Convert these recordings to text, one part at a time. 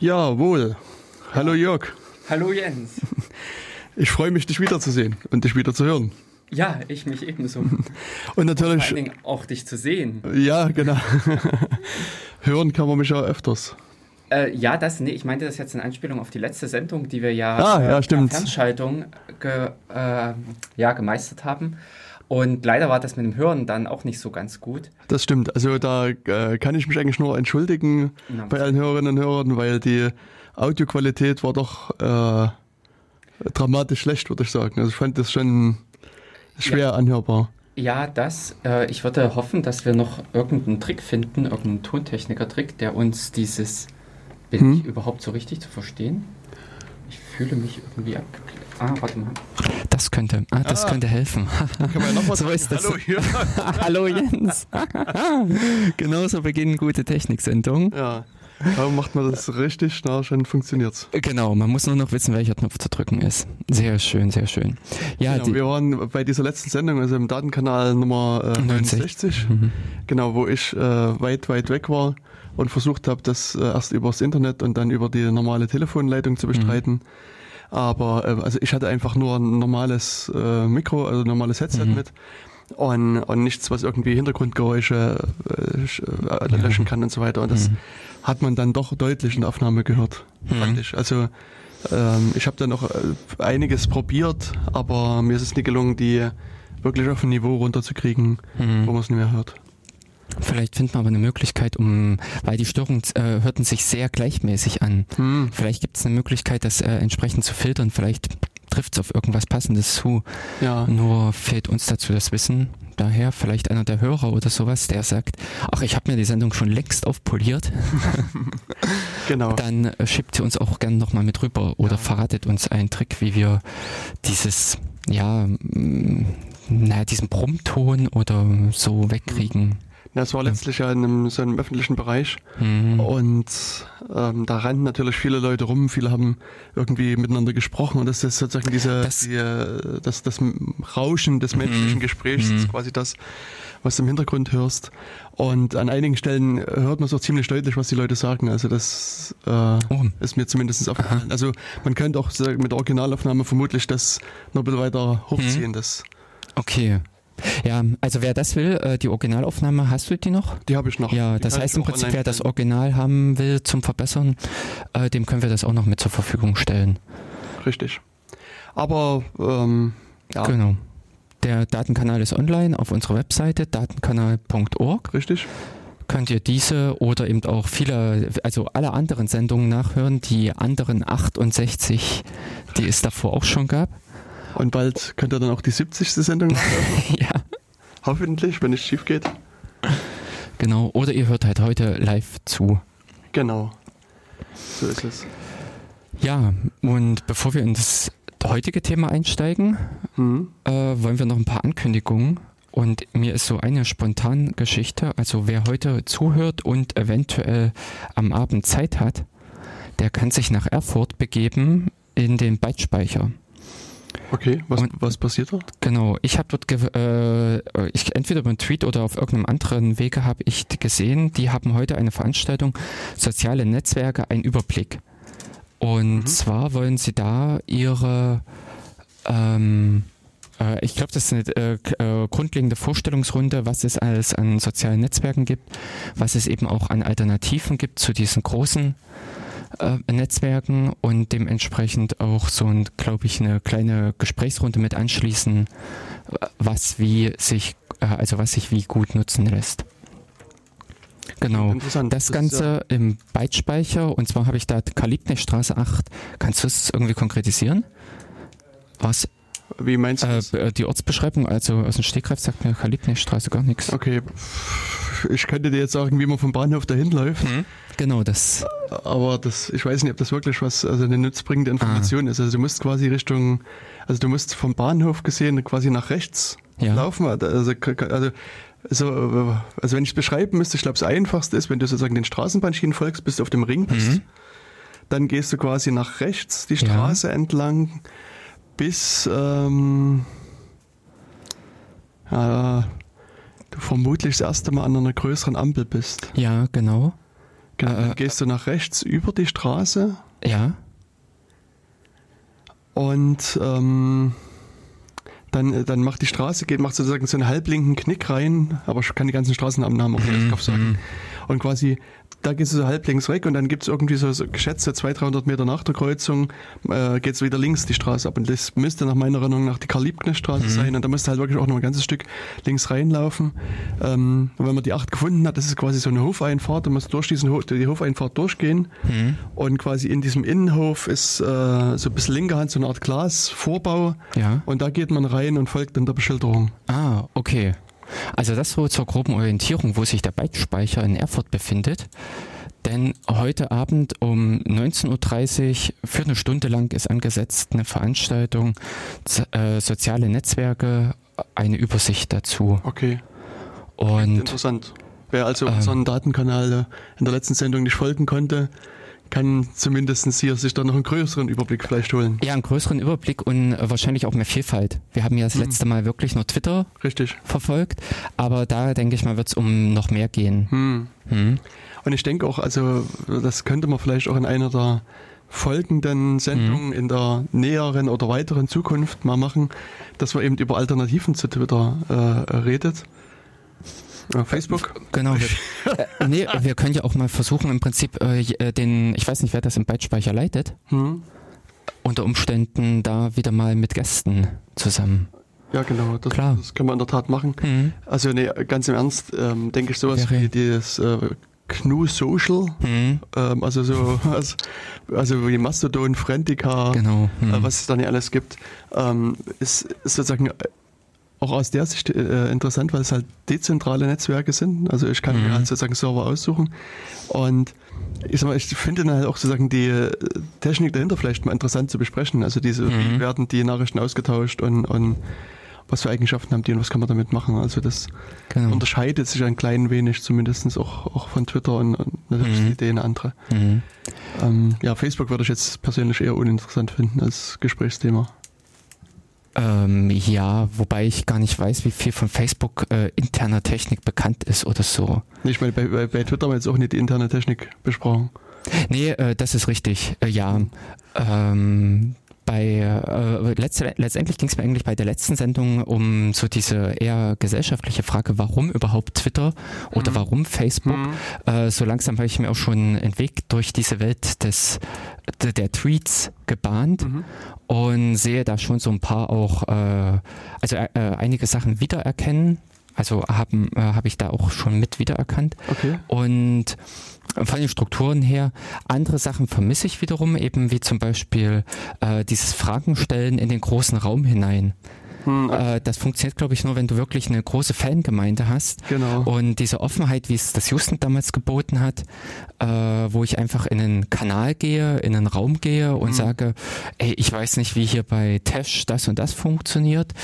Jawohl. Hallo Jörg. Hallo Jens. Ich freue mich, dich wiederzusehen und dich wieder zu hören. Ja, ich mich ebenso. Und natürlich. Vor allen Dingen auch dich zu sehen. Ja, genau. hören kann man mich ja öfters. Äh, ja, das, nee, ich meinte das jetzt in Anspielung auf die letzte Sendung, die wir ja, ah, ja, äh, stimmt. Fernschaltung ge, äh, ja, gemeistert haben. Und leider war das mit dem Hören dann auch nicht so ganz gut. Das stimmt. Also da äh, kann ich mich eigentlich nur entschuldigen ja, bei allen Hörerinnen und Hörern, weil die Audioqualität war doch äh, dramatisch schlecht, würde ich sagen. Also ich fand das schon schwer ja. anhörbar. Ja, das. Äh, ich würde hoffen, dass wir noch irgendeinen Trick finden, irgendeinen Tontechniker-Trick, der uns dieses Bild hm? überhaupt so richtig zu verstehen. Ich fühle mich irgendwie abgeklärt. Ah, warte mal. Das könnte, ah, das ah, könnte helfen. So ist das. Hallo, Hallo Jens. Genauso beginnen gute Techniksendungen. Ja. Warum macht man das richtig? Na, schon funktioniert's. Genau, man muss nur noch wissen, welcher Knopf zu drücken ist. Sehr schön, sehr schön. Ja, genau, wir waren bei dieser letzten Sendung, also im Datenkanal Nummer äh, 69, mhm. genau, wo ich äh, weit, weit weg war und versucht habe, das äh, erst übers Internet und dann über die normale Telefonleitung zu bestreiten. Mhm. Aber äh, also ich hatte einfach nur ein normales äh, Mikro, also ein normales Headset mhm. mit und, und nichts, was irgendwie Hintergrundgeräusche äh, äh löschen kann und so weiter. Und das mhm. hat man dann doch deutlich in der Aufnahme gehört, mhm. praktisch. Also ähm, ich habe dann noch äh, einiges probiert, aber mir ist es nicht gelungen, die wirklich auf ein Niveau runterzukriegen, mhm. wo man es nicht mehr hört. Vielleicht finden wir aber eine Möglichkeit, um, weil die Störungen äh, hörten sich sehr gleichmäßig an. Hm. Vielleicht gibt es eine Möglichkeit, das äh, entsprechend zu filtern. Vielleicht trifft es auf irgendwas Passendes zu. Ja. Nur fehlt uns dazu das Wissen. Daher vielleicht einer der Hörer oder sowas, der sagt, ach, ich habe mir die Sendung schon längst aufpoliert. genau. Dann äh, schiebt sie uns auch gerne nochmal mit rüber oder ja. verratet uns einen Trick, wie wir dieses, ja, naja, diesen Brummton oder so wegkriegen. Ja, es war letztlich ja in einem, so einem öffentlichen Bereich mhm. und ähm, da rannten natürlich viele Leute rum, viele haben irgendwie miteinander gesprochen und das ist sozusagen diese, das, die, äh, das, das Rauschen des menschlichen mhm. Gesprächs, mhm. ist quasi das, was du im Hintergrund hörst. Und an einigen Stellen hört man es auch ziemlich deutlich, was die Leute sagen. Also das äh, oh. ist mir zumindest aufgefallen. Also man könnte auch mit der Originalaufnahme vermutlich das noch ein bisschen weiter hochziehen. Mhm. Das okay. Ja, also wer das will, äh, die Originalaufnahme, hast du die noch? Die habe ich noch. Ja, die das heißt im Prinzip, wer das Original haben will zum Verbessern, äh, dem können wir das auch noch mit zur Verfügung stellen. Richtig. Aber ähm, ja. Genau. Der Datenkanal ist online auf unserer Webseite datenkanal.org. Richtig könnt ihr diese oder eben auch viele, also alle anderen Sendungen nachhören, die anderen 68, die es davor auch schon gab. Und bald könnt ihr dann auch die 70. Sendung machen. ja. Hoffentlich, wenn es schief geht. Genau, oder ihr hört halt heute live zu. Genau. So ist es. Ja, und bevor wir in das heutige Thema einsteigen, mhm. äh, wollen wir noch ein paar Ankündigungen. Und mir ist so eine spontane Geschichte, also wer heute zuhört und eventuell am Abend Zeit hat, der kann sich nach Erfurt begeben in den Bytespeicher. Okay, was, und, was passiert da? Genau, ich habe dort, äh, ich, entweder beim Tweet oder auf irgendeinem anderen Wege habe ich gesehen, die haben heute eine Veranstaltung Soziale Netzwerke, ein Überblick. Und mhm. zwar wollen sie da ihre, ähm, äh, ich glaube, das ist eine äh, äh, grundlegende Vorstellungsrunde, was es alles an sozialen Netzwerken gibt, was es eben auch an Alternativen gibt zu diesen großen äh, Netzwerken und dementsprechend auch so, ein, glaube ich, eine kleine Gesprächsrunde mit anschließen, was wie sich, äh, also was sich wie gut nutzen lässt. Genau. Das, das Ganze ja im Bytespeicher und zwar habe ich da Kalibnestraße 8. Kannst du es irgendwie konkretisieren? Was? Wie meinst du das? Äh, die Ortsbeschreibung, also aus dem Stegreif sagt mir Kalibnestraße gar nichts. Okay. Ich könnte dir jetzt sagen, wie man vom Bahnhof dahin läuft. Mhm. Genau, das. Aber das, ich weiß nicht, ob das wirklich was, also eine nutzbringende Information ah. ist. Also du musst quasi Richtung, also du musst vom Bahnhof gesehen quasi nach rechts ja. laufen. Also, also, also, also wenn ich es beschreiben müsste, ich glaube, das einfachste ist, wenn du sozusagen den Straßenbahnschienen folgst, bis du auf dem Ring bist, mhm. dann gehst du quasi nach rechts die Straße ja. entlang bis ähm, du vermutlich das erste Mal an einer größeren Ampel bist. Ja, genau Genau, äh, gehst du nach rechts über die Straße. Ja. Und ähm, dann, dann macht die Straße, geht, macht sozusagen so einen halblinken Knick rein, aber ich kann die ganzen Straßennamen auch nicht mhm. sagen. Und quasi da geht es so halb links weg und dann gibt es irgendwie so, so geschätzte 200, 300 Meter nach der Kreuzung, äh, geht es wieder links die Straße ab. Und das müsste nach meiner Erinnerung nach die Karl-Liebknecht-Straße mhm. sein. Und da müsste halt wirklich auch noch ein ganzes Stück links reinlaufen. Ähm, und wenn man die 8 gefunden hat, das ist quasi so eine Hofeinfahrt, da muss durch diesen Hof, die Hofeinfahrt durchgehen. Mhm. Und quasi in diesem Innenhof ist äh, so ein bisschen linker Hand so eine Art Glasvorbau. Ja. Und da geht man rein und folgt dann der Beschilderung. Ah, okay. Also das so zur groben Orientierung, wo sich der Bytespeicher in Erfurt befindet. Denn heute Abend um 19.30 Uhr für eine Stunde lang ist angesetzt eine Veranstaltung, äh, soziale Netzwerke, eine Übersicht dazu. Okay. Und interessant. Wer also ähm, unseren Datenkanal in der letzten Sendung nicht folgen konnte, kann zumindest hier sich da noch einen größeren Überblick vielleicht holen. Ja, einen größeren Überblick und äh, wahrscheinlich auch mehr Vielfalt. Wir haben ja das hm. letzte Mal wirklich nur Twitter Richtig. verfolgt, aber da denke ich mal, wird es um noch mehr gehen. Hm. Hm. Und ich denke auch, also das könnte man vielleicht auch in einer der folgenden Sendungen hm. in der näheren oder weiteren Zukunft mal machen, dass man eben über Alternativen zu Twitter äh, redet. Facebook? Genau. Wir, äh, nee, wir können ja auch mal versuchen, im Prinzip äh, äh, den, ich weiß nicht, wer das im Bytespeicher leitet, hm. unter Umständen da wieder mal mit Gästen zusammen. Ja, genau, das, Klar. das können wir in der Tat machen. Mhm. Also, nee, ganz im Ernst, ähm, denke ich sowas Wäre. wie das äh, GNU Social, mhm. ähm, also so, also, also wie Mastodon, Friendica, genau. mhm. äh, was es da nicht alles gibt, ähm, ist, ist sozusagen auch aus der Sicht äh, interessant, weil es halt dezentrale Netzwerke sind. Also ich kann mhm. mir halt sozusagen Server aussuchen. Und ich sag mal, ich finde dann halt auch sozusagen die äh, Technik dahinter vielleicht mal interessant zu besprechen. Also diese, mhm. wie werden die Nachrichten ausgetauscht und, und was für Eigenschaften haben die und was kann man damit machen. Also das genau. unterscheidet sich ein klein wenig zumindest auch, auch von Twitter und, und natürlich mhm. die Idee eine andere. Mhm. Ähm, ja, Facebook würde ich jetzt persönlich eher uninteressant finden als Gesprächsthema. Ähm, ja, wobei ich gar nicht weiß, wie viel von Facebook äh, interner Technik bekannt ist oder so. Ich meine, bei, bei, bei Twitter haben wir jetzt auch nicht die interne Technik besprochen. Nee, äh, das ist richtig, äh, ja. Ähm, bei äh, letzte, letztendlich ging es mir eigentlich bei der letzten Sendung um so diese eher gesellschaftliche Frage, warum überhaupt Twitter oder mhm. warum Facebook. Mhm. Äh, so langsam habe ich mir auch schon einen Weg durch diese Welt des der, der Tweets gebahnt mhm. und sehe da schon so ein paar auch, äh, also äh, einige Sachen wiedererkennen. Also haben äh, habe ich da auch schon mit wiedererkannt. Okay. Und von den Strukturen her. Andere Sachen vermisse ich wiederum, eben wie zum Beispiel äh, dieses Fragenstellen in den großen Raum hinein. Hm. Äh, das funktioniert, glaube ich, nur, wenn du wirklich eine große Fangemeinde hast. Genau. Und diese Offenheit, wie es das Houston damals geboten hat, äh, wo ich einfach in einen Kanal gehe, in einen Raum gehe und hm. sage, ey, ich weiß nicht, wie hier bei Tesh das und das funktioniert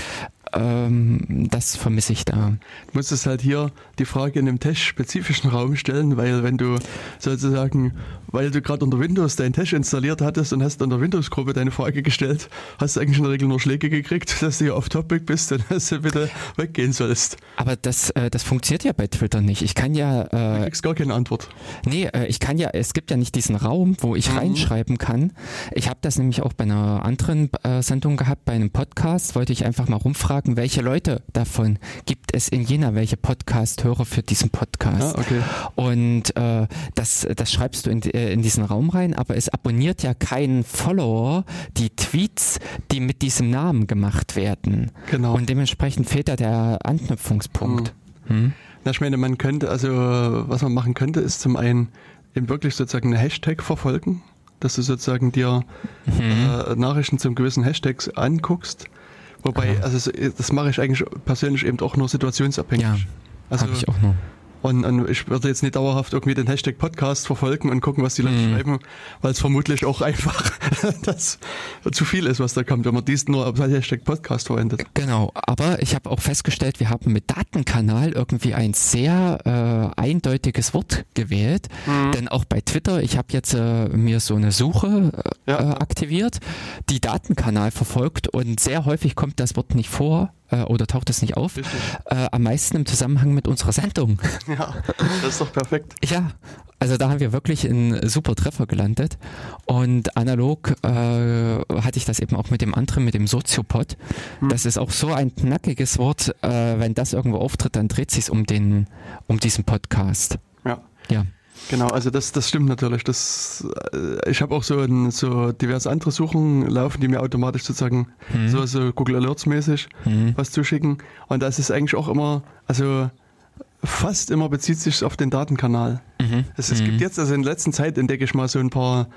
ähm, das vermisse ich da. Du musstest halt hier die Frage in einem testspezifischen Raum stellen, weil wenn du sozusagen, weil du gerade unter Windows deinen Test installiert hattest und hast an der Windows-Gruppe deine Frage gestellt, hast du eigentlich in der Regel nur Schläge gekriegt, dass du hier auf Topic bist und dass du bitte weggehen sollst. Aber das, äh, das funktioniert ja bei Twitter nicht. Ich kann ja... Äh, du kriegst gar keine Antwort. Nee, äh, ich kann ja, es gibt ja nicht diesen Raum, wo ich mhm. reinschreiben kann. Ich habe das nämlich auch bei einer anderen äh, Sendung gehabt, bei einem Podcast, wollte ich einfach mal rumfragen, fragen, welche Leute davon gibt es in Jena, welche Podcast-Hörer für diesen Podcast. Ah, okay. Und äh, das, das schreibst du in, äh, in diesen Raum rein, aber es abonniert ja kein Follower die Tweets, die mit diesem Namen gemacht werden. Genau. Und dementsprechend fehlt da der Anknüpfungspunkt. Hm. Hm? Na, ich meine, man könnte, also was man machen könnte, ist zum einen eben wirklich sozusagen eine Hashtag verfolgen, dass du sozusagen dir mhm. äh, Nachrichten zum gewissen Hashtags anguckst Wobei, also das mache ich eigentlich persönlich eben auch nur situationsabhängig. Ja, also ich auch nur. Und, und, ich würde jetzt nicht dauerhaft irgendwie den Hashtag Podcast verfolgen und gucken, was die Leute mhm. schreiben, weil es vermutlich auch einfach das zu viel ist, was da kommt, wenn man dies nur als Hashtag Podcast verwendet. Genau, aber ich habe auch festgestellt, wir haben mit Datenkanal irgendwie ein sehr äh, eindeutiges Wort gewählt, mhm. denn auch bei Twitter, ich habe jetzt äh, mir so eine Suche äh, ja. aktiviert, die Datenkanal verfolgt und sehr häufig kommt das Wort nicht vor äh, oder taucht es nicht auf? Äh, am meisten im Zusammenhang mit unserer Sendung. Ja, das ist doch perfekt. ja, also da haben wir wirklich einen super Treffer gelandet. Und analog äh, hatte ich das eben auch mit dem anderen, mit dem Soziopod. Hm. Das ist auch so ein knackiges Wort. Äh, wenn das irgendwo auftritt, dann dreht sich um den, um diesen Podcast. Ja. Ja. Genau, also das, das stimmt natürlich. Das, äh, ich habe auch so, ein, so diverse andere Suchen laufen, die mir automatisch sozusagen hm. so, so Google Alerts mäßig hm. was zuschicken. Und das ist eigentlich auch immer, also fast immer bezieht sich auf den Datenkanal. Mhm. Es, es mhm. gibt jetzt, also in der letzten Zeit entdecke ich mal so ein paar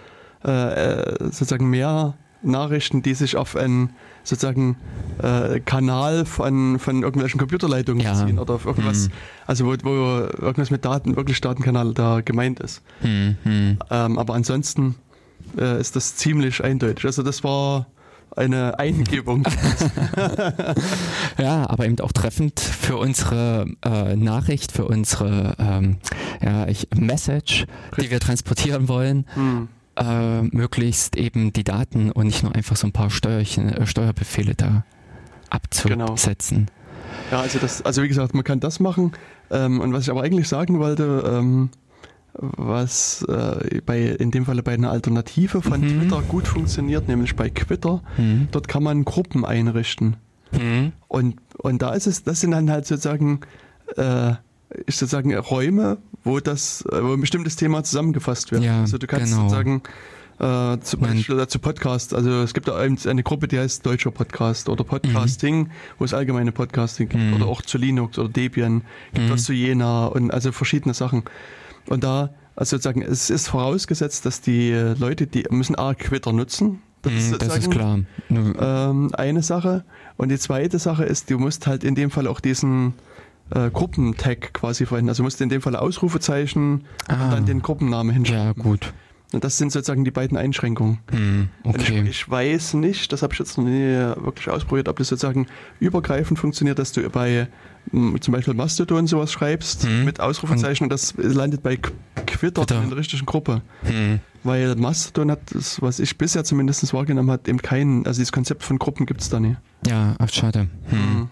äh, äh, sozusagen mehr Nachrichten, die sich auf einen sozusagen äh, Kanal von, von irgendwelchen Computerleitungen ja. beziehen oder auf irgendwas, mhm. also wo, wo irgendwas mit Daten, wirklich Datenkanal da gemeint ist. Mhm. Ähm, aber ansonsten äh, ist das ziemlich eindeutig. Also das war eine Eingebung. ja, aber eben auch treffend für unsere äh, Nachricht, für unsere ähm, ja, ich, Message, die wir transportieren wollen. Hm. Äh, möglichst eben die Daten und nicht nur einfach so ein paar Steuerchen, äh, Steuerbefehle da abzusetzen. Genau. Ja, also das, also wie gesagt, man kann das machen. Ähm, und was ich aber eigentlich sagen wollte, ähm, was äh, bei, in dem Falle bei einer Alternative von mhm. Twitter gut funktioniert, nämlich bei Twitter. Mhm. Dort kann man Gruppen einrichten. Mhm. Und, und da ist es, das sind dann halt sozusagen, äh, ist sozusagen Räume, wo das, äh, wo ein bestimmtes Thema zusammengefasst wird. Ja, also du kannst genau. sozusagen äh, zum Beispiel dazu Podcast. Also es gibt da eine Gruppe, die heißt Deutscher Podcast oder Podcasting, mhm. wo es allgemeine Podcasting gibt mhm. oder auch zu Linux oder Debian, gibt mhm. was zu Jena und also verschiedene Sachen. Und da, also sozusagen, es ist vorausgesetzt, dass die Leute, die müssen A, Twitter nutzen. Das, mm, ist, das ist klar. Ähm, eine Sache. Und die zweite Sache ist, du musst halt in dem Fall auch diesen äh, Gruppentag quasi verwenden. Also du musst in dem Fall Ausrufezeichen ah. und dann den Gruppennamen hinschreiben. Ja, gut. Und das sind sozusagen die beiden Einschränkungen. Hm, okay. Ich, ich, weiß nicht, das habe ich jetzt noch nie wirklich ausprobiert, ob das sozusagen übergreifend funktioniert, dass du bei hm, zum Beispiel Mastodon sowas schreibst hm. mit Ausrufezeichen und das landet bei Twitter Bitte. in der richtigen Gruppe. Hm. Weil Mastodon hat, das, was ich bisher zumindest wahrgenommen habe, eben keinen, also dieses Konzept von Gruppen gibt es da nie. Ja, ach, schade. Hm.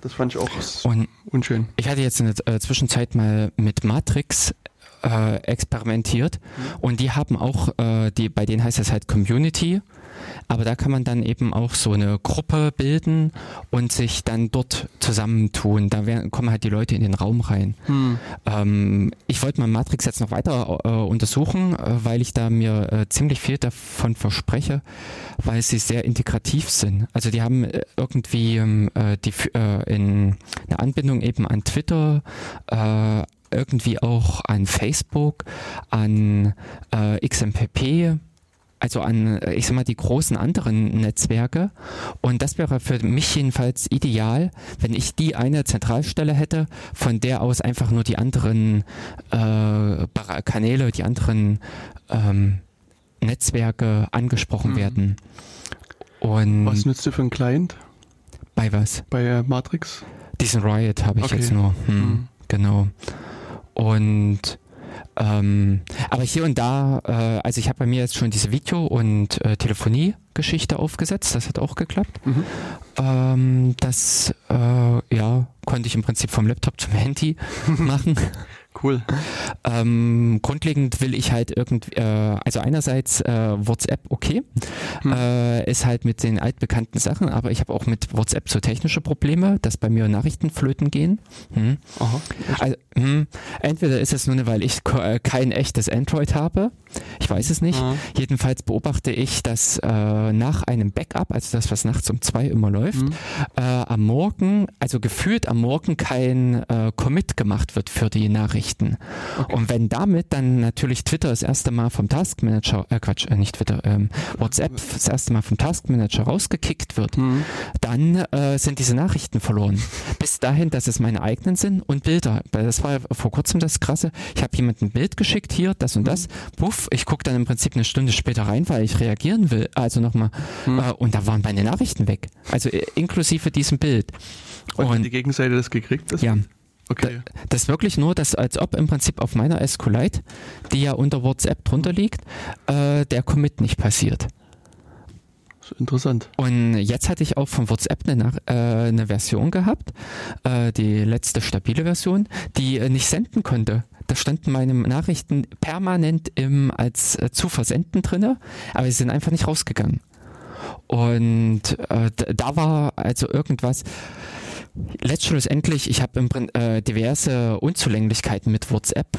Das fand ich auch und unschön. Ich hatte jetzt in der äh, Zwischenzeit mal mit Matrix äh, experimentiert mhm. und die haben auch, äh, die, bei denen heißt das halt Community, aber da kann man dann eben auch so eine Gruppe bilden und sich dann dort zusammentun. Da werden, kommen halt die Leute in den Raum rein. Mhm. Ähm, ich wollte mal Matrix jetzt noch weiter äh, untersuchen, äh, weil ich da mir äh, ziemlich viel davon verspreche, weil sie sehr integrativ sind. Also die haben äh, irgendwie ähm, die in eine Anbindung eben an Twitter, irgendwie auch an Facebook, an äh, XMPP, also an, äh, ich sag mal, die großen anderen Netzwerke. Und das wäre für mich jedenfalls ideal, wenn ich die eine Zentralstelle hätte, von der aus einfach nur die anderen äh, Kanäle, die anderen ähm, Netzwerke angesprochen mhm. werden. Und was nützt du für einen Client? Bei was? Bei äh, Matrix? Diesen Riot habe ich okay. jetzt nur. Hm, mhm. Genau. Und ähm, aber hier und da, äh, also ich habe bei mir jetzt schon diese Video- und äh, Telefonie-Geschichte aufgesetzt, das hat auch geklappt. Mhm. Ähm, das äh, ja, konnte ich im Prinzip vom Laptop zum Handy machen. Cool. Ähm, grundlegend will ich halt irgendwie, äh, also einerseits äh, WhatsApp okay, hm. äh, ist halt mit den altbekannten Sachen, aber ich habe auch mit WhatsApp so technische Probleme, dass bei mir Nachrichten flöten gehen. Hm. Aha, also, hm, entweder ist es nur, weil ich äh, kein echtes Android habe, ich weiß es nicht. Aha. Jedenfalls beobachte ich, dass äh, nach einem Backup, also das, was nachts um zwei immer läuft, hm. äh, am Morgen, also gefühlt am Morgen kein Commit gemacht wird für die Nachricht. Nachrichten. Okay. Und wenn damit dann natürlich Twitter das erste Mal vom Task Manager, äh Quatsch, äh, nicht Twitter, ähm, WhatsApp das erste Mal vom Task Manager rausgekickt wird, mhm. dann äh, sind diese Nachrichten verloren. Bis dahin, dass es meine eigenen sind und Bilder. Weil das war ja vor kurzem das Krasse. Ich habe jemandem ein Bild geschickt, hier, das und das. Puff, ich gucke dann im Prinzip eine Stunde später rein, weil ich reagieren will. Also nochmal. Mhm. Äh, und da waren meine Nachrichten weg. Also äh, inklusive diesem Bild. Und, und die Gegenseite das gekriegt? Das ja. Okay. Das ist wirklich nur, dass als ob im Prinzip auf meiner SQLite, die ja unter WhatsApp drunter liegt, äh, der Commit nicht passiert. interessant. Und jetzt hatte ich auch von WhatsApp eine, äh, eine Version gehabt, äh, die letzte stabile Version, die äh, nicht senden konnte. Da standen meine Nachrichten permanent im, als äh, zu versenden drinne, aber sie sind einfach nicht rausgegangen. Und äh, da war also irgendwas. Letztschlussendlich, ich habe äh, diverse Unzulänglichkeiten mit WhatsApp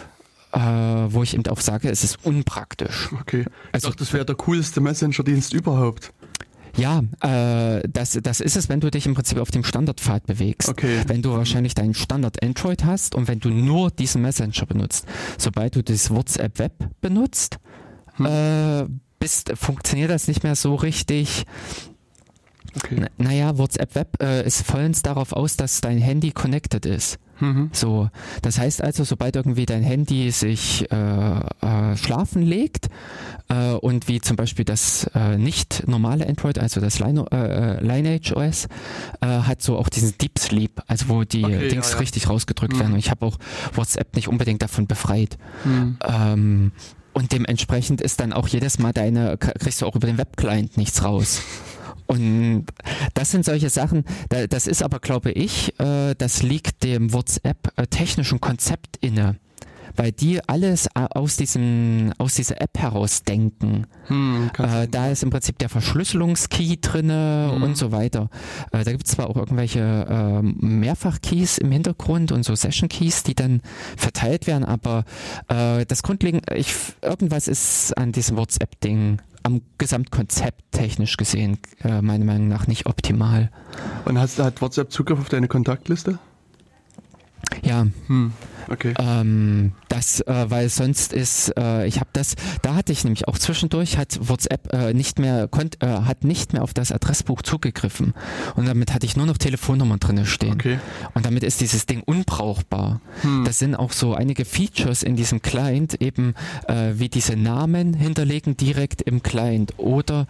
äh, wo ich eben auch sage, es ist unpraktisch. Okay. Also, ich dachte, das wäre der coolste Messenger-Dienst überhaupt. Ja, äh, das, das ist es, wenn du dich im Prinzip auf dem Standardpfad bewegst. Okay. Wenn du wahrscheinlich deinen Standard Android hast und wenn du nur diesen Messenger benutzt. Sobald du das WhatsApp Web benutzt, hm. äh, bist, funktioniert das nicht mehr so richtig. Okay. naja, WhatsApp Web äh, ist vollends darauf aus, dass dein Handy connected ist. Mhm. So, das heißt also, sobald irgendwie dein Handy sich äh, äh, schlafen legt äh, und wie zum Beispiel das äh, nicht normale Android, also das Line, äh, äh, Lineage OS, hat so auch diesen Deep Sleep, also wo die okay, Dings ja, ja. richtig rausgedrückt mhm. werden. Und ich habe auch WhatsApp nicht unbedingt davon befreit. Mhm. Ähm, und dementsprechend ist dann auch jedes Mal deine, kriegst du auch über den Webclient nichts raus. Und das sind solche Sachen, das ist aber, glaube ich, äh, das liegt dem WhatsApp-technischen Konzept inne weil die alles aus diesem aus dieser App heraus denken. Hm, äh, da ist im Prinzip der Verschlüsselungskey drinne hm. und so weiter. Äh, da gibt es zwar auch irgendwelche äh, Mehrfach-Keys im Hintergrund und so Session-Keys, die dann verteilt werden, aber äh, das Grundlegende, ich, irgendwas ist an diesem WhatsApp-Ding am Gesamtkonzept technisch gesehen äh, meiner Meinung nach nicht optimal. Und hast, hat WhatsApp Zugriff auf deine Kontaktliste? Ja. Hm, okay. Ähm, das, äh, weil sonst ist, äh, ich habe das, da hatte ich nämlich auch zwischendurch, hat WhatsApp äh, nicht mehr, konnt, äh, hat nicht mehr auf das Adressbuch zugegriffen. Und damit hatte ich nur noch Telefonnummern drin stehen. Okay. Und damit ist dieses Ding unbrauchbar. Hm. Das sind auch so einige Features in diesem Client, eben äh, wie diese Namen hinterlegen direkt im Client oder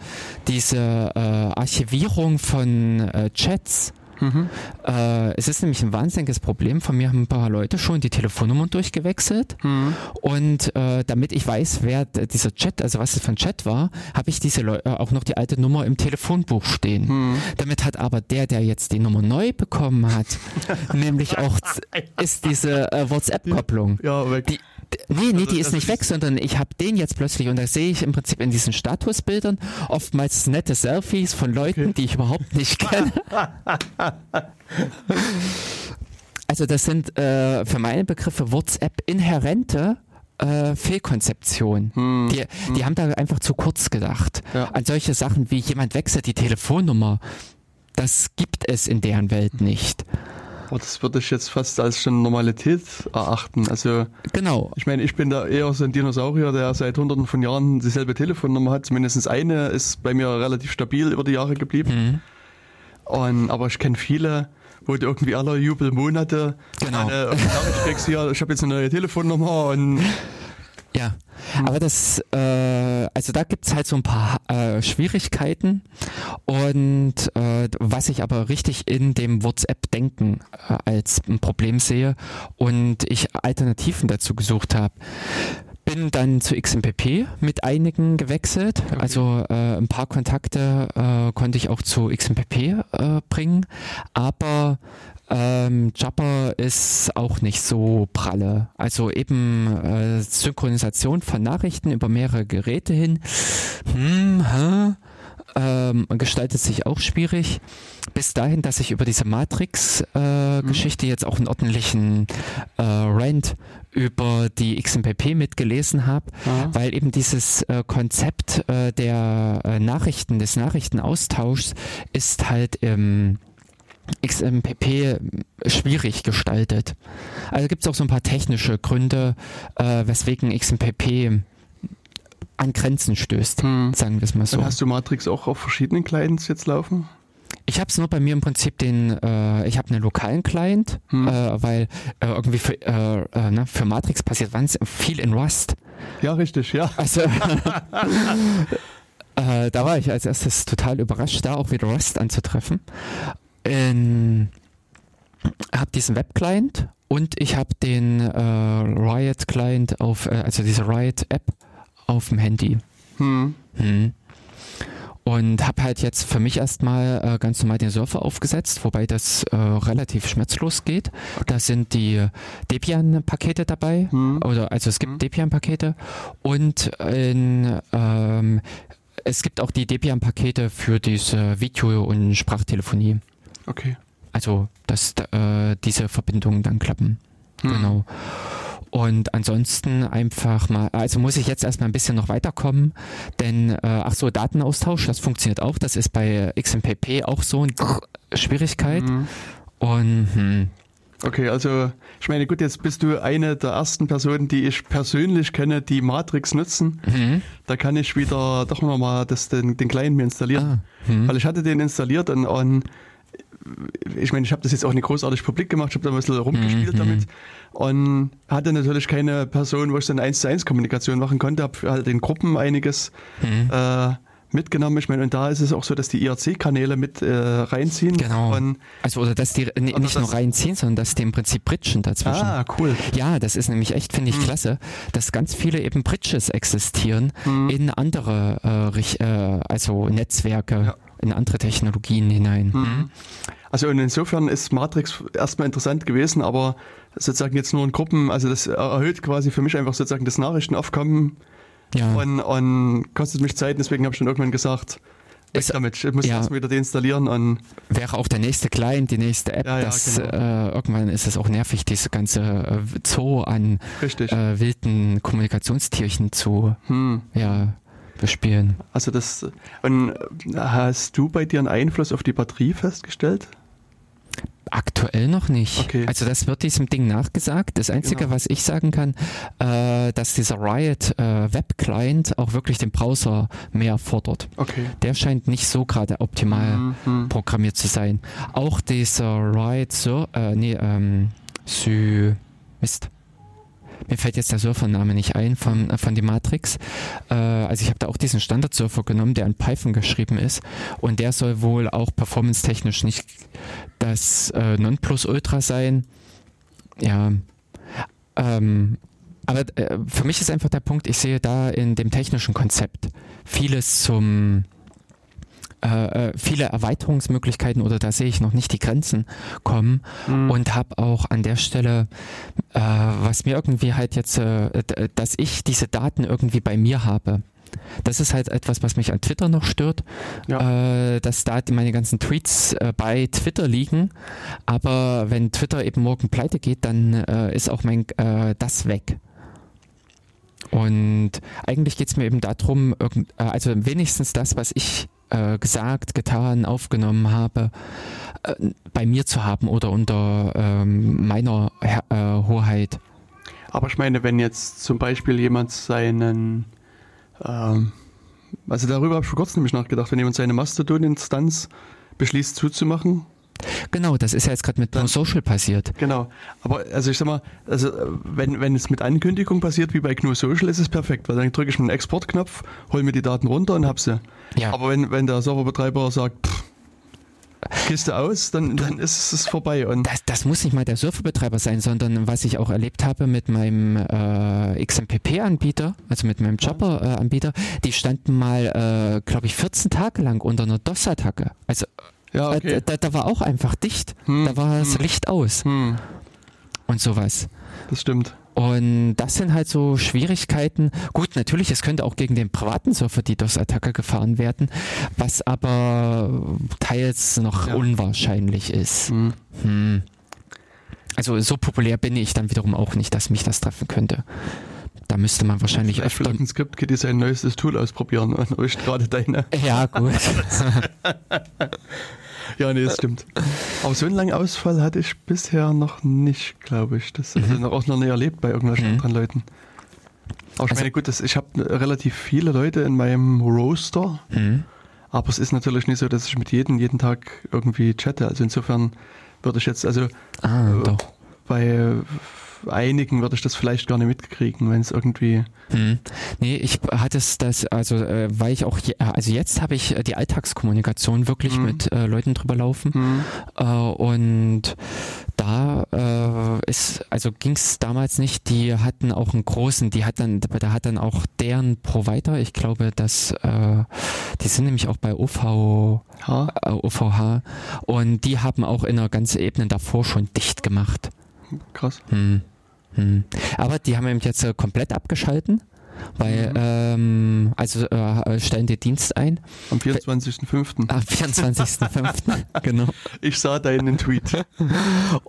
diese äh, Archivierung von Chats Mhm. Äh, es ist nämlich ein wahnsinniges Problem. Von mir haben ein paar Leute schon die Telefonnummern durchgewechselt. Mhm. Und äh, damit ich weiß, wer dieser Chat, also was es für ein Chat war, habe ich diese Leu äh, auch noch die alte Nummer im Telefonbuch stehen. Mhm. Damit hat aber der, der jetzt die Nummer neu bekommen hat, nämlich auch ist diese äh, WhatsApp-Kopplung. Ja, weg. Die, Nee, nee, die ist nicht weg, sondern ich habe den jetzt plötzlich und da sehe ich im Prinzip in diesen Statusbildern oftmals nette Selfies von Leuten, okay. die ich überhaupt nicht kenne. also das sind äh, für meine Begriffe WhatsApp inhärente äh, Fehlkonzeption. Hm. Die, die hm. haben da einfach zu kurz gedacht. Ja. An solche Sachen wie jemand wechselt die Telefonnummer, das gibt es in deren Welt nicht. Aber das würde ich jetzt fast als schon Normalität erachten. Also genau. Ich meine, ich bin da eher so ein Dinosaurier, der seit hunderten von Jahren dieselbe Telefonnummer hat. Zumindest eine ist bei mir relativ stabil über die Jahre geblieben. Mhm. Und, aber ich kenne viele, wo du irgendwie alle Jubelmonate genau. eine Nachricht kriegst, hier, ich habe jetzt eine neue Telefonnummer und ja, hm. aber das, äh, also da gibt's halt so ein paar äh, Schwierigkeiten und äh, was ich aber richtig in dem WhatsApp-Denken äh, als ein Problem sehe und ich Alternativen dazu gesucht habe bin dann zu XMPP mit einigen gewechselt. Okay. Also äh, ein paar Kontakte äh, konnte ich auch zu XMPP äh, bringen, aber ähm, Jabber ist auch nicht so pralle. Also eben äh, Synchronisation von Nachrichten über mehrere Geräte hin. Hm, hä? Ähm, gestaltet sich auch schwierig. Bis dahin, dass ich über diese Matrix-Geschichte äh, mhm. jetzt auch einen ordentlichen äh, Rant über die XMPP mitgelesen habe, weil eben dieses äh, Konzept äh, der äh, Nachrichten, des Nachrichtenaustauschs ist halt im XMPP schwierig gestaltet. Also gibt es auch so ein paar technische Gründe, äh, weswegen XMPP an Grenzen stößt, hm. sagen wir es mal so. Und hast du Matrix auch auf verschiedenen Clients jetzt laufen? Ich habe es nur bei mir im Prinzip den, äh, ich habe einen lokalen Client, hm. äh, weil äh, irgendwie für, äh, äh, ne, für Matrix passiert viel in Rust. Ja, richtig, ja. Also äh, da war ich als erstes total überrascht, da auch wieder Rust anzutreffen in, habe diesen Web-Client und ich habe den Riot-Client auf, also diese Riot-App auf dem Handy. Hm. Hm. Und habe halt jetzt für mich erstmal äh, ganz normal den Surfer aufgesetzt, wobei das äh, relativ schmerzlos geht. Okay. Da sind die Debian-Pakete dabei, hm. oder also es gibt hm. Debian-Pakete und in, ähm, es gibt auch die Debian-Pakete für diese Video- und Sprachtelefonie. Okay. Also, dass äh, diese Verbindungen dann klappen. Hm. Genau. Und ansonsten einfach mal, also muss ich jetzt erstmal ein bisschen noch weiterkommen, denn äh, ach so, Datenaustausch, das funktioniert auch. Das ist bei XMPP auch so eine Schwierigkeit. Mhm. Und hm. Okay, also ich meine, gut, jetzt bist du eine der ersten Personen, die ich persönlich kenne, die Matrix nutzen. Mhm. Da kann ich wieder doch nochmal den, den Client mir installieren. Ah, mhm. Weil ich hatte den installiert und, und ich meine, ich habe das jetzt auch nicht großartig publik gemacht, ich habe da ein bisschen rumgespielt mhm. damit und hatte natürlich keine Person, wo ich dann eins zu eins Kommunikation machen konnte, habe halt in Gruppen einiges mhm. äh, mitgenommen. Ich meine, und da ist es auch so, dass die IRC-Kanäle mit äh, reinziehen. Genau. Und, also oder dass die nicht das nur reinziehen, sondern dass die im Prinzip bridgen dazwischen. Ah, cool. Ja, das ist nämlich echt, finde ich, mhm. klasse, dass ganz viele eben Bridges existieren mhm. in andere äh, äh, also Netzwerke. Ja in andere Technologien hinein. Mhm. Also und insofern ist Matrix erstmal interessant gewesen, aber sozusagen jetzt nur in Gruppen, also das erhöht quasi für mich einfach sozusagen das Nachrichtenaufkommen ja. und, und kostet mich Zeit, deswegen habe ich dann irgendwann gesagt, es, damit. Ich muss ja, erstmal wieder deinstallieren. Und wäre auch der nächste Client, die nächste App. Ja, ja, das, genau. äh, irgendwann ist es auch nervig, diese ganze äh, Zoo an äh, wilden Kommunikationstierchen zu hm. ja, bespielen. Also das und hast du bei dir einen Einfluss auf die Batterie festgestellt? Aktuell noch nicht. Okay. Also das wird diesem Ding nachgesagt. Das Einzige, genau. was ich sagen kann, äh, dass dieser Riot äh, Web Client auch wirklich den Browser mehr fordert. Okay. Der scheint nicht so gerade optimal mhm. programmiert zu sein. Auch dieser Riot so, äh, nee, ähm, Sy Mist mir fällt jetzt der Surfername nicht ein von, äh, von die Matrix. Äh, also ich habe da auch diesen Standard-Surfer genommen, der in Python geschrieben ist und der soll wohl auch performance-technisch nicht das äh, Nonplusultra sein. Ja, ähm, aber für mich ist einfach der Punkt, ich sehe da in dem technischen Konzept vieles zum äh, äh, viele Erweiterungsmöglichkeiten oder da sehe ich noch nicht die Grenzen kommen mhm. und habe auch an der Stelle, äh, was mir irgendwie halt jetzt, äh, dass ich diese Daten irgendwie bei mir habe. Das ist halt etwas, was mich an Twitter noch stört, ja. äh, dass da meine ganzen Tweets äh, bei Twitter liegen. Aber wenn Twitter eben morgen pleite geht, dann äh, ist auch mein äh, das weg. Und eigentlich geht es mir eben darum, also wenigstens das, was ich äh, gesagt, getan, aufgenommen habe, äh, bei mir zu haben oder unter ähm, meiner äh, Hoheit. Aber ich meine, wenn jetzt zum Beispiel jemand seinen, ähm, also darüber habe ich vor kurzem nämlich nachgedacht, wenn jemand seine Mastodon-Instanz beschließt zuzumachen, Genau, das ist ja jetzt gerade mit Dann, Social passiert. Genau, aber also ich sag mal, also wenn, wenn es mit Ankündigung passiert wie bei GNU Social, ist es perfekt, weil dann drücke ich einen Exportknopf, hole mir die Daten runter und hab sie. Ja. Aber wenn, wenn der Serverbetreiber sagt, pff, Kiste aus, dann, dann ist es vorbei. Und das, das muss nicht mal der Serverbetreiber sein, sondern was ich auch erlebt habe mit meinem äh, XMPP-Anbieter, also mit meinem Jabber-Anbieter, die standen mal, äh, glaube ich, 14 Tage lang unter einer DOS-Attacke. Also ja, äh, okay. da, da, war auch einfach dicht. Hm, da war das hm. Licht aus. Hm. Und sowas. Das stimmt. Und das sind halt so Schwierigkeiten. Gut, natürlich, es könnte auch gegen den privaten Surfer die DOS-Attacke gefahren werden, was aber teils noch ja. unwahrscheinlich ist. Hm. Hm. Also so populär bin ich dann wiederum auch nicht, dass mich das treffen könnte. Da müsste man wahrscheinlich Vielleicht öfter... Ein Skript sein neuestes Tool ausprobieren und euch gerade deine... Ja, gut. Ja, nee, das stimmt. Aber so einen langen Ausfall hatte ich bisher noch nicht, glaube ich. Das mhm. also auch noch nie erlebt bei irgendwelchen mhm. anderen Leuten. Aber ich also, meine, gut, das, ich habe relativ viele Leute in meinem Roaster. Mhm. Aber es ist natürlich nicht so, dass ich mit jedem jeden Tag irgendwie chatte. Also insofern würde ich jetzt, also ah, äh, bei einigen würde ich das vielleicht gar nicht mitkriegen, wenn es irgendwie. Hm. Nee, ich hatte es das, also äh, weil ich auch, je, also jetzt habe ich die Alltagskommunikation wirklich hm. mit äh, Leuten drüber laufen. Hm. Äh, und da äh, ist, also ging es damals nicht, die hatten auch einen großen, die hat dann, da hat dann auch deren Provider, ich glaube, dass äh, die sind nämlich auch bei OV, äh, OVH und die haben auch in einer ganzen Ebene davor schon dicht gemacht. Krass. Hm. Hm. Aber die haben eben jetzt äh, komplett abgeschalten. Weil, mhm. ähm, also äh, stellen die Dienst ein. Am 24.05. Am 24.05. genau. Ich sah deinen Tweet.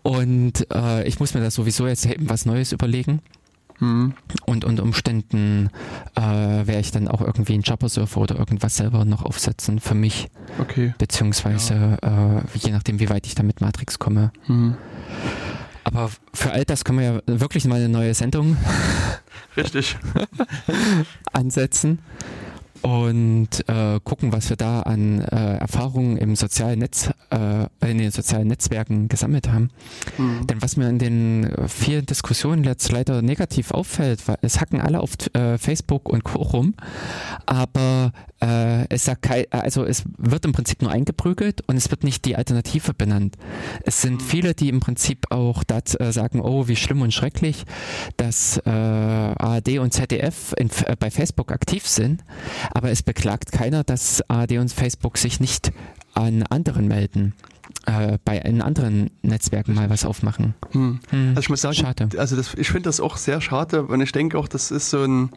Und äh, ich muss mir da sowieso jetzt eben was Neues überlegen. Mhm. Und unter Umständen äh, werde ich dann auch irgendwie einen Jabber-Surfer oder irgendwas selber noch aufsetzen für mich. Okay. Beziehungsweise ja. äh, je nachdem, wie weit ich da mit Matrix komme. Mhm. Aber für all das können wir ja wirklich mal eine neue Sendung Richtig. ansetzen und äh, gucken, was wir da an äh, Erfahrungen im sozialen Netz, äh, in den sozialen Netzwerken gesammelt haben. Mhm. Denn was mir in den vielen Diskussionen jetzt leider negativ auffällt, weil es hacken alle auf äh, Facebook und Co. rum, aber äh, es sagt kein, also es wird im Prinzip nur eingeprügelt und es wird nicht die Alternative benannt. Es sind mhm. viele, die im Prinzip auch das äh, sagen, oh, wie schlimm und schrecklich, dass äh, ARD und ZDF in, äh, bei Facebook aktiv sind, aber es beklagt keiner, dass ARD und Facebook sich nicht an anderen melden. Äh, bei in anderen Netzwerken mal was aufmachen. Hm. Hm. Also ich muss sagen, schade. also das, ich finde das auch sehr schade und ich denke auch, das ist so ein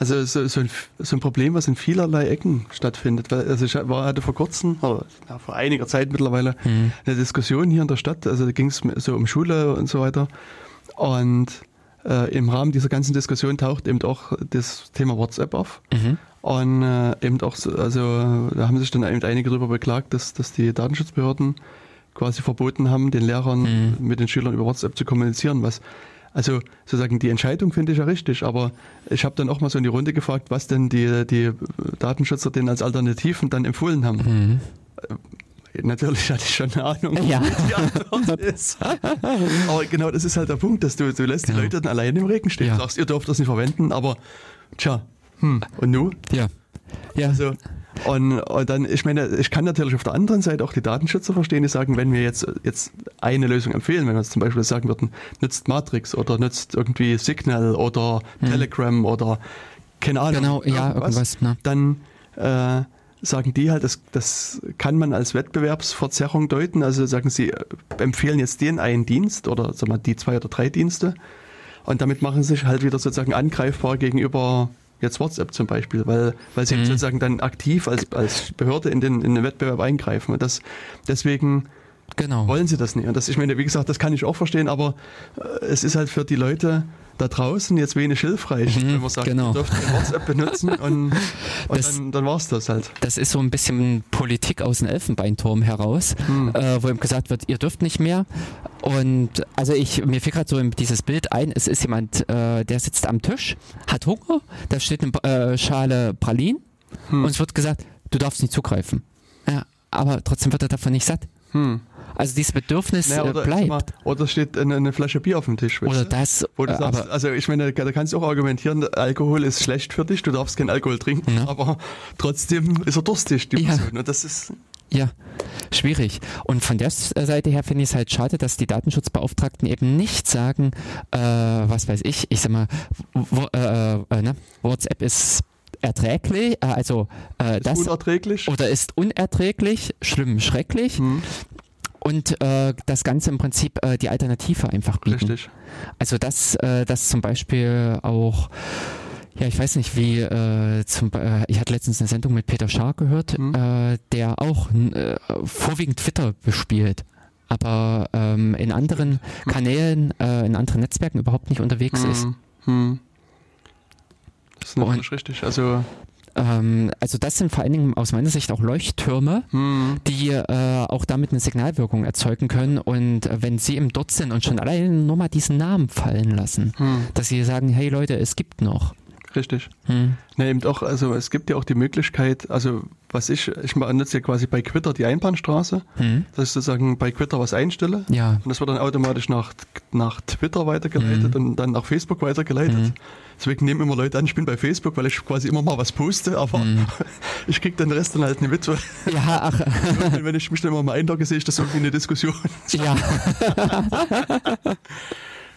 also so, so, ein, so ein Problem, was in vielerlei Ecken stattfindet. Weil, also ich war, hatte vor kurzem, oder ja, vor einiger Zeit mittlerweile, mhm. eine Diskussion hier in der Stadt. Also da ging es so um Schule und so weiter. Und äh, im Rahmen dieser ganzen Diskussion taucht eben auch das Thema WhatsApp auf. Mhm. Und äh, eben auch, so, also da haben sich dann eben einige darüber beklagt, dass, dass die Datenschutzbehörden quasi verboten haben, den Lehrern mhm. mit den Schülern über WhatsApp zu kommunizieren, was also sozusagen die Entscheidung finde ich ja richtig, aber ich habe dann auch mal so in die Runde gefragt, was denn die, die Datenschützer denn als Alternativen dann empfohlen haben. Mhm. Natürlich hatte ich schon eine Ahnung, ja. die Antwort ist. aber genau das ist halt der Punkt, dass du, du lässt genau. die Leute dann allein im Regen stehen, ja. sagst, ihr dürft das nicht verwenden, aber tja, hm, und nu? Ja. Ja. Also, und, und, dann, ich meine, ich kann natürlich auf der anderen Seite auch die Datenschützer verstehen, die sagen, wenn wir jetzt, jetzt eine Lösung empfehlen, wenn wir jetzt zum Beispiel sagen würden, nützt Matrix oder nützt irgendwie Signal oder hm. Telegram oder keine Ahnung. Genau, ja, irgendwas. Ne? Dann äh, sagen die halt, das, das kann man als Wettbewerbsverzerrung deuten. Also sagen sie, äh, empfehlen jetzt den einen Dienst oder sagen wir, die zwei oder drei Dienste. Und damit machen sie sich halt wieder sozusagen angreifbar gegenüber jetzt WhatsApp zum Beispiel, weil, weil sie mhm. sozusagen dann aktiv als, als Behörde in den, in den Wettbewerb eingreifen. Und das, deswegen genau. wollen sie das nicht. Und das, ich meine, wie gesagt, das kann ich auch verstehen, aber äh, es ist halt für die Leute, da draußen jetzt wenig hilfreich, mhm, wenn man sagt, genau. ihr dürft WhatsApp benutzen und, und das, dann, dann war es das halt. Das ist so ein bisschen Politik aus dem Elfenbeinturm heraus, mhm. äh, wo ihm gesagt wird, ihr dürft nicht mehr. Und also ich, mir fiel gerade so dieses Bild ein, es ist jemand, äh, der sitzt am Tisch, hat Hunger, da steht eine äh, Schale Pralin mhm. und es wird gesagt, du darfst nicht zugreifen. Ja, aber trotzdem wird er davon nicht satt. Hm. Also dieses Bedürfnis naja, oder, bleibt. Mal, oder steht eine, eine, Flasche Bier auf dem Tisch. Oder das. Du sagst, also ich meine, da kannst du auch argumentieren, Alkohol ist schlecht für dich, du darfst keinen Alkohol trinken, ja. aber trotzdem ist er durstig, die ja. Person. Und das ist. Ja, schwierig. Und von der Seite her finde ich es halt schade, dass die Datenschutzbeauftragten eben nicht sagen, äh, was weiß ich, ich sag mal, wo, äh, äh, ne? WhatsApp ist erträglich, äh, also äh, ist das unerträglich oder ist unerträglich, schlimm, schrecklich. Hm. Und äh, das Ganze im Prinzip äh, die Alternative einfach bieten. Richtig. Also dass, äh, dass zum Beispiel auch ja, ich weiß nicht, wie äh, zum äh, ich hatte letztens eine Sendung mit Peter Schaar gehört, mhm. äh, der auch äh, vorwiegend Twitter bespielt, aber ähm, in anderen mhm. Kanälen, äh, in anderen Netzwerken überhaupt nicht unterwegs mhm. ist. Mhm. Das ist natürlich richtig. Also ähm, also das sind vor allen Dingen aus meiner Sicht auch Leuchttürme, hm. die äh, auch damit eine Signalwirkung erzeugen können. Und wenn sie eben dort sind und schon alleine nur mal diesen Namen fallen lassen, hm. dass sie sagen, hey Leute, es gibt noch. Richtig. Hm. Na, eben doch, also es gibt ja auch die Möglichkeit, also was ich, ich nutze ja quasi bei Twitter die Einbahnstraße, hm. dass ich sozusagen bei Twitter was einstelle ja. und das wird dann automatisch nach, nach Twitter weitergeleitet hm. und dann nach Facebook weitergeleitet. Hm. Deswegen nehmen immer Leute an, ich bin bei Facebook, weil ich quasi immer mal was poste, aber hm. ich kriege den Rest dann halt nicht mit. Ja, ach. wenn ich mich dann immer mal einlogge, sehe ich das irgendwie eine Diskussion. Ja.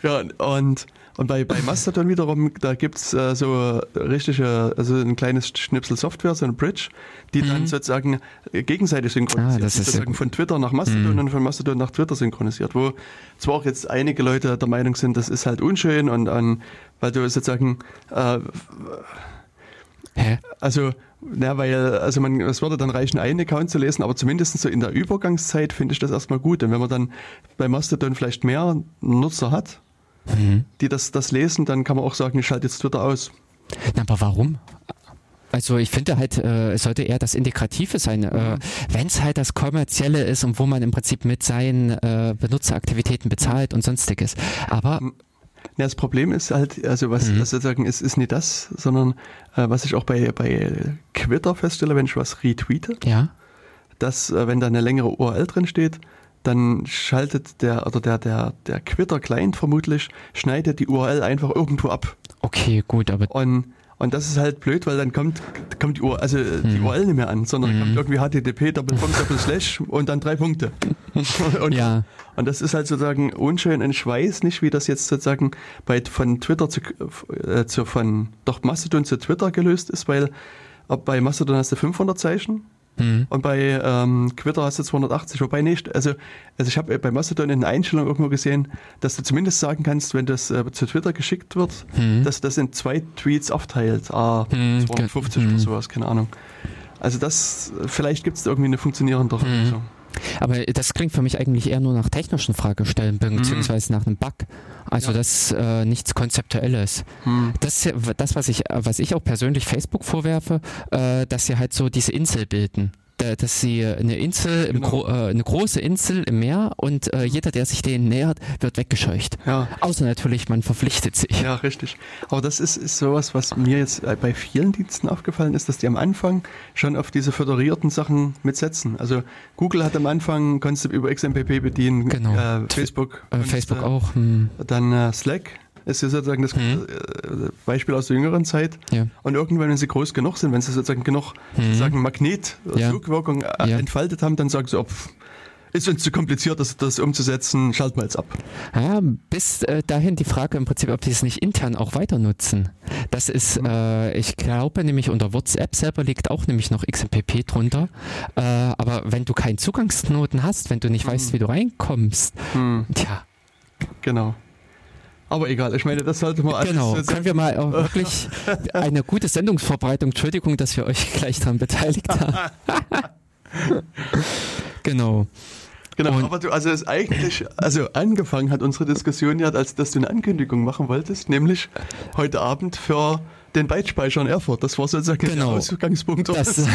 ja, und und bei, bei Mastodon wiederum, da gibt's äh, so richtige, also ein kleines Schnipsel Software, so ein Bridge, die mhm. dann sozusagen gegenseitig synchronisiert. Ah, das ist sozusagen von Twitter nach Mastodon mhm. und von Mastodon nach Twitter synchronisiert, wo zwar auch jetzt einige Leute der Meinung sind, das ist halt unschön und an, weil du sozusagen äh, Hä? Also, na, weil, also man, es würde dann reichen, einen Account zu lesen, aber zumindest so in der Übergangszeit finde ich das erstmal gut. Und wenn man dann bei Mastodon vielleicht mehr Nutzer hat, mhm. die das, das lesen, dann kann man auch sagen, ich schalte jetzt Twitter aus. Na, aber warum? Also ich finde halt, äh, es sollte eher das Integrative sein. Äh, Wenn es halt das Kommerzielle ist und wo man im Prinzip mit seinen äh, Benutzeraktivitäten bezahlt und sonstiges. Aber ja, das Problem ist halt, also was mhm. sozusagen ist, ist nicht das, sondern äh, was ich auch bei, bei Twitter feststelle, wenn ich was retweete, ja. dass äh, wenn da eine längere URL drin steht, dann schaltet der oder der der der Quitter Client vermutlich schneidet die URL einfach irgendwo ab. Okay, gut, aber und und das ist halt blöd, weil dann kommt, kommt die, URL, also die hm. URL nicht mehr an, sondern hm. kommt irgendwie HTTP Doppelpunkt Slash und dann drei Punkte. und, ja. und das ist halt sozusagen unschön und ich weiß nicht, wie das jetzt sozusagen bei, von Twitter zu, äh, zu von, doch Mastodon zu Twitter gelöst ist, weil bei Mastodon hast du 500 Zeichen Mhm. Und bei ähm, Twitter hast du 280, wobei nicht. Also, also ich habe bei Mastodon in der Einstellung irgendwo gesehen, dass du zumindest sagen kannst, wenn das äh, zu Twitter geschickt wird, mhm. dass das in zwei Tweets aufteilt. Ah, mhm. 250 oder sowas, keine Ahnung. Also das, vielleicht gibt es irgendwie eine funktionierende Lösung. Aber das klingt für mich eigentlich eher nur nach technischen Fragestellungen, beziehungsweise nach einem Bug. Also ja. das äh, nichts Konzeptuelles. Hm. Das, das, was ich, was ich auch persönlich Facebook vorwerfe, äh, dass sie halt so diese Insel bilden dass sie eine Insel, genau. Gro äh, eine große Insel im Meer und äh, jeder, der sich denen nähert, wird weggescheucht. Ja. Außer natürlich, man verpflichtet sich. Ja, richtig. Aber das ist, ist sowas, was mir jetzt äh, bei vielen Diensten aufgefallen ist, dass die am Anfang schon auf diese föderierten Sachen mitsetzen. Also Google hat am Anfang, konntest du über XMPP bedienen, genau. äh, Facebook. Äh, Facebook auch. Hm. Dann äh, Slack ist ja sozusagen das mhm. Beispiel aus der jüngeren Zeit. Ja. Und irgendwann, wenn sie groß genug sind, wenn sie sozusagen genug mhm. sozusagen Magnet, ja. Zugwirkung äh, ja. entfaltet haben, dann sagen sie, oh, ist uns zu kompliziert, das, das umzusetzen, schalten wir jetzt ab. Ja, bis äh, dahin die Frage im Prinzip, ob die es nicht intern auch weiter nutzen. Das ist, mhm. äh, ich glaube nämlich unter WhatsApp selber liegt auch nämlich noch XMPP drunter. Äh, aber wenn du keinen Zugangsknoten hast, wenn du nicht mhm. weißt, wie du reinkommst, mhm. tja. Genau. Aber egal, ich meine, das sollte man alles. Genau, können wir mal wirklich eine gute Sendungsverbreitung, Entschuldigung, dass wir euch gleich daran beteiligt haben. genau. Genau, und aber du, also es eigentlich, also angefangen hat unsere Diskussion ja, als dass du eine Ankündigung machen wolltest, nämlich heute Abend für den Bytespeicher in Erfurt. Das war sozusagen genau. der Ausgangspunkt. Das,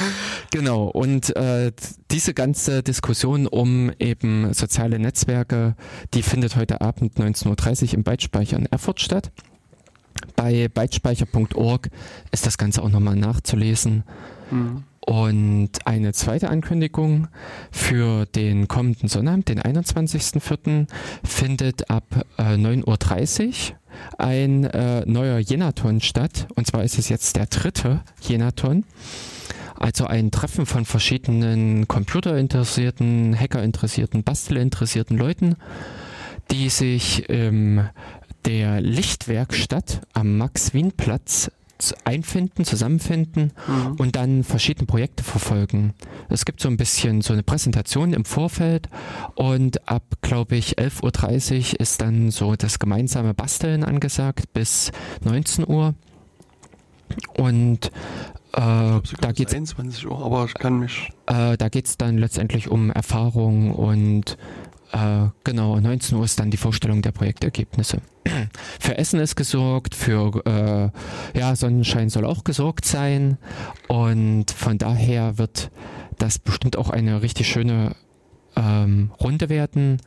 Genau, und äh, diese ganze Diskussion um eben soziale Netzwerke, die findet heute Abend 19.30 Uhr im Bytespeicher in Erfurt statt. Bei bytespeicher.org ist das Ganze auch nochmal nachzulesen. Mhm. Und eine zweite Ankündigung für den kommenden Sonnabend, den 21.04., findet ab äh, 9.30 Uhr ein äh, neuer Jenaton statt. Und zwar ist es jetzt der dritte Jenaton. Also ein Treffen von verschiedenen computerinteressierten, hackerinteressierten, bastelinteressierten Leuten, die sich in der Lichtwerkstatt am Max-Wien-Platz einfinden, zusammenfinden mhm. und dann verschiedene Projekte verfolgen. Es gibt so ein bisschen so eine Präsentation im Vorfeld und ab, glaube ich, 11.30 Uhr ist dann so das gemeinsame Basteln angesagt bis 19 Uhr. Und äh, da geht es Uhr, aber ich kann mich. Äh, da geht es dann letztendlich um Erfahrung und äh, genau, 19 Uhr ist dann die Vorstellung der Projektergebnisse. für Essen ist gesorgt, für äh, ja, Sonnenschein soll auch gesorgt sein und von daher wird das bestimmt auch eine richtig schöne ähm, Runde werden,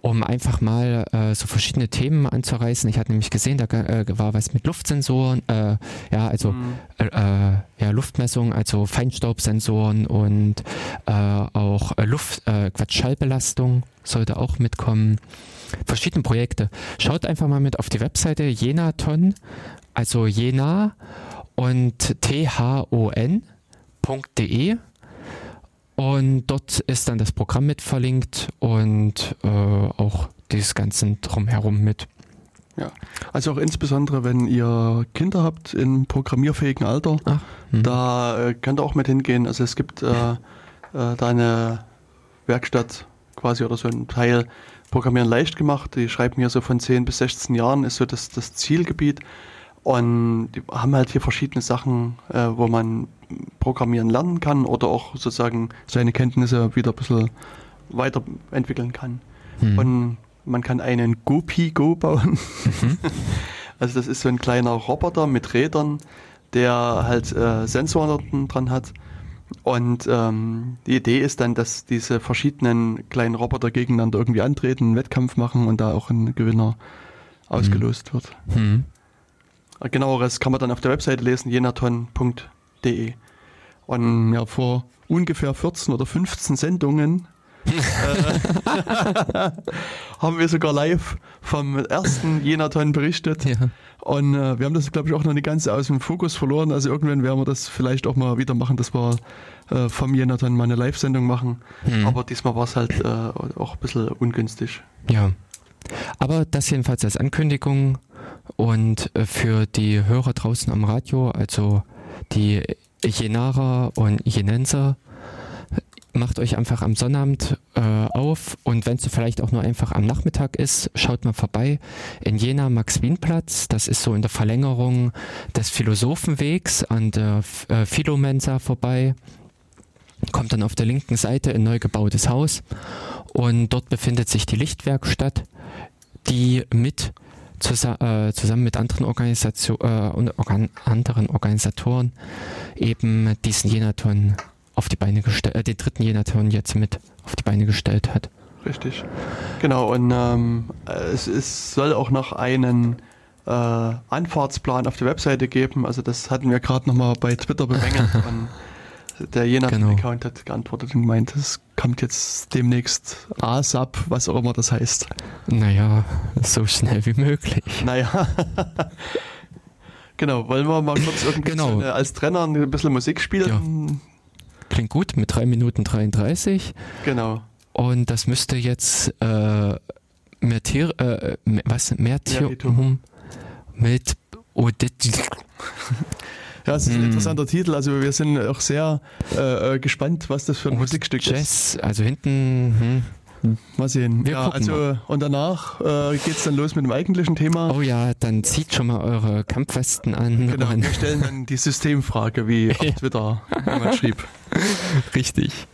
um einfach mal äh, so verschiedene Themen anzureißen. Ich hatte nämlich gesehen, da äh, war was mit Luftsensoren, äh, ja, also mhm. Äh, äh, ja, Luftmessung, also Feinstaubsensoren und äh, auch Luft, Quatsch, Schallbelastung sollte auch mitkommen. Verschiedene Projekte. Schaut einfach mal mit auf die Webseite Jenaton, also Jena und thon.de und dort ist dann das Programm mit verlinkt und äh, auch dieses ganze Drumherum mit. Ja, also auch insbesondere, wenn ihr Kinder habt im programmierfähigen Alter, Ach, hm. da äh, könnt ihr auch mit hingehen. Also es gibt äh, äh, da eine Werkstatt quasi oder so ein Teil Programmieren leicht gemacht. Die schreiben hier so von 10 bis 16 Jahren ist so das, das Zielgebiet. Und die haben halt hier verschiedene Sachen, äh, wo man programmieren lernen kann oder auch sozusagen seine Kenntnisse wieder ein bisschen weiterentwickeln kann. Mhm. Und man kann einen Gopi Go bauen. Mhm. Also das ist so ein kleiner Roboter mit Rädern, der halt äh, Sensoren dran hat. Und ähm, die Idee ist dann, dass diese verschiedenen kleinen Roboter gegeneinander irgendwie antreten, einen Wettkampf machen und da auch ein Gewinner ausgelost mhm. wird. Mhm. Genaueres kann man dann auf der Webseite lesen, jenaton.de. Und ja, vor ungefähr 14 oder 15 Sendungen äh, haben wir sogar live vom ersten Jenaton berichtet. Ja. Und äh, wir haben das, glaube ich, auch noch nicht ganz aus dem Fokus verloren. Also irgendwann werden wir das vielleicht auch mal wieder machen, dass wir äh, vom Jenaton mal eine Live-Sendung machen. Hm. Aber diesmal war es halt äh, auch ein bisschen ungünstig. Ja. Aber das jedenfalls als Ankündigung und äh, für die Hörer draußen am Radio, also die Jenarer und Jenenser, macht euch einfach am Sonnabend äh, auf und wenn es vielleicht auch nur einfach am Nachmittag ist, schaut mal vorbei in Jena Max-Wien-Platz. Das ist so in der Verlängerung des Philosophenwegs an der äh, Philomensa vorbei. Kommt dann auf der linken Seite ein neu gebautes Haus und dort befindet sich die Lichtwerkstatt, die mit äh, zusammen mit anderen, Organisation, äh, Organ anderen Organisatoren eben diesen Jenaton auf die Beine gestellt, äh, den dritten Jenaton jetzt mit auf die Beine gestellt hat. Richtig. Genau, und ähm, es, es, soll auch noch einen äh, Anfahrtsplan auf der Webseite geben. Also das hatten wir gerade nochmal bei Twitter bemängelt. der Jenaton-Account genau. hat geantwortet und gemeint, es kommt jetzt demnächst ASAP, was auch immer das heißt. Naja, so schnell wie möglich. Naja. genau, wollen wir mal kurz irgendwie genau. so, als Trainer ein bisschen Musik spielen? Ja. Klingt gut, mit 3 Minuten 33. Genau. Und das müsste jetzt äh, Mertir, äh, was? Mertium mit Odette. Ja, es ist ein hm. interessanter Titel. Also wir sind auch sehr äh, äh gespannt, was das für ein und Musikstück Jazz, ist. Also hinten. Hm. Mal sehen. Wir ja, also mal. und danach äh, geht es dann los mit dem eigentlichen Thema. Oh ja, dann zieht schon mal eure Kampfwesten an. Genau, wir stellen dann die Systemfrage, wie auf Twitter jemand schrieb. Richtig.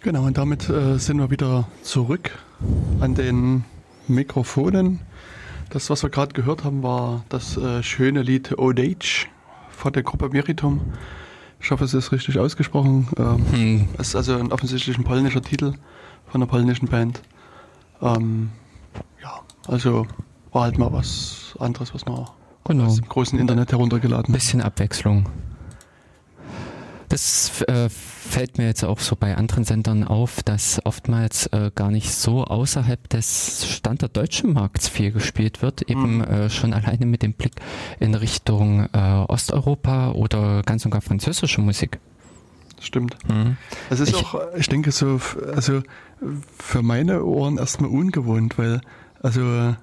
Genau, und damit äh, sind wir wieder zurück an den Mikrofonen. Das, was wir gerade gehört haben, war das äh, schöne Lied Old Age von der Gruppe Meritum. Ich hoffe, es ist richtig ausgesprochen. Ähm, hm. Es ist also ein offensichtlich ein polnischer Titel von einer polnischen Band. Ähm, ja, also war halt mal was anderes, was man genau. aus dem großen Internet heruntergeladen hat. Bisschen Abwechslung. Das äh, fällt mir jetzt auch so bei anderen Sendern auf, dass oftmals äh, gar nicht so außerhalb des standarddeutschen Markts viel gespielt wird, eben mhm. äh, schon alleine mit dem Blick in Richtung äh, Osteuropa oder ganz und gar französische Musik. Stimmt. Mhm. Es ist ich, auch, ich denke so, also für meine Ohren erstmal ungewohnt, weil also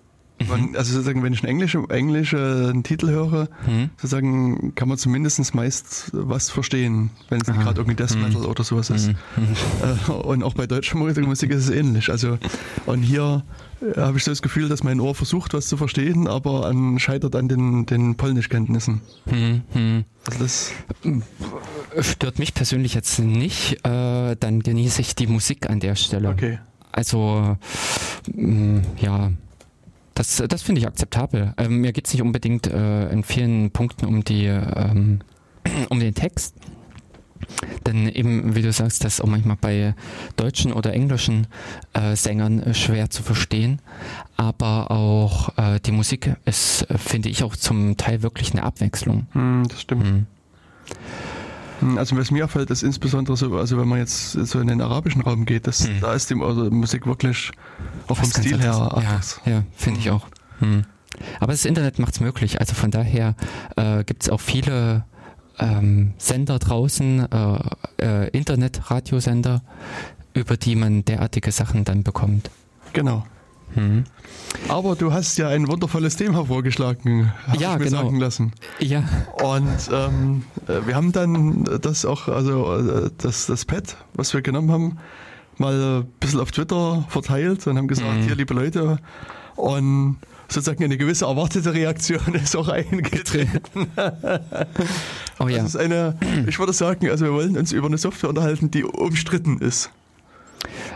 man, also sozusagen, wenn ich einen englischen, englischen Titel höre, mhm. sozusagen kann man zumindest meist was verstehen, wenn es gerade irgendwie Death Metal mhm. oder sowas ist. Mhm. Und auch bei deutscher Musik ist es ähnlich. Also und hier äh, habe ich so das Gefühl, dass mein Ohr versucht, was zu verstehen, aber an, scheitert an den, den Polnischkenntnissen. Mhm. Also das stört mich persönlich jetzt nicht. Äh, dann genieße ich die Musik an der Stelle. Okay. Also mm, ja, das, das finde ich akzeptabel. Ähm, mir geht es nicht unbedingt äh, in vielen Punkten um die ähm, um den Text. Denn eben, wie du sagst, das ist auch manchmal bei deutschen oder englischen äh, Sängern äh, schwer zu verstehen. Aber auch äh, die Musik ist, äh, finde ich, auch zum Teil wirklich eine Abwechslung. Mm, das stimmt. Mm. Also was mir auffällt, ist insbesondere so, also wenn man jetzt so in den arabischen Raum geht, das, hm. da ist die also Musik wirklich auch vom Stil her anders. Ja, ja finde ich auch. Hm. Aber das Internet macht es möglich. Also von daher äh, gibt es auch viele ähm, Sender draußen, äh, äh, Internet-Radiosender, über die man derartige Sachen dann bekommt. Genau. Mhm. Aber du hast ja ein wundervolles Thema vorgeschlagen, habe ja, ich mir genau. sagen lassen. Ja. Und ähm, äh, wir haben dann das auch, also äh, das, das Pad, was wir genommen haben, mal ein bisschen auf Twitter verteilt und haben gesagt, mhm. hier liebe Leute, und sozusagen eine gewisse erwartete Reaktion ist auch eingetreten. oh ja. Das ist eine, ich würde sagen, also wir wollen uns über eine Software unterhalten, die umstritten ist.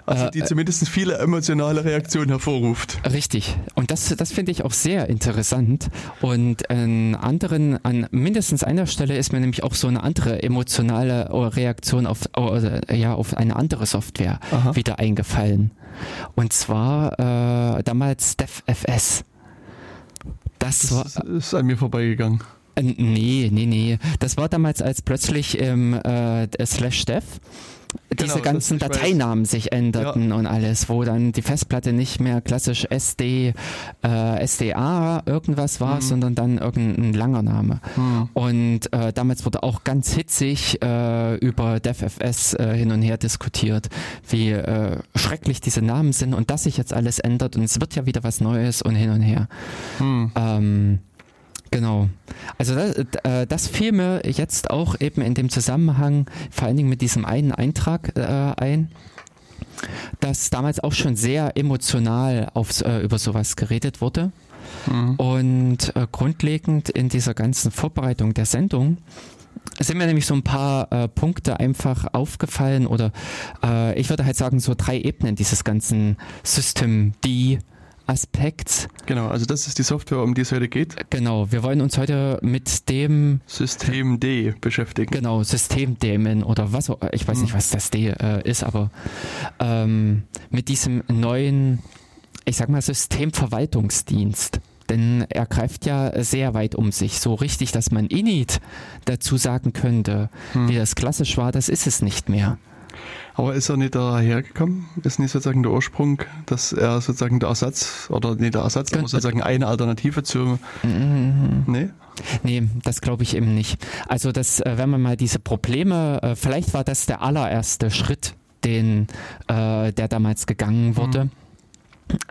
Also die äh, zumindest viele emotionale Reaktionen hervorruft. Richtig. Und das, das finde ich auch sehr interessant. Und an anderen, an mindestens einer Stelle ist mir nämlich auch so eine andere emotionale Reaktion auf, ja, auf eine andere Software Aha. wieder eingefallen. Und zwar äh, damals DevFS. Das, das war, ist an mir vorbeigegangen. Äh, nee, nee, nee. Das war damals, als plötzlich im äh, Slash Dev diese genau, ganzen Dateinamen sich änderten ja. und alles, wo dann die Festplatte nicht mehr klassisch SD, äh, SDA irgendwas war, mhm. sondern dann irgendein langer Name. Mhm. Und äh, damals wurde auch ganz hitzig äh, über DevFS äh, hin und her diskutiert, wie äh, schrecklich diese Namen sind und dass sich jetzt alles ändert und es wird ja wieder was Neues und hin und her. Mhm. Ähm, Genau. Also das, äh, das fiel mir jetzt auch eben in dem Zusammenhang, vor allen Dingen mit diesem einen Eintrag äh, ein, dass damals auch schon sehr emotional auf, äh, über sowas geredet wurde. Mhm. Und äh, grundlegend in dieser ganzen Vorbereitung der Sendung sind mir nämlich so ein paar äh, Punkte einfach aufgefallen oder äh, ich würde halt sagen so drei Ebenen dieses ganzen System, die Aspekt. Genau, also das ist die Software, um die es heute geht. Genau, wir wollen uns heute mit dem System D beschäftigen. Genau, Systemdämen oder was, ich weiß hm. nicht, was das D äh, ist, aber ähm, mit diesem neuen, ich sag mal, Systemverwaltungsdienst. Denn er greift ja sehr weit um sich. So richtig, dass man Init dazu sagen könnte, hm. wie das klassisch war, das ist es nicht mehr. Aber ist er nicht dahergekommen? Ist nicht sozusagen der Ursprung, dass er sozusagen der Ersatz, oder nicht der Ersatz, aber sozusagen eine Alternative zu. Mhm. Nee? Nee, das glaube ich eben nicht. Also, das, äh, wenn man mal diese Probleme, äh, vielleicht war das der allererste Schritt, den, äh, der damals gegangen wurde. Mhm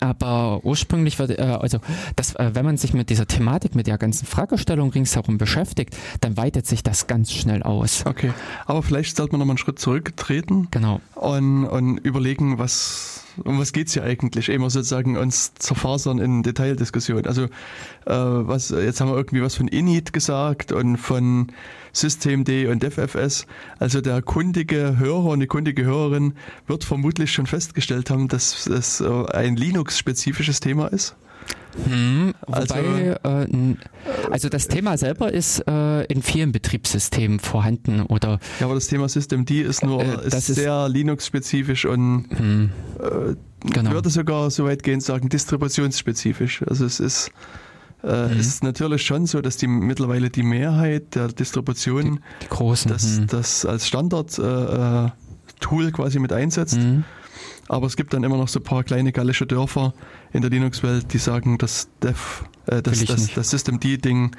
aber ursprünglich wird, äh, also das, äh, wenn man sich mit dieser Thematik, mit der ganzen Fragestellung ringsherum beschäftigt, dann weitet sich das ganz schnell aus. Okay, aber vielleicht sollte man nochmal einen Schritt zurücktreten genau. und, und überlegen, was, um was geht's hier eigentlich? Immer sozusagen uns zerfasern in Detaildiskussionen. Also äh, was jetzt haben wir irgendwie was von Init gesagt und von Systemd und FFS. Also der kundige Hörer und die kundige Hörerin wird vermutlich schon festgestellt haben, dass es äh, ein Linux-spezifisches Thema ist. Hm, wobei, also, äh, also das Thema selber ist äh, in vielen Betriebssystemen vorhanden, oder? Ja, aber das Thema Systemd ist nur äh, ist sehr Linux-spezifisch und hm, äh, genau. würde sogar so weit gehen sagen distributionsspezifisch. Also es ist äh, mhm. ist natürlich schon so, dass die mittlerweile die Mehrheit der Distributionen die, die großen, das, mhm. das als Standard äh, Tool quasi mit einsetzt. Mhm. Aber es gibt dann immer noch so ein paar kleine gallische Dörfer in der Linux-Welt, die sagen, dass Dev, äh, das, das, das Systemd-Ding,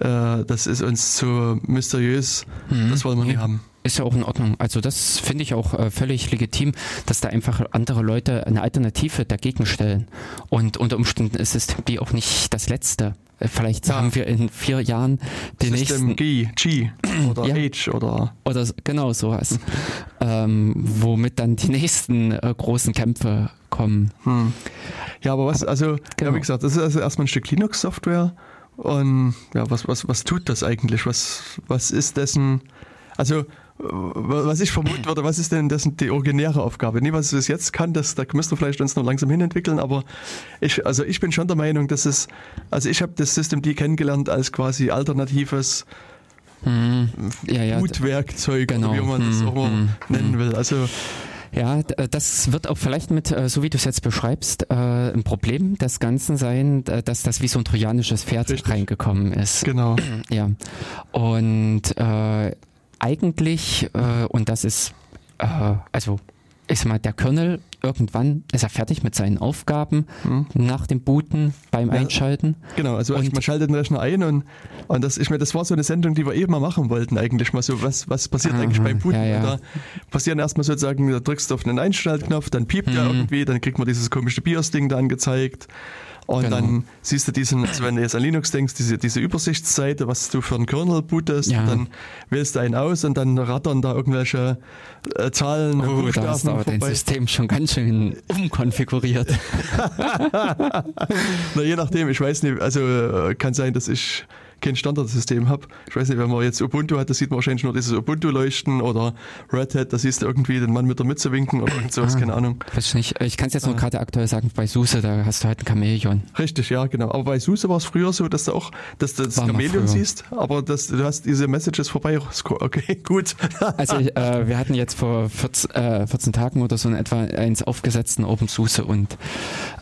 äh, das ist uns zu mysteriös, mhm. das wollen wir nicht haben. Ist ja auch in Ordnung. Also das finde ich auch äh, völlig legitim, dass da einfach andere Leute eine Alternative dagegen stellen. Und unter Umständen ist es wie auch nicht das Letzte. Äh, vielleicht ja. haben wir in vier Jahren den System nächsten G, G oder ja. H oder oder genau sowas, ähm, womit dann die nächsten äh, großen Kämpfe kommen. Hm. Ja, aber was, also genau. ja, wie gesagt, das ist also erstmal ein Stück Linux-Software und ja, was was was tut das eigentlich? Was was ist dessen? Also was ich vermuten würde, was ist denn das die originäre Aufgabe? Nee, was es jetzt kann, das, da müsst ihr vielleicht uns noch langsam hinentwickeln, aber ich, also ich bin schon der Meinung, dass es, also ich habe das System D kennengelernt als quasi alternatives hm. ja, ja, Gutwerkzeug, genau. wie man das hm, auch hm, nennen hm. will. Also ja, das wird auch vielleicht mit, äh, so wie du es jetzt beschreibst, äh, ein Problem des Ganzen sein, dass das wie so ein trojanisches Pferd Richtig. reingekommen ist. Genau. Ja. Und äh, eigentlich, äh, und das ist, äh, also ich sag mal, der Kernel, irgendwann ist er fertig mit seinen Aufgaben mhm. nach dem Booten beim ja, Einschalten. Genau, also und man schaltet den Rechner ein und, und das, ich meine, das war so eine Sendung, die wir eben mal machen wollten eigentlich mal so, was, was passiert Aha, eigentlich beim Booten? Ja, ja. Da passieren erstmal sozusagen, da drückst du auf einen Einschaltknopf, dann piept mhm. er irgendwie, dann kriegt man dieses komische BIOS-Ding da angezeigt und genau. dann siehst du diesen, also wenn du jetzt an Linux denkst, diese, diese Übersichtsseite, was du für einen Kernel bootest, ja. dann wählst du einen aus und dann rattern da irgendwelche äh, Zahlen. Oh, da hast du aber dein System schon ganz schön umkonfiguriert. Na, je nachdem, ich weiß nicht, also äh, kann sein, dass ich kein Standardsystem habe. Ich weiß nicht, wenn man jetzt Ubuntu hat, da sieht man wahrscheinlich nur dieses Ubuntu-Leuchten oder Red Hat, da siehst du irgendwie den Mann mit der Mütze winken oder irgend sowas, ah, keine Ahnung. Weiß ich nicht. Ich kann es jetzt nur ah. gerade aktuell sagen, bei SUSE, da hast du halt ein Chamäleon. Richtig, ja, genau. Aber bei SUSE war es früher so, dass du auch dass du das Chamäleon siehst, aber dass du hast diese Messages vorbei. Okay, gut. also äh, wir hatten jetzt vor 14, äh, 14, Tagen oder so in etwa eins aufgesetzt in OpenSUSE und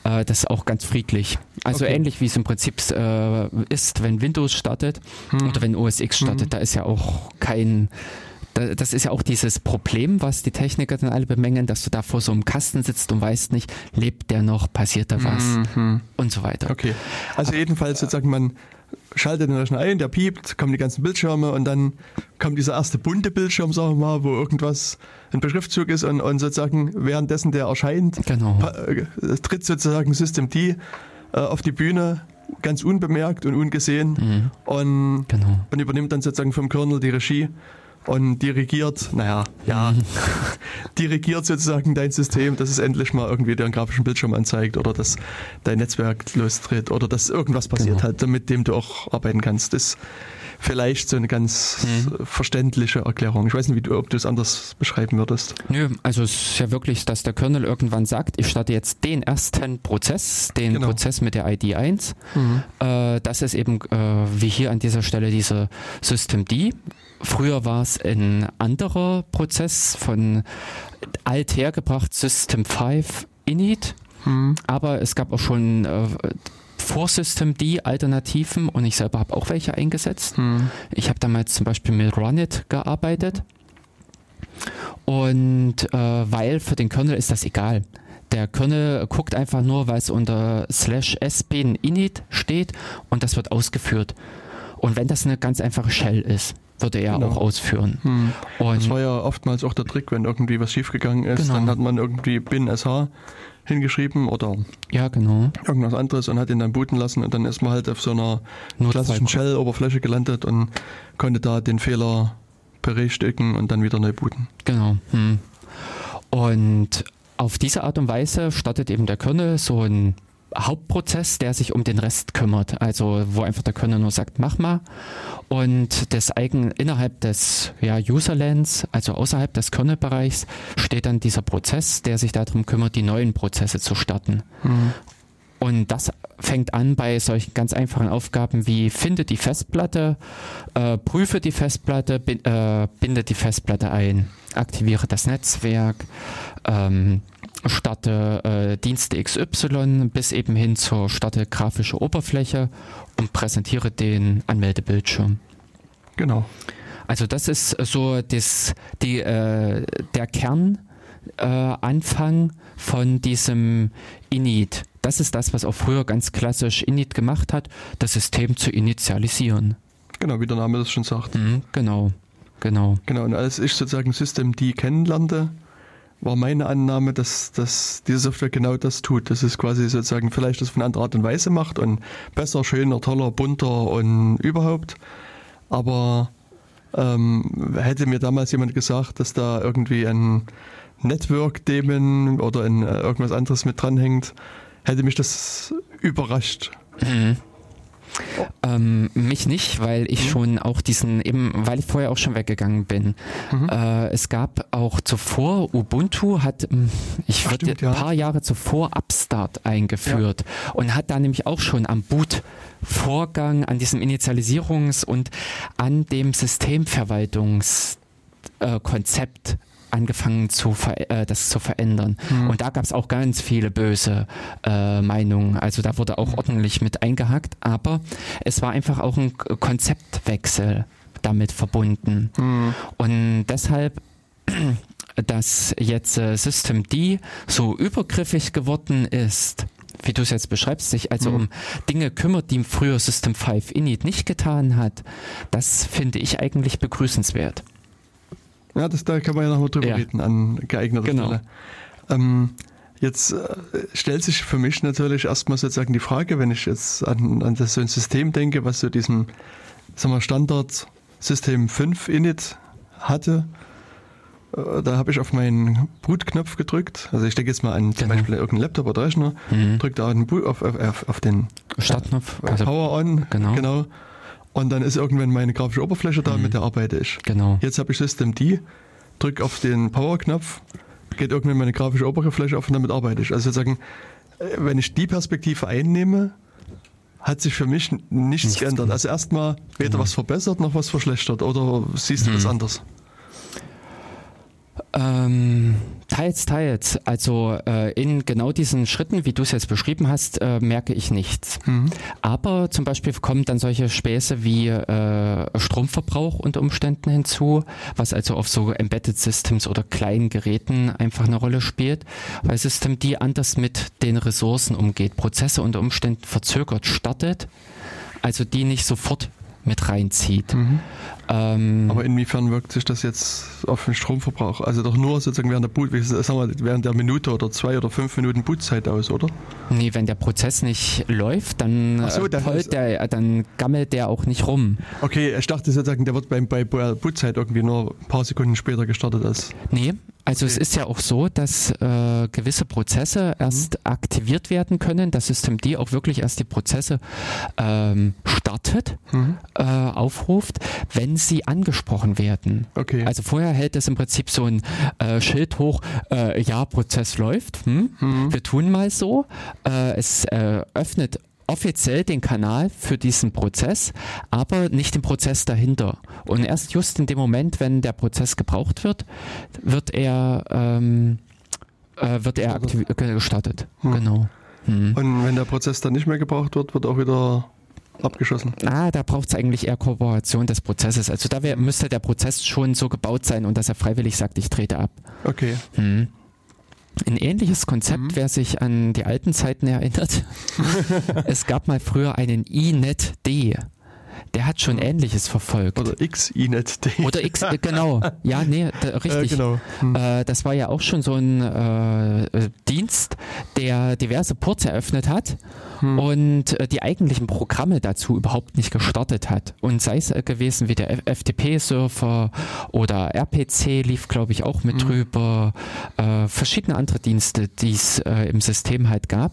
äh, das ist auch ganz friedlich. Also okay. ähnlich wie es im Prinzip äh, ist, wenn Windows startet hm. oder wenn OS X startet, hm. da ist ja auch kein das ist ja auch dieses Problem, was die Techniker dann alle bemängeln, dass du da vor so einem Kasten sitzt und weißt nicht, lebt der noch, passiert da was mhm. und so weiter. Okay. Also jedenfalls sozusagen, man schaltet den Rechner ein, der piept, kommen die ganzen Bildschirme und dann kommt dieser erste bunte Bildschirm, sagen wir mal, wo irgendwas ein Beschriftzug ist und, und sozusagen währenddessen der erscheint, genau. Äh, tritt sozusagen System D äh, auf die Bühne ganz unbemerkt und ungesehen mhm. und, genau. und übernimmt dann sozusagen vom Kernel die Regie und dirigiert, naja, ja, mhm. dirigiert sozusagen dein System, dass es endlich mal irgendwie den grafischen Bildschirm anzeigt oder dass dein Netzwerk lostritt oder dass irgendwas passiert genau. hat, mit dem du auch arbeiten kannst. Das vielleicht so eine ganz mhm. verständliche Erklärung. Ich weiß nicht, wie du, ob du es anders beschreiben würdest. Nö, also es ist ja wirklich, dass der Kernel irgendwann sagt, ich starte jetzt den ersten Prozess, den genau. Prozess mit der ID 1. Mhm. Äh, das ist eben äh, wie hier an dieser Stelle diese Systemd. Früher war es ein anderer Prozess von alt hergebracht System 5 Init. Mhm. Aber es gab auch schon äh, vor System D Alternativen und ich selber habe auch welche eingesetzt. Hm. Ich habe damals zum Beispiel mit Runit gearbeitet. Und äh, weil für den Kernel ist das egal. Der Kernel guckt einfach nur, weil es unter slash sbin init steht und das wird ausgeführt. Und wenn das eine ganz einfache Shell ist, würde er genau. auch ausführen. Hm. das war ja oftmals auch der Trick, wenn irgendwie was schiefgegangen ist, genau. dann hat man irgendwie bin sh hingeschrieben oder ja, genau. irgendwas anderes und hat ihn dann booten lassen und dann ist man halt auf so einer klassischen Shell-Oberfläche gelandet und konnte da den Fehler berichtigen und dann wieder neu booten. Genau. Hm. Und auf diese Art und Weise startet eben der Kernel so ein Hauptprozess, der sich um den Rest kümmert. Also wo einfach der Kernel nur sagt, mach mal. Und das eigen innerhalb des ja, Userlands, also außerhalb des Kernelbereichs, steht dann dieser Prozess, der sich darum kümmert, die neuen Prozesse zu starten. Mhm. Und das fängt an bei solchen ganz einfachen Aufgaben wie finde die Festplatte, äh, prüfe die Festplatte, bin, äh, binde die Festplatte ein, aktiviere das Netzwerk, ähm, starte äh, Dienste XY bis eben hin zur starte grafische Oberfläche und präsentiere den Anmeldebildschirm. Genau. Also das ist so das, die, äh, der Kernanfang äh, von diesem Init. Das ist das, was auch früher ganz klassisch Init gemacht hat, das System zu initialisieren. Genau, wie der Name das schon sagt. Mhm, genau, genau. Genau, und als ich sozusagen System D kennenlernte, war meine Annahme, dass, dass diese Software genau das tut. Dass es quasi sozusagen vielleicht das von anderer Art und Weise macht und besser, schöner, toller, bunter und überhaupt. Aber ähm, hätte mir damals jemand gesagt, dass da irgendwie ein Network-Daemon oder ein, äh, irgendwas anderes mit dranhängt, hätte mich das überrascht. Mhm. Ähm, mich nicht, weil ich mhm. schon auch diesen, eben, weil ich vorher auch schon weggegangen bin. Mhm. Äh, es gab auch zuvor, Ubuntu hat, hm, ich würde ein paar ja. Jahre zuvor Upstart eingeführt ja. und hat da nämlich auch schon am Bootvorgang, an diesem Initialisierungs- und an dem Systemverwaltungskonzept angefangen zu äh, das zu verändern. Mhm. Und da gab es auch ganz viele böse äh, Meinungen. Also da wurde auch ordentlich mit eingehackt, aber es war einfach auch ein Konzeptwechsel damit verbunden. Mhm. Und deshalb dass jetzt äh, System D so übergriffig geworden ist, wie du es jetzt beschreibst, sich also mhm. um Dinge kümmert, die früher System 5 Init nicht getan hat, das finde ich eigentlich begrüßenswert. Ja, das, da kann man ja noch mal drüber ja. reden an geeigneter genau. Stelle. Ähm, jetzt äh, stellt sich für mich natürlich erstmal sozusagen die Frage, wenn ich jetzt an, an das, so ein System denke, was so diesen sagen wir, Standard System 5 Init hatte, äh, da habe ich auf meinen Boot-Knopf gedrückt. Also ich denke jetzt mal an zum genau. Beispiel irgendeinen Laptop oder Rechner, mhm. drücke da auf, auf, auf, auf, den Startknopf, also Power On, genau. genau und dann ist irgendwann meine grafische Oberfläche da, mhm. mit der arbeite ich. Genau. Jetzt habe ich System D, drücke auf den Power-Knopf, geht irgendwann meine grafische Oberfläche auf und damit arbeite ich. Also sozusagen, äh, wenn ich die Perspektive einnehme, hat sich für mich nichts, nichts geändert. Also erstmal weder genau. was verbessert noch was verschlechtert. Oder siehst du mhm. das anders? Ähm, teils, teils. Also äh, in genau diesen Schritten, wie du es jetzt beschrieben hast, äh, merke ich nichts. Mhm. Aber zum Beispiel kommen dann solche Späße wie äh, Stromverbrauch unter Umständen hinzu, was also auf so Embedded Systems oder kleinen Geräten einfach eine Rolle spielt, weil System die anders mit den Ressourcen umgeht, Prozesse unter Umständen verzögert startet, also die nicht sofort mit reinzieht. Mhm. Ähm, Aber inwiefern wirkt sich das jetzt auf den Stromverbrauch? Also doch nur sozusagen während der Boot, sagen wir, während der Minute oder zwei oder fünf Minuten Bootzeit aus, oder? Nee, wenn der Prozess nicht läuft, dann, so, dann, äh, der, dann gammelt der auch nicht rum. Okay, ich dachte sozusagen, der wird bei, bei Bootzeit irgendwie nur ein paar Sekunden später gestartet als. Nee, also es ist ja auch so, dass äh, gewisse Prozesse erst mhm. aktiviert werden können, dass System D auch wirklich erst die Prozesse ähm, startet, mhm. äh, aufruft, wenn sie angesprochen werden. Okay. Also vorher hält es im Prinzip so ein äh, Schild hoch, äh, ja, Prozess läuft, hm? mhm. wir tun mal so. Äh, es äh, öffnet offiziell den Kanal für diesen Prozess, aber nicht den Prozess dahinter. Und erst just in dem Moment, wenn der Prozess gebraucht wird, wird er, ähm, äh, wird er aktiv gestartet. Hm. Genau. Hm. Und wenn der Prozess dann nicht mehr gebraucht wird, wird auch wieder abgeschossen. Ah, da braucht es eigentlich eher Kooperation des Prozesses. Also da wär, müsste der Prozess schon so gebaut sein und dass er freiwillig sagt, ich trete ab. Okay. Hm. Ein ähnliches Konzept, mhm. wer sich an die alten Zeiten erinnert. es gab mal früher einen INET-D. Der hat schon Ähnliches verfolgt. Oder xinet.de. Oder X, äh, genau. Ja, nee, da, richtig. Äh, genau. Hm. Äh, das war ja auch schon so ein äh, äh Dienst, der diverse Ports eröffnet hat hm. und äh, die eigentlichen Programme dazu überhaupt nicht gestartet hat. Und sei es gewesen wie der FTP-Surfer oder RPC lief, glaube ich, auch mit hm. drüber. verschiedene andere Dienste, die es im System halt gab.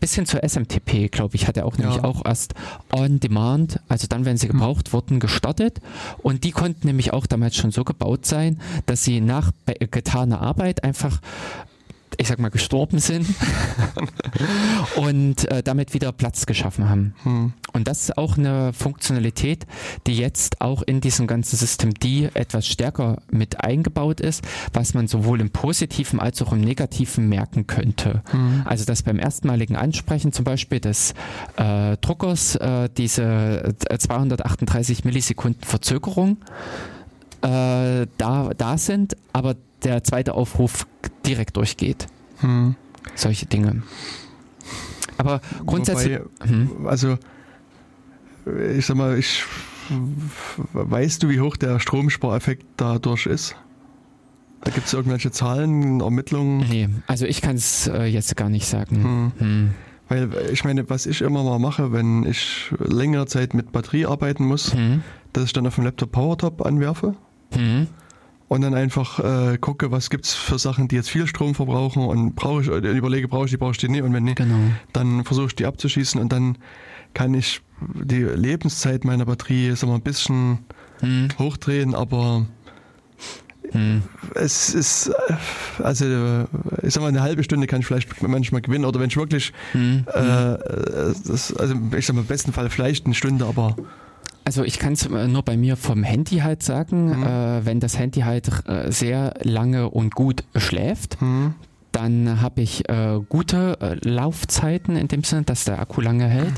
bis hin zur SMTP, glaube ich, hat er auch nämlich ja. auch erst on demand, also dann, wenn sie hm. gebraucht wurden, gestartet. Und die konnten nämlich auch damals schon so gebaut sein, dass sie nach getaner Arbeit einfach ich sag mal, gestorben sind und äh, damit wieder Platz geschaffen haben. Hm. Und das ist auch eine Funktionalität, die jetzt auch in diesem ganzen System D etwas stärker mit eingebaut ist, was man sowohl im Positiven als auch im Negativen merken könnte. Hm. Also dass beim erstmaligen Ansprechen zum Beispiel des äh, Druckers äh, diese 238 äh, Millisekunden Verzögerung äh, da, da sind, aber der zweite Aufruf direkt durchgeht. Hm. Solche Dinge. Aber grundsätzlich. Wobei, hm. Also, ich sag mal, ich. Weißt du, wie hoch der Stromspareffekt dadurch ist? Da gibt es irgendwelche Zahlen, Ermittlungen? Nee, also ich kann es äh, jetzt gar nicht sagen. Hm. Hm. Weil ich meine, was ich immer mal mache, wenn ich längere Zeit mit Batterie arbeiten muss, hm. dass ich dann auf dem Laptop PowerTop anwerfe. Und dann einfach äh, gucke, was gibt es für Sachen, die jetzt viel Strom verbrauchen und brauche ich, überlege, brauche ich die, brauche ich die nicht und wenn nicht, genau. dann versuche ich die abzuschießen und dann kann ich die Lebenszeit meiner Batterie so mal ein bisschen hm. hochdrehen, aber hm. es ist, also ich sag mal, eine halbe Stunde kann ich vielleicht manchmal gewinnen oder wenn ich wirklich, hm. äh das, also ich sag mal, im besten Fall vielleicht eine Stunde, aber also ich kann es nur bei mir vom Handy halt sagen, mhm. äh, wenn das Handy halt äh, sehr lange und gut schläft, mhm. dann habe ich äh, gute äh, Laufzeiten in dem Sinne, dass der Akku lange hält.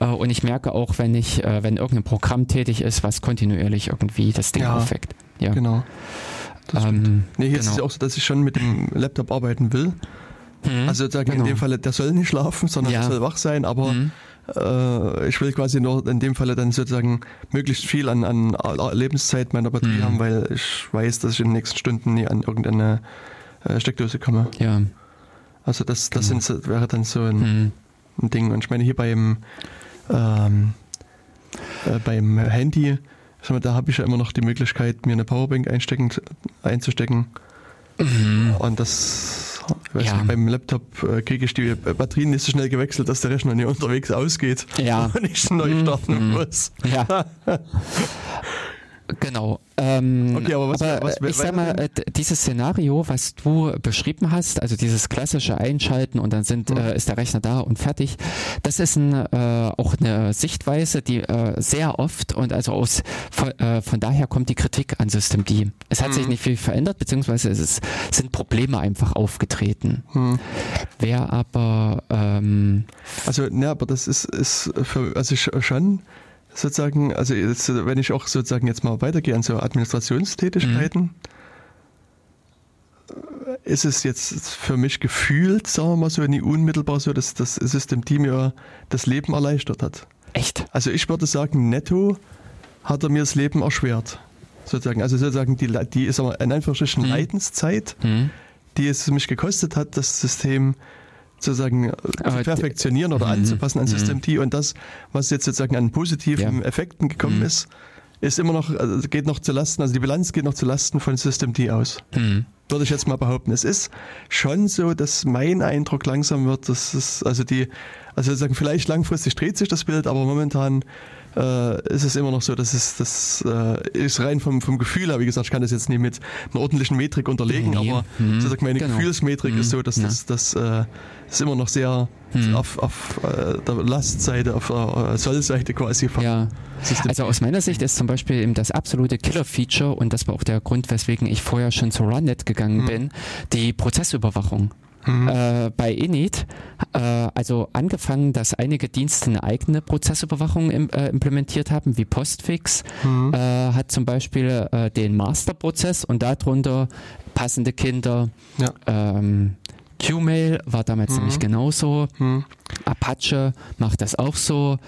Mhm. und ich merke auch, wenn ich, äh, wenn irgendein Programm tätig ist, was kontinuierlich irgendwie das Ding ja, aufweckt. Ja, genau. Ähm, nee, hier genau. ist es genau. auch so, dass ich schon mit dem Laptop arbeiten will. Mhm. Also sozusagen genau. in dem Fall, der soll nicht schlafen, sondern ja. der soll wach sein, aber mhm. Äh, ich will quasi nur in dem Falle dann sozusagen möglichst viel an, an Lebenszeit meiner Batterie mhm. haben, weil ich weiß, dass ich in den nächsten Stunden nie an irgendeine äh, Steckdose komme. Ja. Also das, das genau. sind, wäre dann so ein, mhm. ein, Ding. Und ich meine, hier beim, ähm, äh, beim Handy, mal, da habe ich ja immer noch die Möglichkeit, mir eine Powerbank einstecken, einzustecken. Mhm. Und das ja. nicht, beim Laptop äh, kriege ich die Batterien nicht so schnell gewechselt, dass der Rechner nicht unterwegs ausgeht ja. und ich neu mhm. starten muss. Ja. Genau. Ähm, okay, aber was, aber, was, was ich sag mal, äh, dieses Szenario, was du beschrieben hast, also dieses klassische Einschalten und dann sind, mhm. äh, ist der Rechner da und fertig, das ist ein, äh, auch eine Sichtweise, die äh, sehr oft und also aus von, äh, von, daher kommt die Kritik an System D. Es hat mhm. sich nicht viel verändert, beziehungsweise es ist, sind Probleme einfach aufgetreten. Mhm. Wer aber ähm, also, ne, aber das ist, ist für, also schon sozusagen, also jetzt, wenn ich auch sozusagen jetzt mal weitergehe an so Administrationstätigkeiten, mhm. ist es jetzt für mich gefühlt, sagen wir mal so, nie unmittelbar so, dass das System die mir das Leben erleichtert hat. Echt? Also ich würde sagen, netto hat er mir das Leben erschwert. Sozusagen. Also sozusagen die, die ist aber in Anführungsstrichen mhm. Leidenszeit, mhm. die es mich gekostet hat, das System sozusagen äh, zu perfektionieren oder anzupassen an mhm. System T und das, was jetzt sozusagen an positiven ja. Effekten gekommen mhm. ist, ist immer noch, also geht noch zu Lasten, also die Bilanz geht noch zu Lasten von System T aus. Mhm. Würde ich jetzt mal behaupten. Es ist schon so, dass mein Eindruck langsam wird, dass es, also die, also sozusagen vielleicht langfristig dreht sich das Bild, aber momentan äh, ist es immer noch so, dass es das äh, ist rein vom, vom Gefühl her, wie gesagt, ich kann das jetzt nicht mit einer ordentlichen Metrik unterlegen, nee. aber mhm. sozusagen meine genau. Gefühlsmetrik mhm. ist so, dass ja. das, das äh, ist immer noch sehr mhm. auf, auf äh, der Lastseite, auf der äh, Sollseite quasi. Ja. Also aus meiner Sicht ist zum Beispiel eben das absolute Killer-Feature und das war auch der Grund, weswegen ich vorher schon zu Runnet gegangen mhm. bin, die Prozessüberwachung. Mhm. Äh, bei Init, äh, also angefangen, dass einige Dienste eine eigene Prozessüberwachung im, äh, implementiert haben, wie Postfix, mhm. Äh, hat zum Beispiel äh, den Masterprozess und darunter passende Kinder. Ja. Ähm, Qmail war damals mhm. nämlich genauso. Mhm. Apache macht das auch so.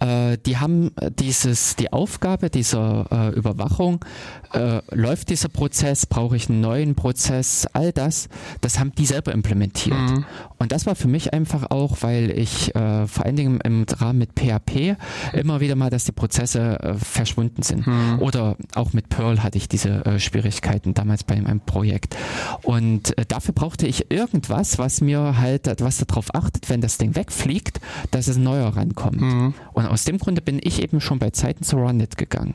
Äh, die haben dieses, die Aufgabe dieser äh, Überwachung, äh, läuft dieser Prozess, brauche ich einen neuen Prozess, all das, das haben die selber implementiert. Mhm. Und das war für mich einfach auch, weil ich äh, vor allen Dingen im Rahmen mit PHP immer wieder mal, dass die Prozesse äh, verschwunden sind. Mhm. Oder auch mit Perl hatte ich diese äh, Schwierigkeiten damals bei meinem Projekt. Und dafür brauchte ich irgendwas, was mir halt, was darauf achtet, wenn das Ding wegfliegt, dass es neuer rankommt. Mhm. Und aus dem Grunde bin ich eben schon bei Zeiten zu Runit gegangen.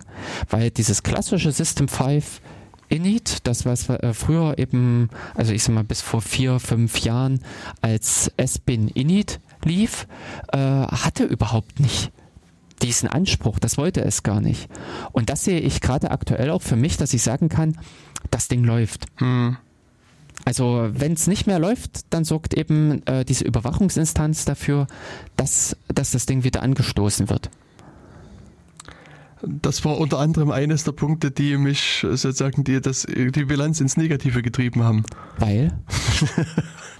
Weil dieses klassische System 5 Init, das was äh, früher eben, also ich sag mal bis vor vier, fünf Jahren als S-Bin Init lief, äh, hatte überhaupt nicht diesen Anspruch. Das wollte es gar nicht. Und das sehe ich gerade aktuell auch für mich, dass ich sagen kann, das Ding läuft. Hm. Also wenn es nicht mehr läuft, dann sorgt eben äh, diese Überwachungsinstanz dafür, dass, dass das Ding wieder angestoßen wird. Das war unter anderem eines der Punkte, die mich sozusagen die, das, die Bilanz ins Negative getrieben haben. Weil?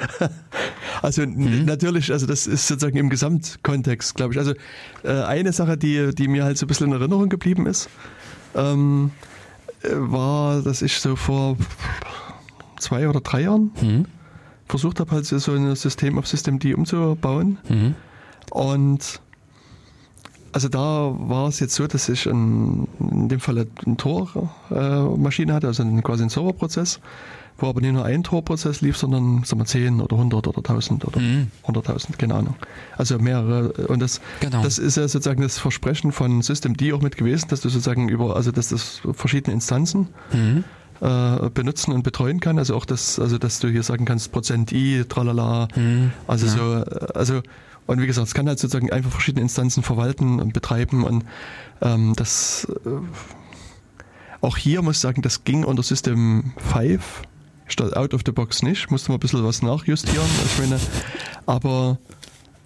also mhm. natürlich, also das ist sozusagen im Gesamtkontext, glaube ich. Also äh, eine Sache, die, die mir halt so ein bisschen in Erinnerung geblieben ist, ähm, äh, war, dass ich so vor zwei oder drei Jahren mhm. versucht habe, halt so ein System auf System D umzubauen. Mhm. Und also da war es jetzt so, dass ich ein, in dem Fall eine Tor-Maschine äh, hatte, also quasi einen Serverprozess, wo aber nicht nur ein Tor-Prozess lief, sondern sagen wir, 10 oder 100 oder 1000 oder mhm. 100.000, keine Ahnung. Also mehrere. Und das, genau. das ist ja sozusagen das Versprechen von Systemd auch mit gewesen, dass du sozusagen über, also dass das verschiedene Instanzen mhm. Äh, benutzen und betreuen kann. Also auch das, also dass du hier sagen kannst, Prozent I, tralala. Mhm. Also ja. so, also und wie gesagt, es kann halt sozusagen einfach verschiedene Instanzen verwalten und betreiben und ähm, das äh, auch hier muss ich sagen, das ging unter System 5 statt out of the box nicht. Musste mal ein bisschen was nachjustieren. Ich meine, aber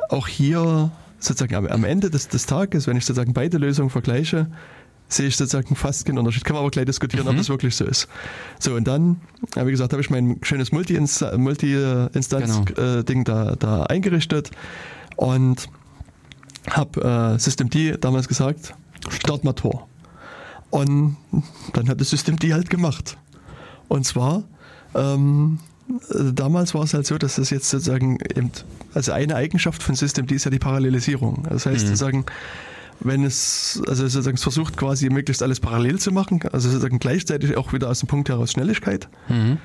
auch hier sozusagen am, am Ende des, des Tages, wenn ich sozusagen beide Lösungen vergleiche, sehe ich sozusagen fast keinen Unterschied. Kann man aber gleich diskutieren, mhm. ob das wirklich so ist. So, und dann, wie gesagt, habe ich mein schönes Multi-Instanz-Ding Multi genau. da, da eingerichtet und habe äh, Systemd damals gesagt, start mal Tor. Und dann hat das Systemd halt gemacht. Und zwar, ähm, damals war es halt so, dass das jetzt sozusagen, eben, also eine Eigenschaft von Systemd ist ja die Parallelisierung. Das heißt mhm. sozusagen, wenn es, also sozusagen es versucht quasi möglichst alles parallel zu machen, also sozusagen gleichzeitig auch wieder aus dem Punkt heraus Schnelligkeit. Mhm.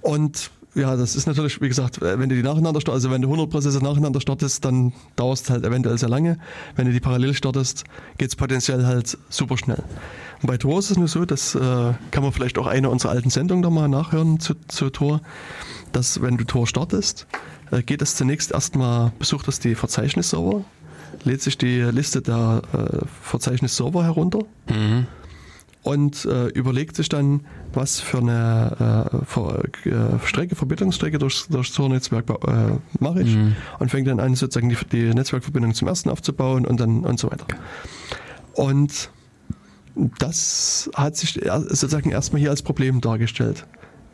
Und ja, das ist natürlich, wie gesagt, wenn du die nacheinander startest, also wenn du 100 Prozesse nacheinander startest, dann dauert es halt eventuell sehr lange. Wenn du die parallel startest, geht es potenziell halt super schnell. Und bei Tor ist es nur so, das äh, kann man vielleicht auch eine unserer alten Sendungen nochmal nachhören zu, zu Tor, dass wenn du Tor startest, äh, geht es zunächst erstmal, besucht das die Verzeichnisserver, lädt sich die Liste der äh, Verzeichnisserver herunter. Mhm und äh, überlegt sich dann, was für eine äh, für, äh, Strecke, Verbindungsstrecke durch, durch so ein Netzwerk äh, mache ich mhm. und fängt dann an, sozusagen die, die Netzwerkverbindung zum ersten aufzubauen und dann und so weiter. Und das hat sich sozusagen erstmal hier als Problem dargestellt.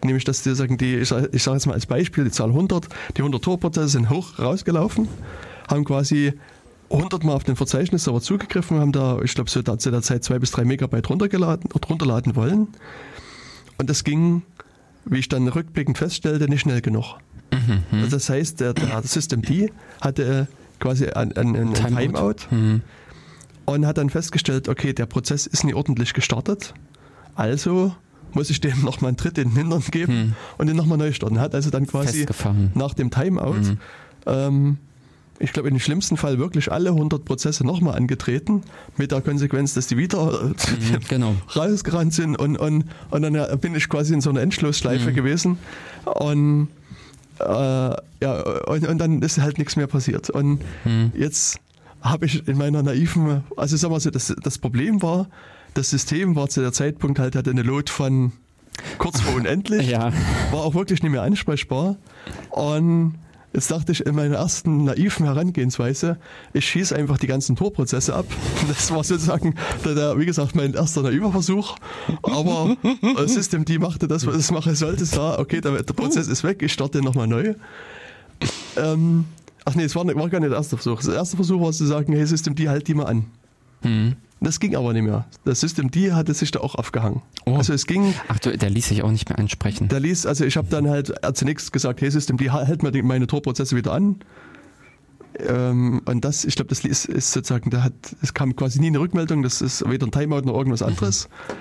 Nämlich, dass die, sagen, die ich sage sag jetzt mal als Beispiel, die Zahl 100, die 100 Torprozesse sind hoch rausgelaufen, haben quasi 100 Mal auf den Verzeichnisserver zugegriffen, haben da, ich glaube, so zu der Zeit zwei bis drei Megabyte runtergeladen, runterladen wollen. Und das ging, wie ich dann rückblickend feststellte, nicht schnell genug. Mhm, mhm. also das heißt, der, der System D hatte quasi einen, einen Timeout, Timeout mhm. und hat dann festgestellt, okay, der Prozess ist nicht ordentlich gestartet. Also muss ich dem nochmal einen Tritt in den Hintern geben mhm. und den nochmal neu starten. Hat also dann quasi nach dem Timeout mhm. ähm, ich glaube, in dem schlimmsten Fall wirklich alle 100 Prozesse nochmal angetreten, mit der Konsequenz, dass die wieder mhm, genau. rausgerannt sind und, und, und dann bin ich quasi in so einer Endschlussschleife mhm. gewesen und, äh, ja, und, und, dann ist halt nichts mehr passiert. Und mhm. jetzt habe ich in meiner naiven, also sagen wir so, das, das Problem war, das System war zu der Zeitpunkt halt, hatte eine Load von kurz vor unendlich, ja. war auch wirklich nicht mehr ansprechbar und Jetzt dachte ich in meiner ersten naiven Herangehensweise, ich schieße einfach die ganzen Torprozesse ab. Das war sozusagen, der, der, wie gesagt, mein erster naiver Versuch. Aber System, die machte das, was es machen sollte, sah, okay, der, der Prozess ist weg, ich starte nochmal neu. Ähm, ach nee, es war, war gar nicht der erste Versuch. Der erste Versuch war zu sagen, hey System D, halt die mal an. Mhm. Das ging aber nicht mehr. Das System D hatte sich da auch aufgehangen. Oh. Also es ging. Ach du, der ließ sich auch nicht mehr ansprechen. Der ließ, also ich habe dann halt zunächst gesagt, hey System D, halt mal meine Tor-Prozesse wieder an. Ähm, und das, ich glaube, das ist, ist, sozusagen, da hat, es kam quasi nie eine Rückmeldung, das ist weder ein Timeout noch irgendwas anderes. Mhm.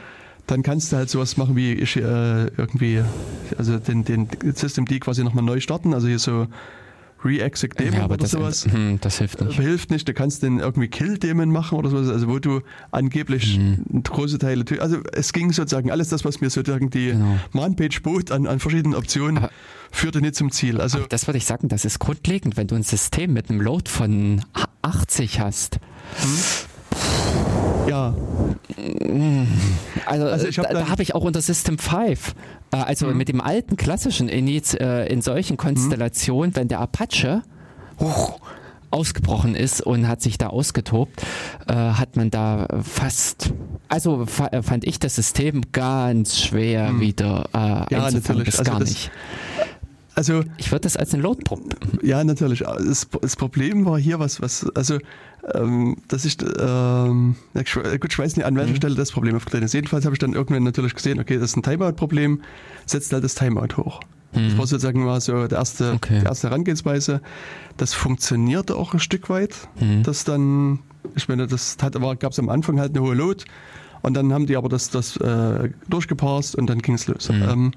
Dann kannst du halt sowas machen wie ich, äh, irgendwie, also den, den System D quasi nochmal neu starten, also hier so Re-Exec Daemon ja, oder das, sowas. Hm, das hilft nicht. Hilft nicht. Du kannst den irgendwie Kill Daemon machen oder sowas, also wo du angeblich hm. große Teile, also es ging sozusagen alles das, was mir sozusagen die genau. Man-Page bot an, an verschiedenen Optionen, aber, führte nicht zum Ziel. Also das würde ich sagen, das ist grundlegend, wenn du ein System mit einem Load von 80 hast. Hm? Ja. Also, also hab da, da habe ich auch unter System 5 äh, also mhm. mit dem alten klassischen Init äh, in solchen Konstellationen, mhm. wenn der Apache hoch, ausgebrochen ist und hat sich da ausgetobt, äh, hat man da fast, also äh, fand ich das System ganz schwer mhm. wieder äh, ja, einzufangen, das also gar nicht. Also ich würde das als ein Load-Problem. Ja, natürlich. Das, das, Problem war hier was, was also ähm, dass ich, ähm, gut, ich weiß nicht, an welcher mhm. Stelle das Problem aufgetreten ist. Jedenfalls habe ich dann irgendwann natürlich gesehen, okay, das ist ein Timeout-Problem, setzt halt das Timeout hoch. Mhm. Das war sozusagen mal so der erste, okay. die erste Herangehensweise. Das funktionierte auch ein Stück weit. Mhm. Das dann, ich meine, das gab es am Anfang halt eine hohe Load und dann haben die aber das, das äh, durchgepasst und dann ging es los. Mhm. Ähm,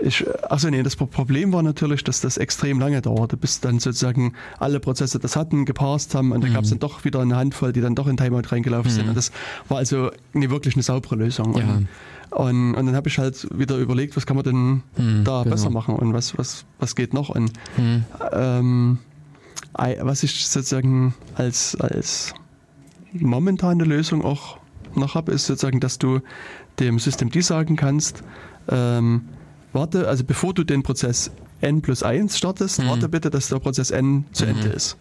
ich, achso, nee, das Problem war natürlich, dass das extrem lange dauerte, bis dann sozusagen alle Prozesse das hatten, geparst haben und mhm. da gab es dann doch wieder eine Handvoll, die dann doch in Timeout reingelaufen mhm. sind. Und das war also nie wirklich eine saubere Lösung. Ja. Und, und, und, dann habe ich halt wieder überlegt, was kann man denn mhm, da genau. besser machen und was, was, was geht noch. Und mhm. ähm, was ich sozusagen als, als momentane Lösung auch noch habe, ist sozusagen, dass du dem System D sagen kannst, ähm, warte, also bevor du den Prozess n plus 1 startest, mhm. warte bitte, dass der Prozess n zu mhm. Ende ist.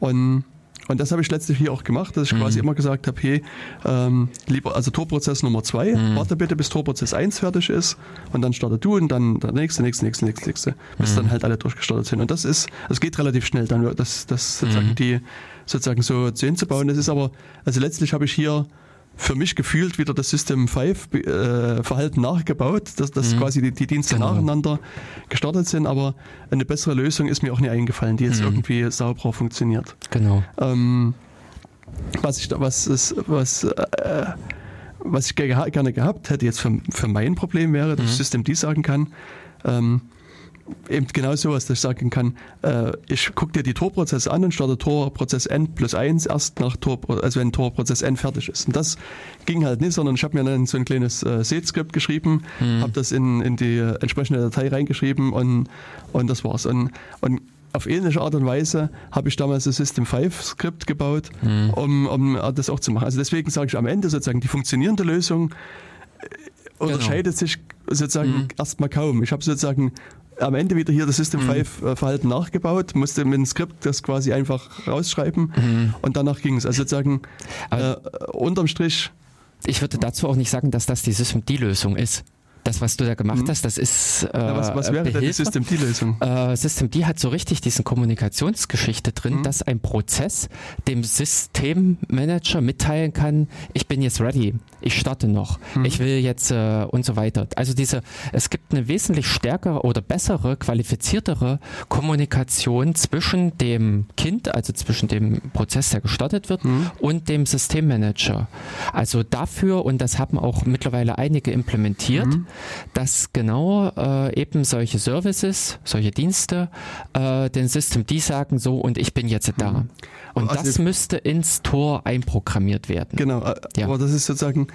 Und, und das habe ich letztlich hier auch gemacht, dass ich mhm. quasi immer gesagt habe, hey, ähm, lieber, also Torprozess Nummer 2, mhm. warte bitte, bis Torprozess 1 fertig ist und dann startet du und dann der nächste, nächste, nächste, nächste, nächste bis mhm. dann halt alle durchgestartet sind. Und das ist, es geht relativ schnell dann, das, das sozusagen mhm. die sozusagen so zu hinzubauen. Das ist aber, also letztlich habe ich hier für mich gefühlt wieder das System 5 äh, Verhalten nachgebaut, dass, dass mhm. quasi die, die Dienste genau. nacheinander gestartet sind, aber eine bessere Lösung ist mir auch nie eingefallen, die jetzt mhm. irgendwie sauberer funktioniert. Genau. Ähm, was ich was ist, was äh, was ich gerne gehabt hätte jetzt für, für mein Problem wäre, dass mhm. System D sagen kann, ähm, eben genau sowas, dass ich sagen kann, äh, ich gucke dir die Torprozesse an und starte Torprozess N plus 1 erst nach Tor, also wenn Torprozess N fertig ist. Und das ging halt nicht, sondern ich habe mir dann so ein kleines äh, Set-Skript geschrieben, mhm. habe das in, in die entsprechende Datei reingeschrieben und, und das war's. Und, und auf ähnliche Art und Weise habe ich damals das System 5 Skript gebaut, mhm. um, um das auch zu machen. Also deswegen sage ich am Ende sozusagen, die funktionierende Lösung äh, genau. unterscheidet genau. sich sozusagen mhm. erstmal kaum. Ich habe sozusagen am Ende wieder hier das System 5 mhm. Äh, Verhalten nachgebaut, musste mit dem Skript das quasi einfach rausschreiben mhm. und danach ging es. Also sozusagen äh, unterm Strich. Ich würde dazu auch nicht sagen, dass das die System D-Lösung ist das, was du da gemacht mhm. hast, das ist. Äh, ja, was, was wäre denn die System D-Lösung? Äh, System D hat so richtig diesen Kommunikationsgeschichte drin, mhm. dass ein Prozess dem Systemmanager mitteilen kann, ich bin jetzt ready, ich starte noch, mhm. ich will jetzt äh, und so weiter. Also diese, es gibt eine wesentlich stärkere oder bessere, qualifiziertere Kommunikation zwischen dem Kind, also zwischen dem Prozess, der gestartet wird, mhm. und dem Systemmanager. Also dafür, und das haben auch mittlerweile einige implementiert, mhm dass genau äh, eben solche Services, solche Dienste äh, den System die sagen so und ich bin jetzt da. Mhm. Und also das müsste ins Tor einprogrammiert werden. Genau, äh, ja. aber das ist sozusagen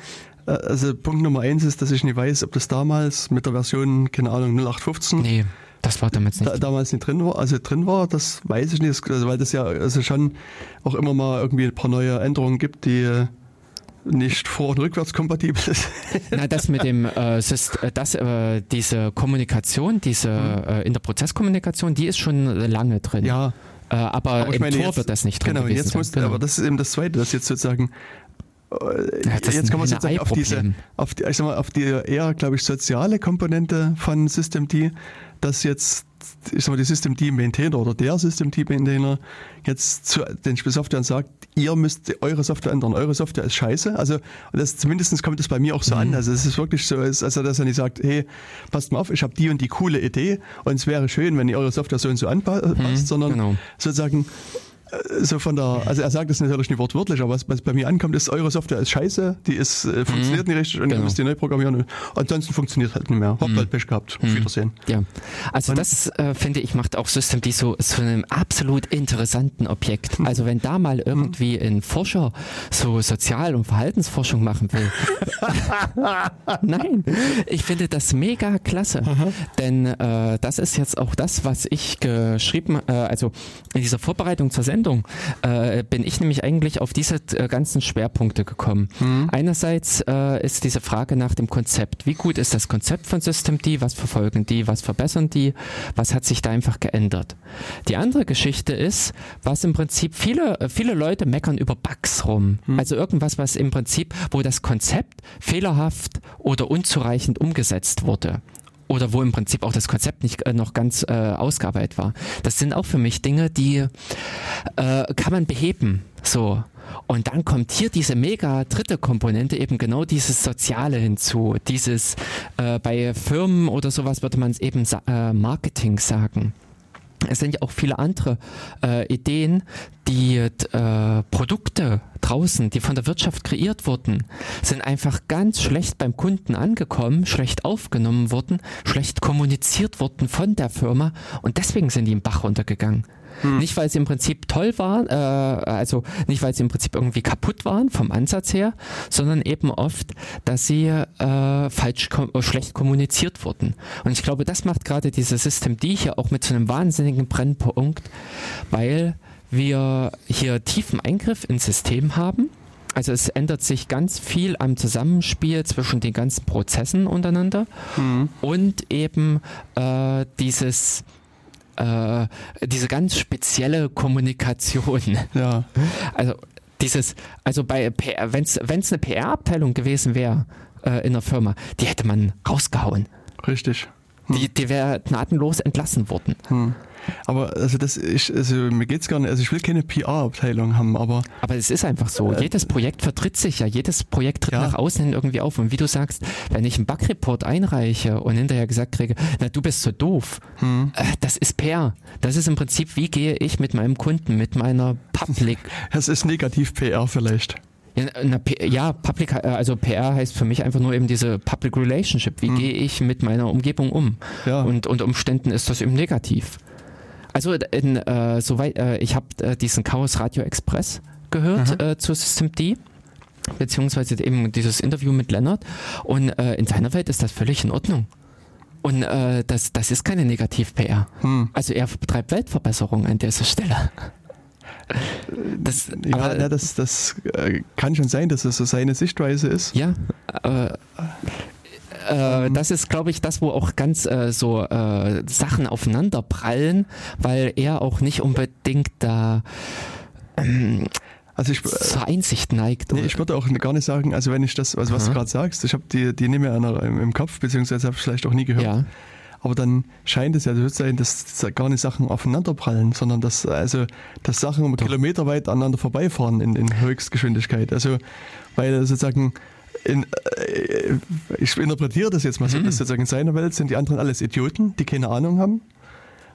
äh, also Punkt Nummer eins ist, dass ich nicht weiß, ob das damals mit der Version, keine Ahnung, 0815. Nee. Das war damals nicht. Da, damals nicht drin war, also drin war, das weiß ich nicht, also weil das ja also schon auch immer mal irgendwie ein paar neue Änderungen gibt, die nicht vor- und rückwärtskompatibel ist. Na, das mit dem, äh, äh, das, äh, diese Kommunikation, diese mhm. äh, Interprozesskommunikation, die ist schon lange drin. Ja. Äh, aber, aber im meine, Tor jetzt, wird das nicht drin genau, jetzt muss, genau. Aber das ist eben das Zweite, dass jetzt sozusagen äh, ja, jetzt kann man sozusagen auf diese, auf die, ich sag mal, auf die eher, glaube ich, soziale Komponente von System D, dass jetzt ich sag mal, die System Team Maintainer oder der System Team Maintainer jetzt zu den Software sagt, ihr müsst eure Software ändern, eure Software ist scheiße. Also das zumindest kommt das bei mir auch so mhm. an. Also es ist wirklich so, also dass er nicht sagt, hey, passt mal auf, ich habe die und die coole Idee und es wäre schön, wenn ihr eure Software so und so anpasst, mhm, sondern genau. sozusagen so von der, also er sagt das natürlich nicht wortwörtlich, aber was, was bei mir ankommt, ist, eure Software ist scheiße, die ist, äh, funktioniert mhm. nicht richtig und genau. ihr müsst die neu programmieren. ansonsten funktioniert halt nicht mehr. Habt mhm. halt Pech gehabt. Mhm. Auf Wiedersehen. Ja. Also und, das äh, finde ich macht auch System die so zu einem absolut interessanten Objekt. Mhm. Also wenn da mal irgendwie mhm. ein Forscher so Sozial- und Verhaltensforschung machen will. Nein, ich finde das mega klasse. Denn äh, das ist jetzt auch das, was ich geschrieben, äh, also in dieser Vorbereitung zur Sendung Sendung äh, bin ich nämlich eigentlich auf diese äh, ganzen Schwerpunkte gekommen. Mhm. Einerseits äh, ist diese Frage nach dem Konzept. Wie gut ist das Konzept von Systemd? Was verfolgen die? Was verbessern die? Was hat sich da einfach geändert? Die andere Geschichte ist, was im Prinzip viele, äh, viele Leute meckern über Bugs rum. Mhm. Also irgendwas, was im Prinzip, wo das Konzept fehlerhaft oder unzureichend umgesetzt wurde oder wo im Prinzip auch das Konzept nicht äh, noch ganz äh, ausgearbeitet war. Das sind auch für mich Dinge, die äh, kann man beheben. So. Und dann kommt hier diese mega dritte Komponente, eben genau dieses Soziale hinzu. Dieses, äh, bei Firmen oder sowas würde man es eben äh, Marketing sagen es sind ja auch viele andere äh, Ideen, die äh, Produkte draußen, die von der Wirtschaft kreiert wurden, sind einfach ganz schlecht beim Kunden angekommen, schlecht aufgenommen worden, schlecht kommuniziert worden von der Firma und deswegen sind die im Bach runtergegangen. Hm. Nicht, weil sie im Prinzip toll waren, äh, also nicht, weil sie im Prinzip irgendwie kaputt waren vom Ansatz her, sondern eben oft, dass sie äh, falsch kom schlecht kommuniziert wurden. Und ich glaube, das macht gerade dieses System D hier auch mit so einem wahnsinnigen Brennpunkt, weil wir hier tiefen Eingriff ins System haben. Also es ändert sich ganz viel am Zusammenspiel zwischen den ganzen Prozessen untereinander mhm. und eben äh, dieses äh, diese ganz spezielle Kommunikation. Ja. Also dieses, also bei wenn es eine PR-Abteilung gewesen wäre äh, in der Firma, die hätte man rausgehauen. Richtig. Hm. Die, die wäre gnadenlos entlassen worden. Hm. Aber also das ist, also mir geht's gar nicht, also ich will keine PR-Abteilung haben, aber. Aber es ist einfach so. Äh, jedes Projekt vertritt sich ja, jedes Projekt tritt ja. nach außen hin irgendwie auf. Und wie du sagst, wenn ich einen Bug-Report einreiche und hinterher gesagt kriege, na du bist so doof, hm. äh, das ist PR. Das ist im Prinzip, wie gehe ich mit meinem Kunden, mit meiner Public. Es ist negativ PR vielleicht. Ja, na, ja, Public, äh, also PR heißt für mich einfach nur eben diese Public Relationship. Wie hm. gehe ich mit meiner Umgebung um? Ja. Und unter Umständen ist das eben negativ. Also in, äh, soweit, äh, ich habe äh, diesen Chaos Radio Express gehört äh, zu System D beziehungsweise eben dieses Interview mit Lennart und äh, in seiner Welt ist das völlig in Ordnung. Und äh, das, das ist keine Negativ-PR. Hm. Also er betreibt Weltverbesserung an dieser Stelle. Das, ja, aber, ja, das, das äh, kann schon sein, dass es so seine Sichtweise ist. Ja, äh, äh, das ist, glaube ich, das, wo auch ganz äh, so äh, Sachen aufeinander prallen, weil er auch nicht unbedingt da ähm, also ich, zur Einsicht neigt. Nee, ich würde auch gar nicht sagen, also wenn ich das, also was Aha. du gerade sagst, ich habe die, die nicht mehr im, im Kopf, beziehungsweise habe ich vielleicht auch nie gehört. Ja. Aber dann scheint es ja so zu sein, dass gar nicht Sachen aufeinanderprallen, sondern dass, also, dass Sachen Doch. kilometerweit aneinander vorbeifahren in, in Höchstgeschwindigkeit. Also, weil sozusagen in, äh, ich interpretiere das jetzt mal so, mhm. dass sozusagen in seiner Welt sind die anderen alles Idioten, die keine Ahnung haben.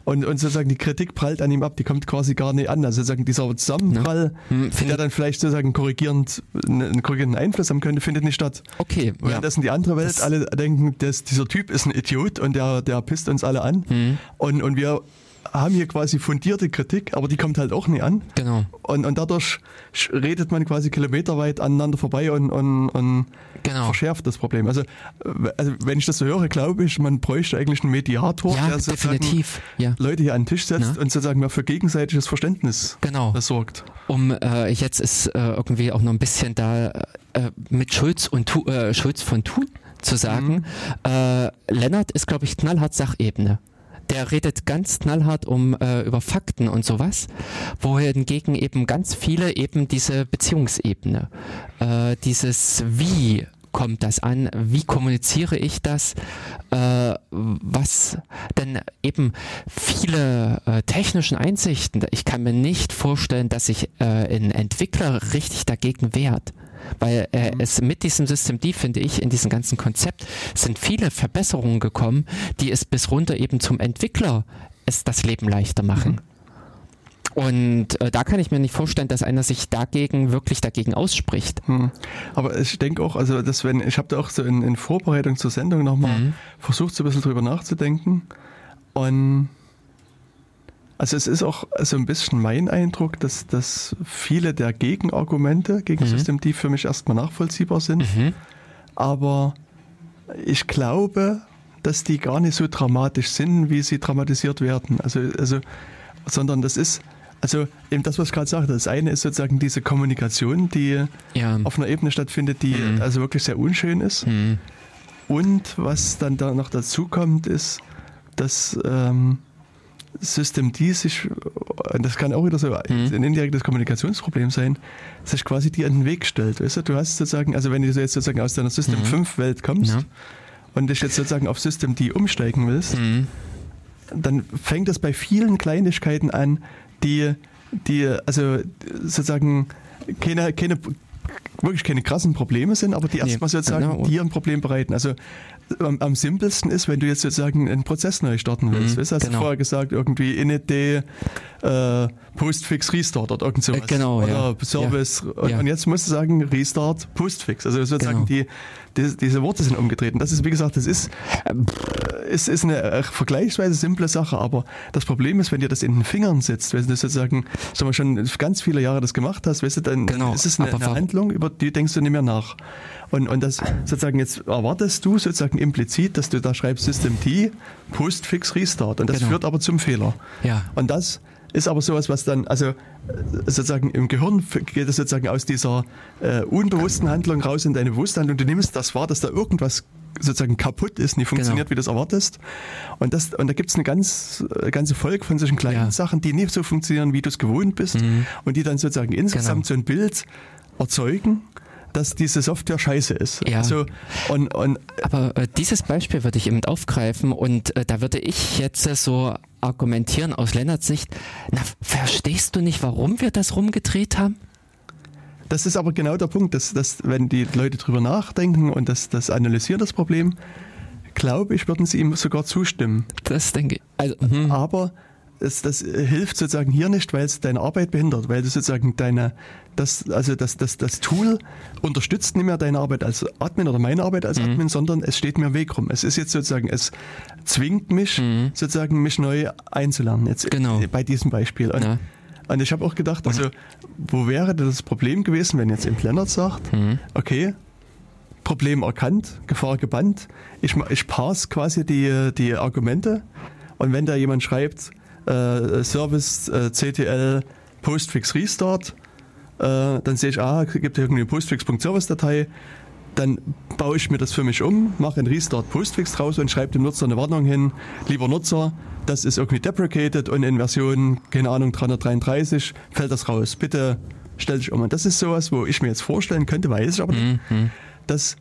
Und, und sozusagen die Kritik prallt an ihm ab, die kommt quasi gar nicht an. Also sozusagen dieser Zusammenprall, ja. hm, der dann vielleicht sozusagen korrigierend, einen korrigierenden Einfluss haben könnte, findet nicht statt. Okay. Währenddessen ja. die andere Welt das alle denken, dass dieser Typ ist ein Idiot und der, der pisst uns alle an. Hm. Und, und wir haben hier quasi fundierte Kritik, aber die kommt halt auch nie an. Genau. Und, und dadurch redet man quasi kilometerweit aneinander vorbei und, und, und genau. verschärft das Problem. Also, also wenn ich das so höre, glaube ich, man bräuchte eigentlich einen Mediator, ja, der definitiv. Ja. Leute hier an den Tisch setzt ja. und sozusagen mal für gegenseitiges Verständnis genau. sorgt. Um äh, jetzt ist äh, irgendwie auch noch ein bisschen da äh, mit Schulz und tu, äh, Schulz von Thun zu sagen. Mhm. Äh, Lennart ist, glaube ich, knallhart Sachebene der redet ganz knallhart um äh, über Fakten und sowas, wohingegen eben ganz viele eben diese Beziehungsebene, äh, dieses Wie kommt das an? Wie kommuniziere ich das? Äh, was denn eben viele äh, technischen Einsichten, ich kann mir nicht vorstellen, dass sich äh, ein Entwickler richtig dagegen wehrt. Weil äh, mhm. es mit diesem System D, finde ich, in diesem ganzen Konzept sind viele Verbesserungen gekommen, die es bis runter eben zum Entwickler es das Leben leichter machen. Mhm. Und äh, da kann ich mir nicht vorstellen, dass einer sich dagegen wirklich dagegen ausspricht. Hm. Aber ich denke auch, also dass wenn, ich habe da auch so in, in, Vorbereitung zur Sendung nochmal mhm. versucht, so ein bisschen drüber nachzudenken. Und also es ist auch so ein bisschen mein Eindruck, dass, dass viele der Gegenargumente gegen mhm. System D für mich erstmal nachvollziehbar sind. Mhm. Aber ich glaube, dass die gar nicht so dramatisch sind, wie sie dramatisiert werden. Also, also sondern das ist also eben das, was ich gerade sagte, das eine ist sozusagen diese Kommunikation, die ja. auf einer Ebene stattfindet, die mhm. also wirklich sehr unschön ist. Mhm. Und was dann da noch dazu kommt, ist, dass ähm, System D sich, das kann auch wieder so mhm. ein indirektes Kommunikationsproblem sein, sich quasi dir an den Weg stellt. Weißt du, du hast sozusagen, also wenn du jetzt sozusagen aus deiner System mhm. 5 Welt kommst ja. und dich jetzt sozusagen auf System D umsteigen willst, mhm. dann fängt das bei vielen Kleinigkeiten an, die, die also sozusagen keine, keine wirklich keine krassen Probleme sind, aber die erstmal sozusagen genau. dir ein Problem bereiten. Also am, am, simpelsten ist, wenn du jetzt sozusagen einen Prozess neu starten willst. Mhm, weißt, hast genau. du vorher gesagt, irgendwie init äh, Postfix Restart oder irgend sowas. Äh, genau, oder ja. Service. Ja. Und, ja. und, jetzt musst du sagen Restart Postfix. Also sozusagen genau. die, die, diese Worte sind umgetreten. Das ist, wie gesagt, das ist, äh, ist, ist eine äh, vergleichsweise simple Sache, aber das Problem ist, wenn dir das in den Fingern sitzt, wenn du sozusagen sagen wir, schon ganz viele Jahre das gemacht hast, weißt du, dann genau. ist es eine, eine Handlung, über die denkst du nicht mehr nach. Und, und das sozusagen jetzt erwartest du sozusagen implizit, dass du da schreibst System T, Postfix Restart. Und das genau. führt aber zum Fehler. Ja. Und das ist aber sowas, was dann, also sozusagen im Gehirn geht es sozusagen aus dieser äh, unbewussten Handlung raus in deine bewusste Handlung. Du nimmst das wahr, dass da irgendwas sozusagen kaputt ist, nicht funktioniert, genau. wie du es erwartest. Und, das, und da gibt es eine ganz, ganze Folge von solchen kleinen ja. Sachen, die nicht so funktionieren, wie du es gewohnt bist mhm. und die dann sozusagen insgesamt genau. so ein Bild erzeugen dass diese Software scheiße ist. Ja. Also, und, und, Aber äh, dieses Beispiel würde ich eben aufgreifen und äh, da würde ich jetzt äh, so argumentieren aus Lennarts Sicht, na, verstehst du nicht, warum wir das rumgedreht haben? Das ist aber genau der Punkt, dass, dass wenn die Leute drüber nachdenken und das, das analysieren, das Problem, glaube ich, würden sie ihm sogar zustimmen. Das denke ich. Also, hm. Aber das, das hilft sozusagen hier nicht, weil es deine Arbeit behindert, weil du sozusagen deine, das, also das, das, das Tool unterstützt nicht mehr deine Arbeit als Admin oder meine Arbeit als mhm. Admin, sondern es steht mir im Weg rum. Es ist jetzt sozusagen, es zwingt mich mhm. sozusagen, mich neu einzulernen. Jetzt genau. bei diesem Beispiel. Und, ja. und ich habe auch gedacht, also, wo wäre das Problem gewesen, wenn jetzt im Leonard sagt, mhm. okay, Problem erkannt, Gefahr gebannt, ich, ich parse quasi die, die Argumente und wenn da jemand schreibt, äh, Service äh, CTL Postfix Restart. Äh, dann sehe ich, ah, gibt irgendwie eine Postfix.service-Datei. Dann baue ich mir das für mich um, mache einen Restart Postfix draus und schreibe dem Nutzer eine Warnung hin. Lieber Nutzer, das ist irgendwie deprecated und in Version, keine Ahnung, 333 fällt das raus. Bitte stell dich um. Und das ist sowas, wo ich mir jetzt vorstellen könnte, weiß ich aber nicht, mhm. dass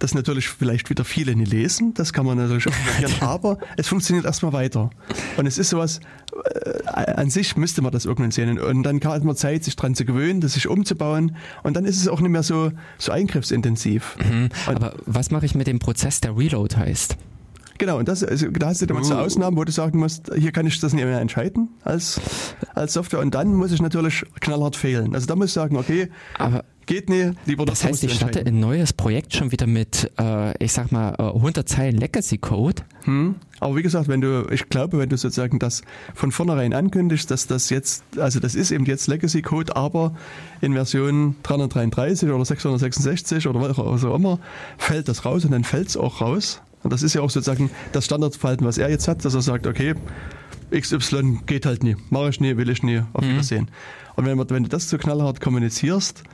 das natürlich vielleicht wieder viele nicht lesen, das kann man natürlich auch ignorieren, aber es funktioniert erstmal weiter. Und es ist sowas, äh, an sich müsste man das irgendwann sehen. Und dann hat man Zeit, sich dran zu gewöhnen, das sich umzubauen. Und dann ist es auch nicht mehr so, so eingriffsintensiv. Mhm. Aber was mache ich mit dem Prozess, der Reload heißt? Genau, und das, also, da hast du dann so uh. Ausnahmen, wo du sagen musst, hier kann ich das nicht mehr entscheiden als, als Software. Und dann muss ich natürlich knallhart fehlen. Also da muss ich sagen, okay, aber geht nicht, lieber das. Heißt, ich starte ein neues Projekt schon wieder mit, äh, ich sag mal, 100 äh, Zeilen Legacy Code. Hm. Aber wie gesagt, wenn du, ich glaube, wenn du sozusagen das von vornherein ankündigst, dass das jetzt, also das ist eben jetzt Legacy Code, aber in Version 333 oder 666 oder was auch immer, fällt das raus und dann fällt es auch raus. Und das ist ja auch sozusagen das Standardverhalten, was er jetzt hat, dass er sagt, okay, XY geht halt nie, mache ich nie, will ich nie, auf mhm. Wiedersehen. Und wenn, wenn du das so knallhart kommunizierst,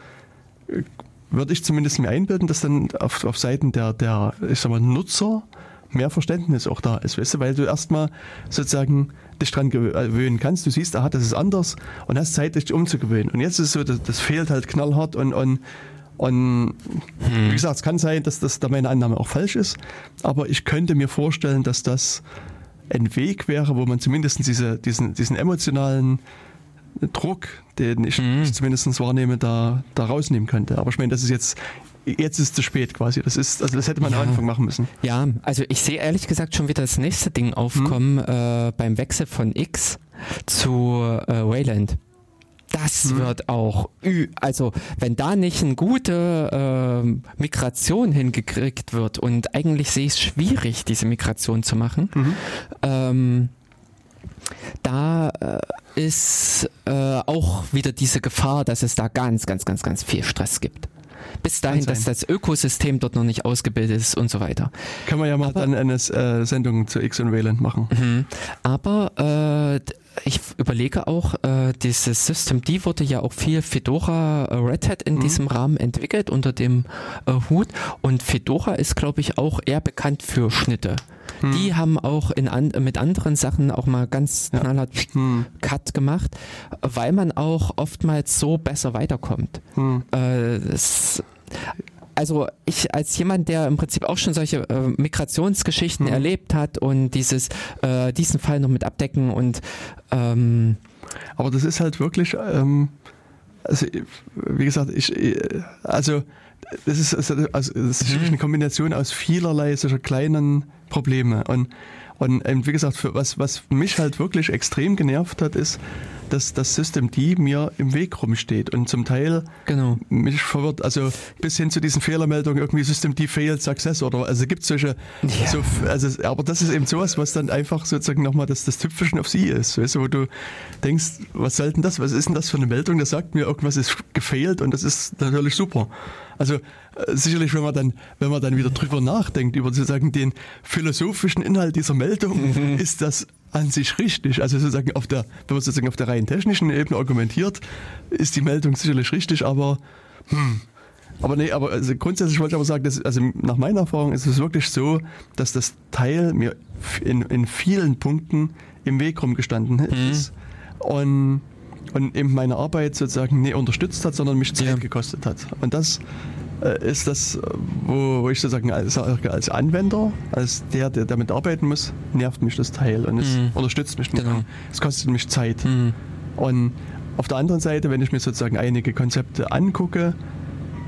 würde ich zumindest mir einbilden, dass dann auf, auf Seiten der, der, ich sag mal, Nutzer mehr Verständnis auch da ist, weißt du, weil du erstmal sozusagen dich dran gewöhnen kannst. Du siehst, aha, das ist anders und hast Zeit, dich umzugewöhnen. Und jetzt ist es so, das, das fehlt halt knallhart und, und Und hm. wie gesagt, es kann sein, dass das da meine Annahme auch falsch ist, aber ich könnte mir vorstellen, dass das ein Weg wäre, wo man zumindest diese, diesen, diesen emotionalen Druck, den ich, mhm. ich zumindest wahrnehme, da, da rausnehmen könnte. Aber ich meine, das ist jetzt jetzt ist es zu spät quasi. Das ist, also das hätte man ja. am Anfang machen müssen. Ja, also ich sehe ehrlich gesagt schon wieder das nächste Ding aufkommen hm. äh, beim Wechsel von X zu äh, Wayland. Das hm. wird auch, also wenn da nicht eine gute äh, Migration hingekriegt wird und eigentlich sehe ich es schwierig, diese Migration zu machen, mhm. ähm, da äh, ist äh, auch wieder diese Gefahr, dass es da ganz, ganz, ganz, ganz viel Stress gibt bis dahin, dass das Ökosystem dort noch nicht ausgebildet ist und so weiter. Kann man ja mal Aber, dann eine äh, Sendung zu X und Wayland machen. Mhm. Aber äh, ich überlege auch, äh, dieses System D wurde ja auch viel Fedora äh, Red Hat in mhm. diesem Rahmen entwickelt unter dem äh, Hut und Fedora ist, glaube ich, auch eher bekannt für Schnitte. Mhm. Die haben auch in an, mit anderen Sachen auch mal ganz ja. knallhart mhm. Cut gemacht, weil man auch oftmals so besser weiterkommt. Mhm. Äh, das, also ich als jemand, der im Prinzip auch schon solche äh, Migrationsgeschichten mhm. erlebt hat und dieses äh, diesen Fall noch mit abdecken und ähm, aber das ist halt wirklich ähm, also wie gesagt ich also das ist also, also das ist mhm. eine Kombination aus vielerlei solcher kleinen Probleme und und wie gesagt, für was, was mich halt wirklich extrem genervt hat, ist, dass das System D mir im Weg rumsteht und zum Teil genau. mich verwirrt, also bis hin zu diesen Fehlermeldungen irgendwie System D failed success oder also gibt es solche, ja. so, also, aber das ist eben sowas, was dann einfach sozusagen nochmal das, das Tüpfelchen auf sie ist, weißt du, wo du denkst, was soll denn das, was ist denn das für eine Meldung, das sagt mir irgendwas ist gefailt und das ist natürlich super. Also äh, sicherlich, wenn man dann, wenn man dann wieder drüber nachdenkt, über sozusagen den philosophischen Inhalt dieser Meldung, mhm. ist das an sich richtig. Also sozusagen auf der, wenn man sozusagen auf der rein technischen Ebene argumentiert, ist die Meldung sicherlich richtig, aber hm. Aber nee, aber also grundsätzlich wollte ich aber sagen, dass, also nach meiner Erfahrung ist es wirklich so, dass das Teil mir in, in vielen Punkten im Weg rumgestanden mhm. ist und, und eben meine Arbeit sozusagen nicht unterstützt hat, sondern mich Zeit ja. gekostet hat. Und das ist das, wo, wo ich sozusagen als, als Anwender, als der, der damit arbeiten muss, nervt mich das Teil und es mhm. unterstützt mich nicht. Genau. Es kostet mich Zeit. Mhm. Und auf der anderen Seite, wenn ich mir sozusagen einige Konzepte angucke,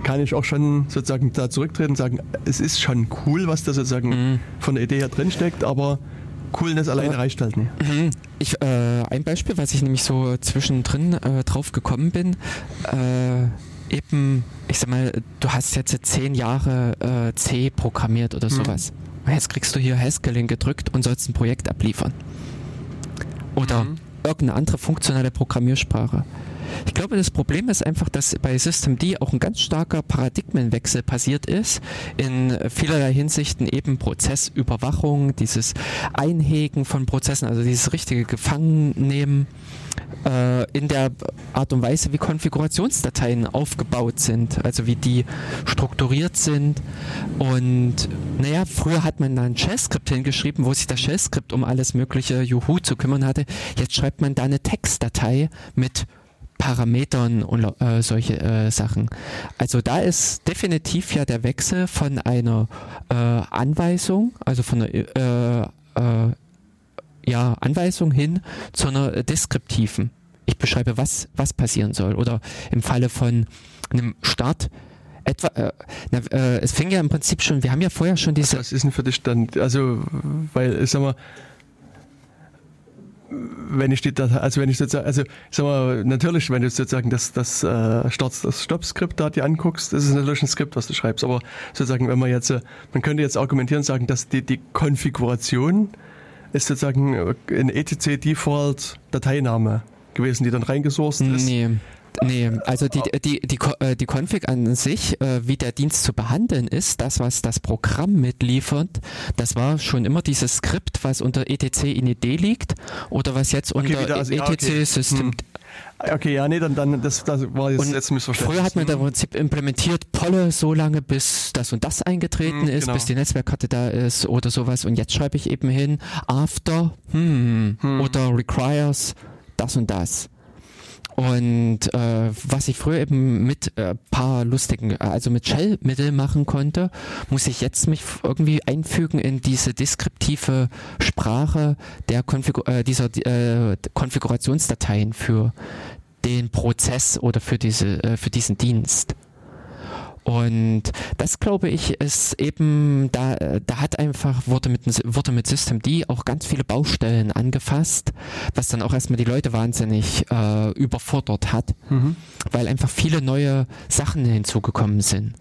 kann ich auch schon sozusagen da zurücktreten und sagen, es ist schon cool, was da sozusagen mhm. von der Idee her drinsteckt, aber Coolness alleine aber, reicht halt nicht. Mhm. Ich, äh, ein Beispiel, was ich nämlich so zwischendrin äh, drauf gekommen bin, äh, eben, ich sag mal, du hast jetzt zehn Jahre äh, C programmiert oder mhm. sowas. Jetzt kriegst du hier Haskell gedrückt und sollst ein Projekt abliefern. Oder mhm. irgendeine andere funktionale Programmiersprache. Ich glaube, das Problem ist einfach, dass bei Systemd auch ein ganz starker Paradigmenwechsel passiert ist. In vielerlei Hinsichten eben Prozessüberwachung, dieses Einhegen von Prozessen, also dieses richtige Gefangennehmen äh, in der Art und Weise, wie Konfigurationsdateien aufgebaut sind, also wie die strukturiert sind. Und naja, früher hat man da ein Shell-Skript hingeschrieben, wo sich das Shell-Skript um alles mögliche Juhu zu kümmern hatte. Jetzt schreibt man da eine Textdatei mit Parametern und äh, solche äh, Sachen. Also da ist definitiv ja der Wechsel von einer äh, Anweisung, also von einer äh, äh, ja, Anweisung hin zu einer deskriptiven. Ich beschreibe, was, was passieren soll. Oder im Falle von einem Start, etwa, äh, na, äh, es fing ja im Prinzip schon, wir haben ja vorher schon diese. Was ist denn für dich dann, also, weil, sag mal, wenn ich die Datei, also wenn ich sozusagen, also sag mal, natürlich, wenn du sozusagen das, das äh, Start, das Stopp-Skript da dir anguckst, das ist natürlich ein Skript, was du schreibst. Aber sozusagen, wenn man jetzt, äh, man könnte jetzt argumentieren sagen, dass die, die Konfiguration ist sozusagen ein etc Default Dateiname gewesen, die dann reingesourced ist. Nee. Nee, also die, die, die, äh, die Config an sich, äh, wie der Dienst zu behandeln ist, das, was das Programm mitliefert, das war schon immer dieses Skript, was unter etc init liegt oder was jetzt unter okay, also, etc ja, okay. System. Hm. Okay, ja, nee, dann, dann das, das war jetzt, und jetzt. Früher hat man da im Prinzip implementiert Polle so lange, bis das und das eingetreten hm, ist, genau. bis die Netzwerkkarte da ist oder sowas. Und jetzt schreibe ich eben hin, after hm, hm. oder requires das und das. Und äh, was ich früher eben mit äh, paar lustigen, also mit Shell-Mittel machen konnte, muss ich jetzt mich irgendwie einfügen in diese deskriptive Sprache der Konfigur äh, dieser äh, Konfigurationsdateien für den Prozess oder für diese äh, für diesen Dienst. Und das glaube ich ist eben, da, da hat einfach, wurde mit, wurde mit System D auch ganz viele Baustellen angefasst, was dann auch erstmal die Leute wahnsinnig äh, überfordert hat, mhm. weil einfach viele neue Sachen hinzugekommen sind.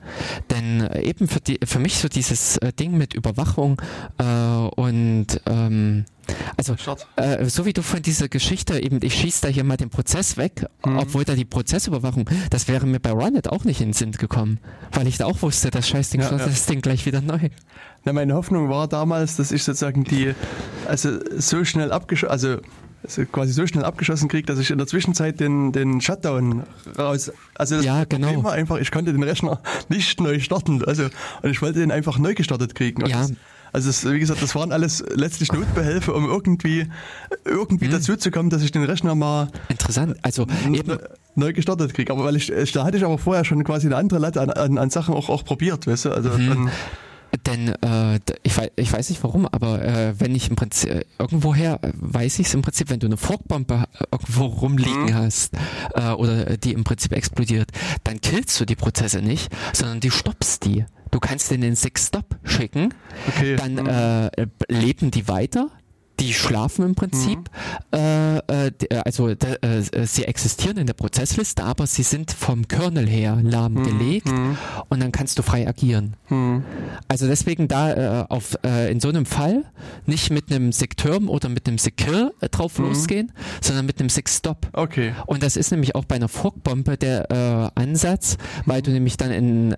Denn eben für, die, für mich so dieses äh, Ding mit Überwachung äh, und ähm, also, äh, so wie du von dieser Geschichte eben, ich schieße da hier mal den Prozess weg, mhm. obwohl da die Prozessüberwachung, das wäre mir bei Runet auch nicht in den Sinn gekommen, weil ich da auch wusste, das Scheißding ja, ja. das Ding gleich wieder neu. Na, meine Hoffnung war damals, dass ich sozusagen die, also so schnell abgeschossen, also also quasi so schnell abgeschossen kriege, dass ich in der Zwischenzeit den, den Shutdown raus. Also das ja, genau. Problem war einfach, ich konnte den Rechner nicht neu starten. Also und ich wollte den einfach neu gestartet kriegen. ja. Das, also es, wie gesagt, das waren alles letztlich Notbehelfe, um irgendwie irgendwie hm. dazu zu kommen, dass ich den Rechner mal interessant, also neu gestartet kriege. Aber weil ich, da hatte ich aber vorher schon quasi eine andere Latte an, an, an Sachen auch, auch probiert, weißt du? Also mhm. Denn äh, ich, weiß, ich weiß nicht warum, aber äh, wenn ich im Prinzip äh, irgendwoher weiß ich es im Prinzip, wenn du eine Forkbombe irgendwo rumliegen mhm. hast äh, oder die im Prinzip explodiert, dann killst du die Prozesse nicht, sondern du stoppst die. Du kannst den in Six Stop schicken, okay. dann mhm. äh, leben die weiter, die schlafen im Prinzip. Mhm. Äh, äh, äh also äh, sie existieren in der Prozessliste, aber sie sind vom Kernel her lahmgelegt mhm. mhm. und dann kannst du frei agieren. Mhm. Also deswegen da äh, auf, äh, in so einem Fall nicht mit einem Sekterm oder mit einem Secure drauf mhm. losgehen, sondern mit einem Six-Stop. Okay. Und das ist nämlich auch bei einer Forkbombe der Ansatz, weil du nämlich dann in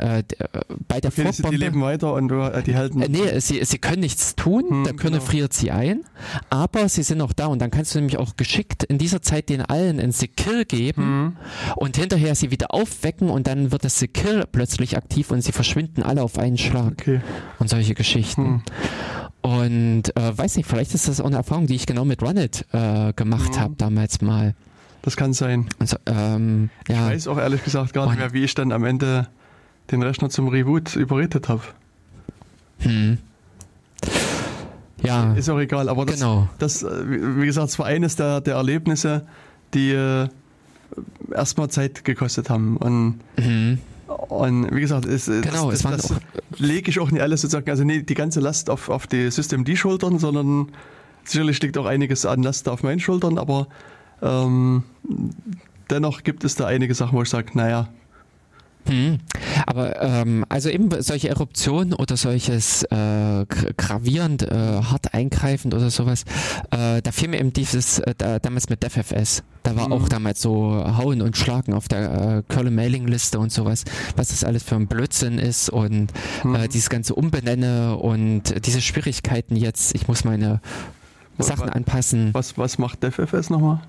bei der okay, Forkbombe... Die leben weiter und du, die halten... nee, sie, sie können nichts tun, der Kernel genau. friert sie ein aber sie sind auch da und dann kannst du nämlich auch geschickt in dieser Zeit den allen ein Skill geben mhm. und hinterher sie wieder aufwecken und dann wird das Skill plötzlich aktiv und sie verschwinden alle auf einen Schlag okay. und solche Geschichten. Mhm. Und äh, weiß nicht, vielleicht ist das auch eine Erfahrung, die ich genau mit Runit äh, gemacht mhm. habe damals mal. Das kann sein. Also, ähm, ja. Ich weiß auch ehrlich gesagt gar nicht mehr, wie ich dann am Ende den Rechner zum Reboot überredet habe. Hm. Ja. Ist auch egal, aber das, genau. das wie gesagt, es war eines der, der Erlebnisse, die äh, erstmal Zeit gekostet haben. Und, mhm. und wie gesagt, es, genau, das, das, das lege ich auch nicht alles sozusagen, also nicht die ganze Last auf, auf die System D-Schultern, sondern sicherlich liegt auch einiges an Last auf meinen Schultern, aber ähm, dennoch gibt es da einige Sachen, wo ich sage, naja, hm. Aber ähm, also eben solche Eruptionen oder solches äh, gravierend, äh, hart eingreifend oder sowas, äh, da fiel mir eben dieses äh, da, damals mit DevFS. Da war mhm. auch damals so Hauen und Schlagen auf der äh, Curl Mailing Liste und sowas, was das alles für ein Blödsinn ist und äh, mhm. dieses ganze Umbenenne und diese Schwierigkeiten jetzt, ich muss meine Sachen anpassen. Was, was macht DevFS nochmal?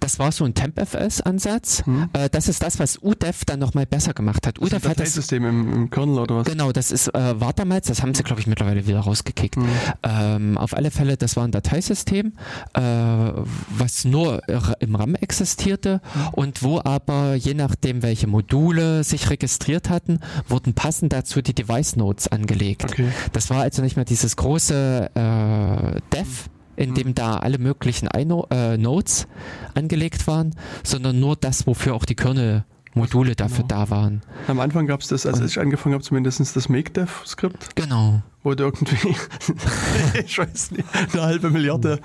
Das war so ein TempFS-Ansatz. Hm. Äh, das ist das, was UDEV dann nochmal besser gemacht hat. Das UDEV hat das System im, im, Kernel oder was? Genau, das ist äh, war damals, das haben sie glaube ich mittlerweile wieder rausgekickt. Hm. Ähm, auf alle Fälle, das war ein Dateisystem, äh, was nur im RAM existierte hm. und wo aber je nachdem, welche Module sich registriert hatten, wurden passend dazu die Device Nodes angelegt. Okay. Das war also nicht mehr dieses große äh, Dev in mhm. dem da alle möglichen Ino äh, Nodes angelegt waren, sondern nur das, wofür auch die Kernel Module dafür genau. da waren. Am Anfang gab es das, als ich angefangen habe, zumindest das MakeDev-Skript. Genau. Wo du irgendwie, ich weiß nicht, eine halbe Milliarde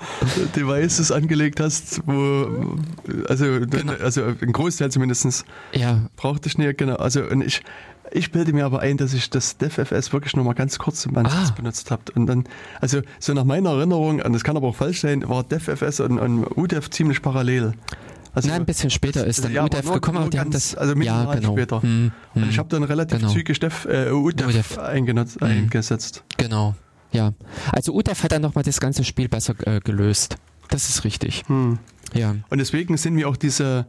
Devices angelegt hast, wo, also, genau. also ein Großteil zumindest ja. brauchte ich nicht, genau. Also, und ich, ich bilde mir aber ein, dass ich das DevFS wirklich nur mal ganz kurz im Ansatz ah. benutzt habe. Und dann, also so nach meiner Erinnerung, und das kann aber auch falsch sein, war DevFS und, und UDEV ziemlich parallel. Also, Nein, ein bisschen später ist dann ja, UDEV nur, gekommen, aber die haben das also ja, genau. später. Hm, hm, und ich habe dann relativ genau. zügig Dev, äh, UDEV. Eingenutzt, hm. eingesetzt. Genau, ja. Also UDEV hat dann nochmal das ganze Spiel besser äh, gelöst. Das ist richtig. Hm. Ja. Und deswegen sind mir auch diese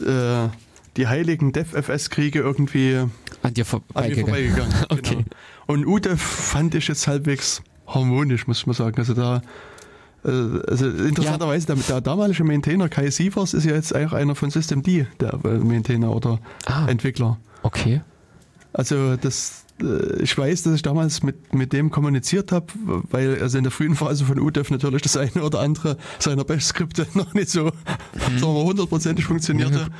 äh, die heiligen DevFS-Kriege irgendwie an dir, vor an mir vorbeigegangen. okay. Genau. Und UDEV fand ich jetzt halbwegs harmonisch, muss mal sagen. Also da Äh, also interessanterweise, ja. der, der, damalige Maintainer Kai Sievers ist ja jetzt eigentlich einer von Systemd, der Maintainer oder ah, Entwickler. Okay. Also das, äh, ich weiß, dass ich damals mit, mit dem kommuniziert habe, weil also in der frühen Phase von UDEF natürlich das eine oder andere seiner Bash-Skripte noch nicht so mhm. hundertprozentig funktionierte. Mhm.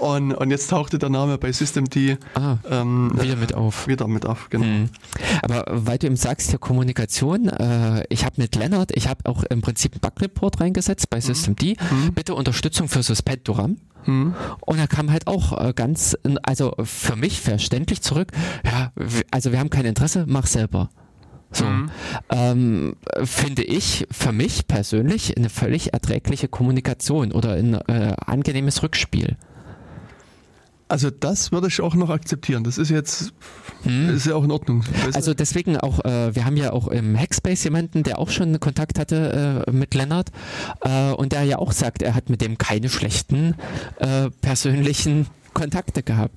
Und, und jetzt tauchte der Name bei Systemd ah, ähm, wieder mit auf. Wieder mit auf, genau. Mhm. Aber weil du eben sagst, hier Kommunikation, äh, ich habe mit Lennart, ich habe auch im Prinzip einen Bug-Report reingesetzt bei mhm. Systemd. Mhm. Bitte Unterstützung für Suspend Duram. Mhm. Und er kam halt auch äh, ganz, also für mich verständlich zurück, ja, also wir haben kein Interesse, mach selber. So, mhm. ähm, finde ich für mich persönlich eine völlig erträgliche Kommunikation oder ein äh, angenehmes Rückspiel. Also das würde ich auch noch akzeptieren. Das ist jetzt hm. ist ja auch in Ordnung. Weißt also deswegen auch, äh, wir haben ja auch im Hackspace jemanden, der auch schon Kontakt hatte äh, mit Lennart äh, und der ja auch sagt, er hat mit dem keine schlechten äh, persönlichen Kontakte gehabt.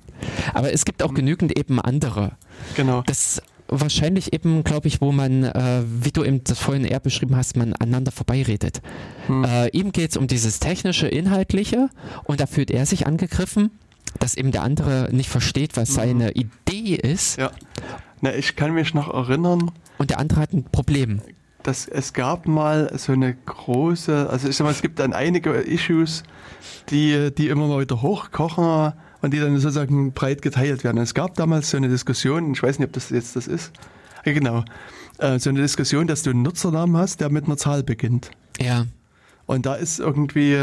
Aber es gibt auch hm. genügend eben andere. Genau. Das wahrscheinlich eben, glaube ich, wo man, äh, wie du eben das vorhin eher beschrieben hast, man aneinander vorbeiredet. Hm. Äh, ihm geht es um dieses technische, inhaltliche und da fühlt er sich angegriffen dass eben der andere nicht versteht, was mhm. seine Idee ist. Ja. Na, ich kann mich noch erinnern. Und der andere hat ein Problem. Dass es gab mal so eine große, also ich sag mal, es gibt dann einige Issues, die, die immer mal wieder hochkochen und die dann sozusagen breit geteilt werden. Es gab damals so eine Diskussion, ich weiß nicht, ob das jetzt das ist. Ja, genau. Äh, so eine Diskussion, dass du einen Nutzernamen hast, der mit einer Zahl beginnt. Ja. Und da ist irgendwie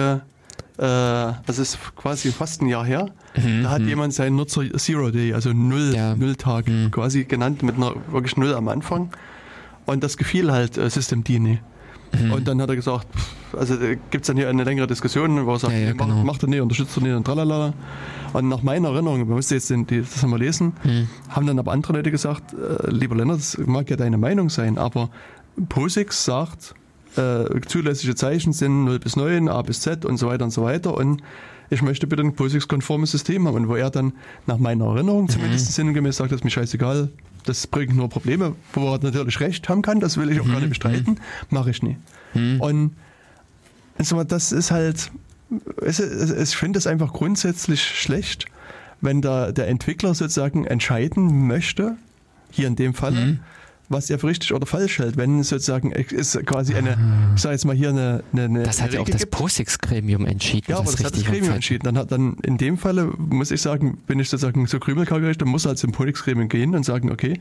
das ist quasi fast ein Jahr her, mhm, da hat mhm. jemand seinen Nutzer Zero Day, also Null, ja. Nulltag mhm. quasi genannt mit einer wirklich Null am Anfang. Und das gefiel halt äh, System Dini. Mhm. Und dann hat er gesagt, also äh, gibt es dann hier eine längere Diskussion, wo er sagt, ja, ja, genau. macht er nicht, unterstützt er nicht und tralala. Und nach meiner Erinnerung, man müsste jetzt den, die, das mal lesen, mhm. haben dann aber andere Leute gesagt, äh, lieber Lennart, das mag ja deine Meinung sein, aber POSIX sagt, äh, zulässige Zeichen sind 0 bis 9, A bis Z und so weiter und so weiter. Und ich möchte bitte ein POSIX-konformes System haben. Und wo er dann nach meiner Erinnerung mhm. zumindest sinngemäß sagt, das ist mir scheißegal, das bringt nur Probleme, wo er natürlich recht haben kann, das will ich auch mhm. gar nicht bestreiten, mache ich nie. Mhm. Und also das ist halt, ich finde es einfach grundsätzlich schlecht, wenn da der Entwickler sozusagen entscheiden möchte, hier in dem Fall, mhm was er für richtig oder falsch hält. Wenn sozusagen es quasi eine, ah. ich sage jetzt mal hier eine, eine, eine Das hat ja auch das POSIX-Gremium entschieden. Ja, aber das, hat das Gremium entschieden. Dann hat dann in dem Falle muss ich sagen, bin ich sozusagen so krümelkalkurisch, dann muss er halt zum POSIX-Gremium gehen und sagen, okay,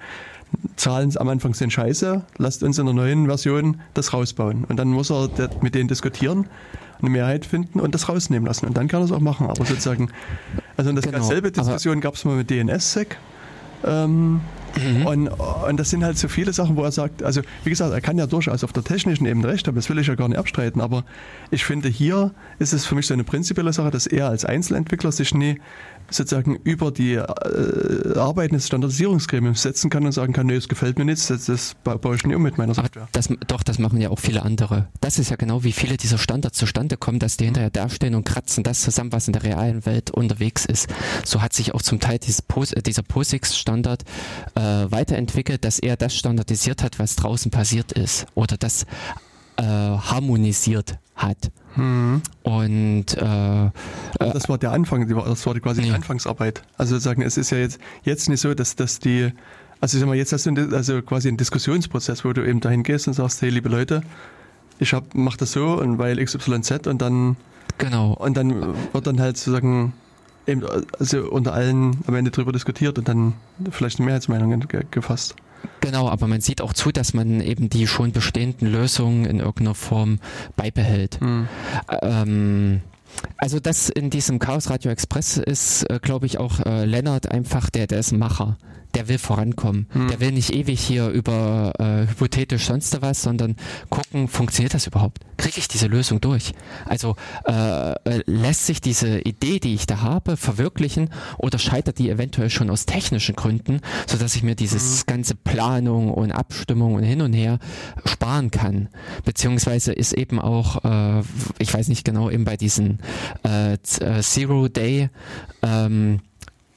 Zahlen am Anfang sind scheiße, lasst uns in der neuen Version das rausbauen. Und dann muss er mit denen diskutieren eine Mehrheit finden und das rausnehmen lassen. Und dann kann er es auch machen. Aber sozusagen, also das genau, selbe Diskussion gab es mal mit DNS-Sec. Ähm, Mhm. Und, und das sind halt so viele Sachen, wo er sagt, also wie gesagt, er kann ja durchaus auf der technischen Ebene recht haben, das will ich ja gar nicht abstreiten, aber ich finde, hier ist es für mich so eine prinzipielle Sache, dass er als Einzelentwickler sich nie sozusagen über die äh, Arbeiten des Standardisierungsgremiums setzen kann und sagen kann, nee, es gefällt mir nicht, das, das baue ich nie um mit meiner Software. Das, doch, das machen ja auch viele andere. Das ist ja genau, wie viele dieser Standards zustande kommen, dass die mhm. hinterher dastehen und kratzen das zusammen, was in der realen Welt unterwegs ist. So hat sich auch zum Teil Pos äh, dieser POSIX-Standard äh, weiterentwickelt, dass er das standardisiert hat, was draußen passiert ist oder das äh, harmonisiert hat. Mhm. Und äh, das war der Anfang, das war quasi die Anfangsarbeit. Also sozusagen, es ist ja jetzt, jetzt nicht so, dass, dass die, also ich sag mal, jetzt hast du eine, also quasi einen Diskussionsprozess, wo du eben dahin gehst und sagst, hey liebe Leute, ich hab, mach das so und weil XYZ und dann genau und dann wird dann halt sozusagen eben also unter allen am Ende drüber diskutiert und dann vielleicht eine Mehrheitsmeinung gefasst. Genau, aber man sieht auch zu, dass man eben die schon bestehenden Lösungen in irgendeiner Form beibehält. Mhm. Ähm, also das in diesem Chaos Radio Express ist, äh, glaube ich, auch äh, Lennart einfach der, der ist ein Macher der will vorankommen. Hm. Der will nicht ewig hier über äh, hypothetisch sonst was, sondern gucken, funktioniert das überhaupt? Kriege ich diese Lösung durch? Also äh, äh, lässt sich diese Idee, die ich da habe, verwirklichen oder scheitert die eventuell schon aus technischen Gründen, sodass ich mir dieses hm. ganze Planung und Abstimmung und hin und her sparen kann? Beziehungsweise ist eben auch, äh, ich weiß nicht genau, eben bei diesen äh, äh Zero Day ähm,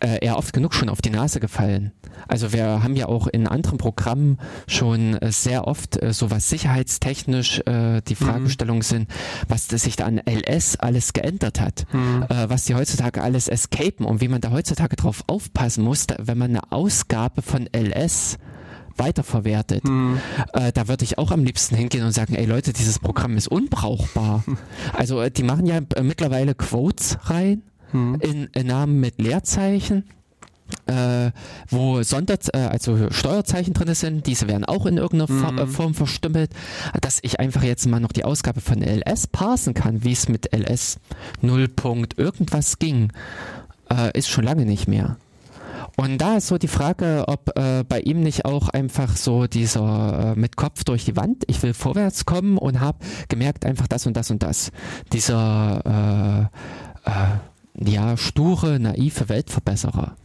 äh, er oft genug schon auf die Nase gefallen. Also wir haben ja auch in anderen Programmen schon äh, sehr oft äh, so was sicherheitstechnisch äh, die mhm. Fragestellungen mhm. sind, was sich da an LS alles geändert hat, mhm. äh, was die heutzutage alles escapen und wie man da heutzutage drauf aufpassen muss, da, wenn man eine Ausgabe von LS weiterverwertet. Hm. Äh, da würde ich auch am liebsten hingehen und sagen, ey Leute, dieses Programm ist unbrauchbar. Also äh, die machen ja äh, mittlerweile Quotes rein hm. in, in Namen mit Leerzeichen. Äh, wo Sonder, äh, also Steuerzeichen drin sind, diese werden auch in irgendeiner mhm. Fa Form verstümmelt, dass ich einfach jetzt mal noch die Ausgabe von LS parsen kann, wie es mit LS 0. irgendwas ging, äh, ist schon lange nicht mehr. Und da ist so die Frage, ob äh, bei ihm nicht auch einfach so dieser äh, mit Kopf durch die Wand, ich will vorwärts kommen und habe gemerkt einfach das und das und das. Dieser äh, äh ja sture, naive Weltverbesserer.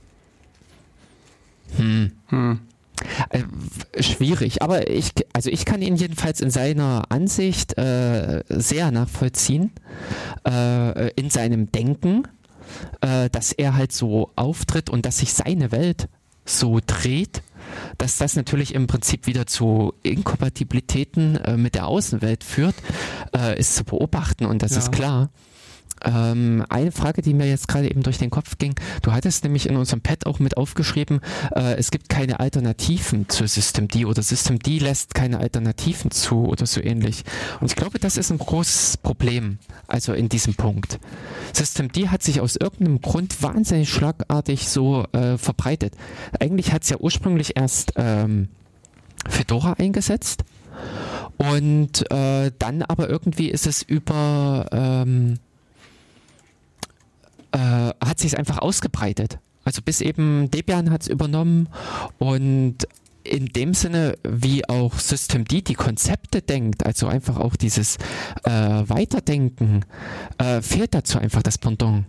Hm. hm. Äh, schwierig, aber ich, also ich kann ihn jedenfalls in seiner Ansicht äh, sehr nachvollziehen, äh, in seinem Denken äh, dass er halt so auftritt und dass sich seine Welt so dreht, dass das natürlich im Prinzip wieder zu Inkompatibilitäten äh, mit der Außenwelt führt, äh, ist zu beobachten und das ja. ist klar. Ähm, eine Frage, die mir jetzt gerade eben durch den Kopf ging, du hattest nämlich in unserem Pad auch mit aufgeschrieben, äh, es gibt keine Alternativen zu System D oder System D lässt keine Alternativen zu oder so ähnlich. Und ich glaube, das ist ein großes Problem, also in diesem Punkt. System D hat sich aus irgendeinem Grund wahnsinnig schlagartig so äh, verbreitet. Eigentlich hat es ja ursprünglich erst ähm, Fedora eingesetzt. Und äh, dann aber irgendwie ist es über ähm, äh, hat sich einfach ausgebreitet. Also bis eben Debian hat es übernommen und in dem Sinne, wie auch Systemd die Konzepte denkt, also einfach auch dieses äh, Weiterdenken, äh, fehlt dazu einfach das Pendant.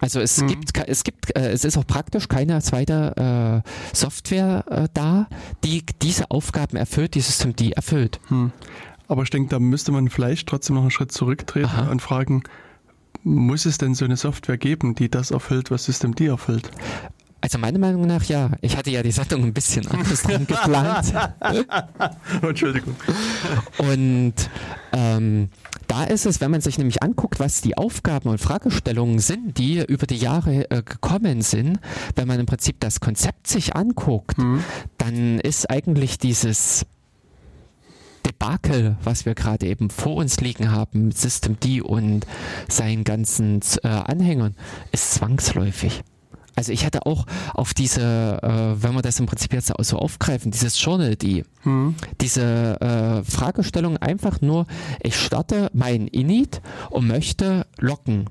Also es mhm. gibt, es gibt, äh, es ist auch praktisch keine zweite äh, Software äh, da, die diese Aufgaben erfüllt, die Systemd erfüllt. Mhm. Aber ich denke, da müsste man vielleicht trotzdem noch einen Schritt zurücktreten Aha. und fragen, muss es denn so eine Software geben, die das erfüllt, was Systemd erfüllt? Also meiner Meinung nach ja. Ich hatte ja die Sendung ein bisschen anders dran geplant. Entschuldigung. Und ähm, da ist es, wenn man sich nämlich anguckt, was die Aufgaben und Fragestellungen sind, die über die Jahre äh, gekommen sind, wenn man im Prinzip das Konzept sich anguckt, mhm. dann ist eigentlich dieses Debakel, was wir gerade eben vor uns liegen haben, mit System D und seinen ganzen äh, Anhängern, ist zwangsläufig. Also ich hatte auch auf diese, äh, wenn wir das im Prinzip jetzt so aufgreifen, dieses Journal D, hm. diese äh, Fragestellung einfach nur, ich starte mein Init und möchte locken.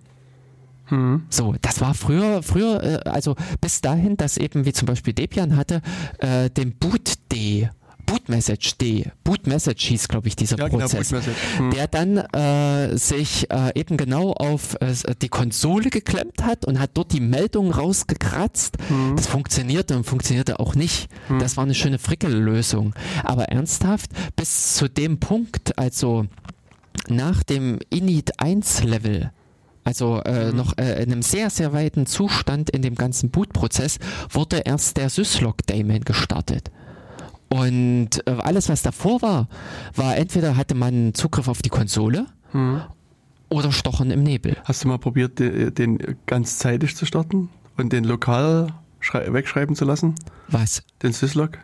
Hm. So, das war früher, früher, äh, also bis dahin, dass eben wie zum Beispiel Debian hatte, äh, den Boot D Boot Message D. Boot Message hieß, glaube ich, dieser ja, genau, Prozess, genau, hm. der dann äh, sich äh, eben genau auf äh, die Konsole geklemmt hat und hat dort die Meldung rausgekratzt. Hm. Das funktionierte und funktionierte auch nicht. Hm. Das war eine schöne Frickellösung. Aber ernsthaft, bis zu dem Punkt, also nach dem Init 1 Level, also äh, mhm. noch äh, in einem sehr, sehr weiten Zustand in dem ganzen Boot-Prozess, wurde erst der Syslog-Daemon gestartet. Und äh, alles, was davor war, war entweder hatte man Zugriff auf die Konsole hm. oder Stochen im Nebel. Hast du mal probiert, den ganz zeitig zu starten und den lokal wegschreiben zu lassen? Was? Den Syslog?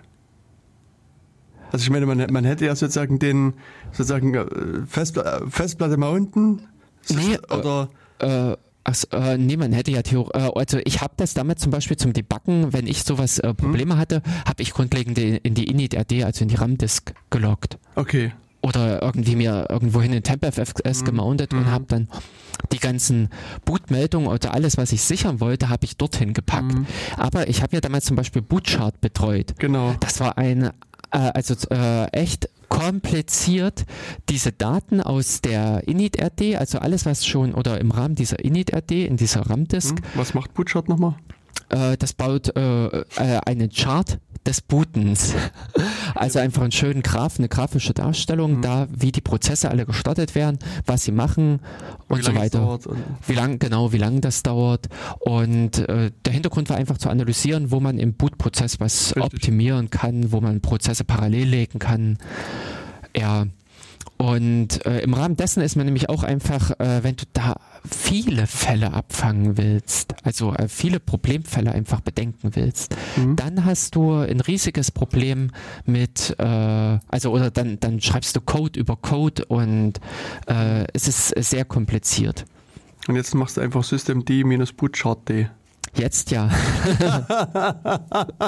Also ich meine, man, man hätte ja sozusagen den sozusagen äh, Festpl Festplatte mounten nee, oder äh, äh Ach, äh, nee, man hätte ja Theorie, äh, also ich habe das damit zum Beispiel zum Debuggen, wenn ich sowas äh, Probleme hm. hatte, habe ich grundlegend in die Init-RD, also in die RAM-Disk geloggt. Okay. Oder irgendwie mir irgendwohin in TempFFS hm. gemountet mhm. und habe dann die ganzen Bootmeldungen oder alles, was ich sichern wollte, habe ich dorthin gepackt. Mhm. Aber ich habe ja damals zum Beispiel Bootchart betreut. Genau. Das war ein äh, also äh, echt kompliziert diese Daten aus der init-RD, also alles, was schon oder im Rahmen dieser init-RD, in dieser RAM-Disk. Hm, was macht Bootchart nochmal? Äh, das baut äh, äh, einen Chart des Bootens. Also einfach einen schönen Graph, eine grafische Darstellung, mhm. da wie die Prozesse alle gestartet werden, was sie machen und, und so weiter. wie lange genau, wie lange das dauert. Und äh, der Hintergrund war einfach zu analysieren, wo man im Bootprozess was Richtig. optimieren kann, wo man Prozesse parallel legen kann. Ja. Und äh, im Rahmen dessen ist man nämlich auch einfach, äh, wenn du da viele Fälle abfangen willst, also äh, viele Problemfälle einfach bedenken willst, mhm. dann hast du ein riesiges Problem mit, äh, also oder dann, dann schreibst du Code über Code und äh, es ist sehr kompliziert. Und jetzt machst du einfach System D minus Bootchart D. Jetzt ja.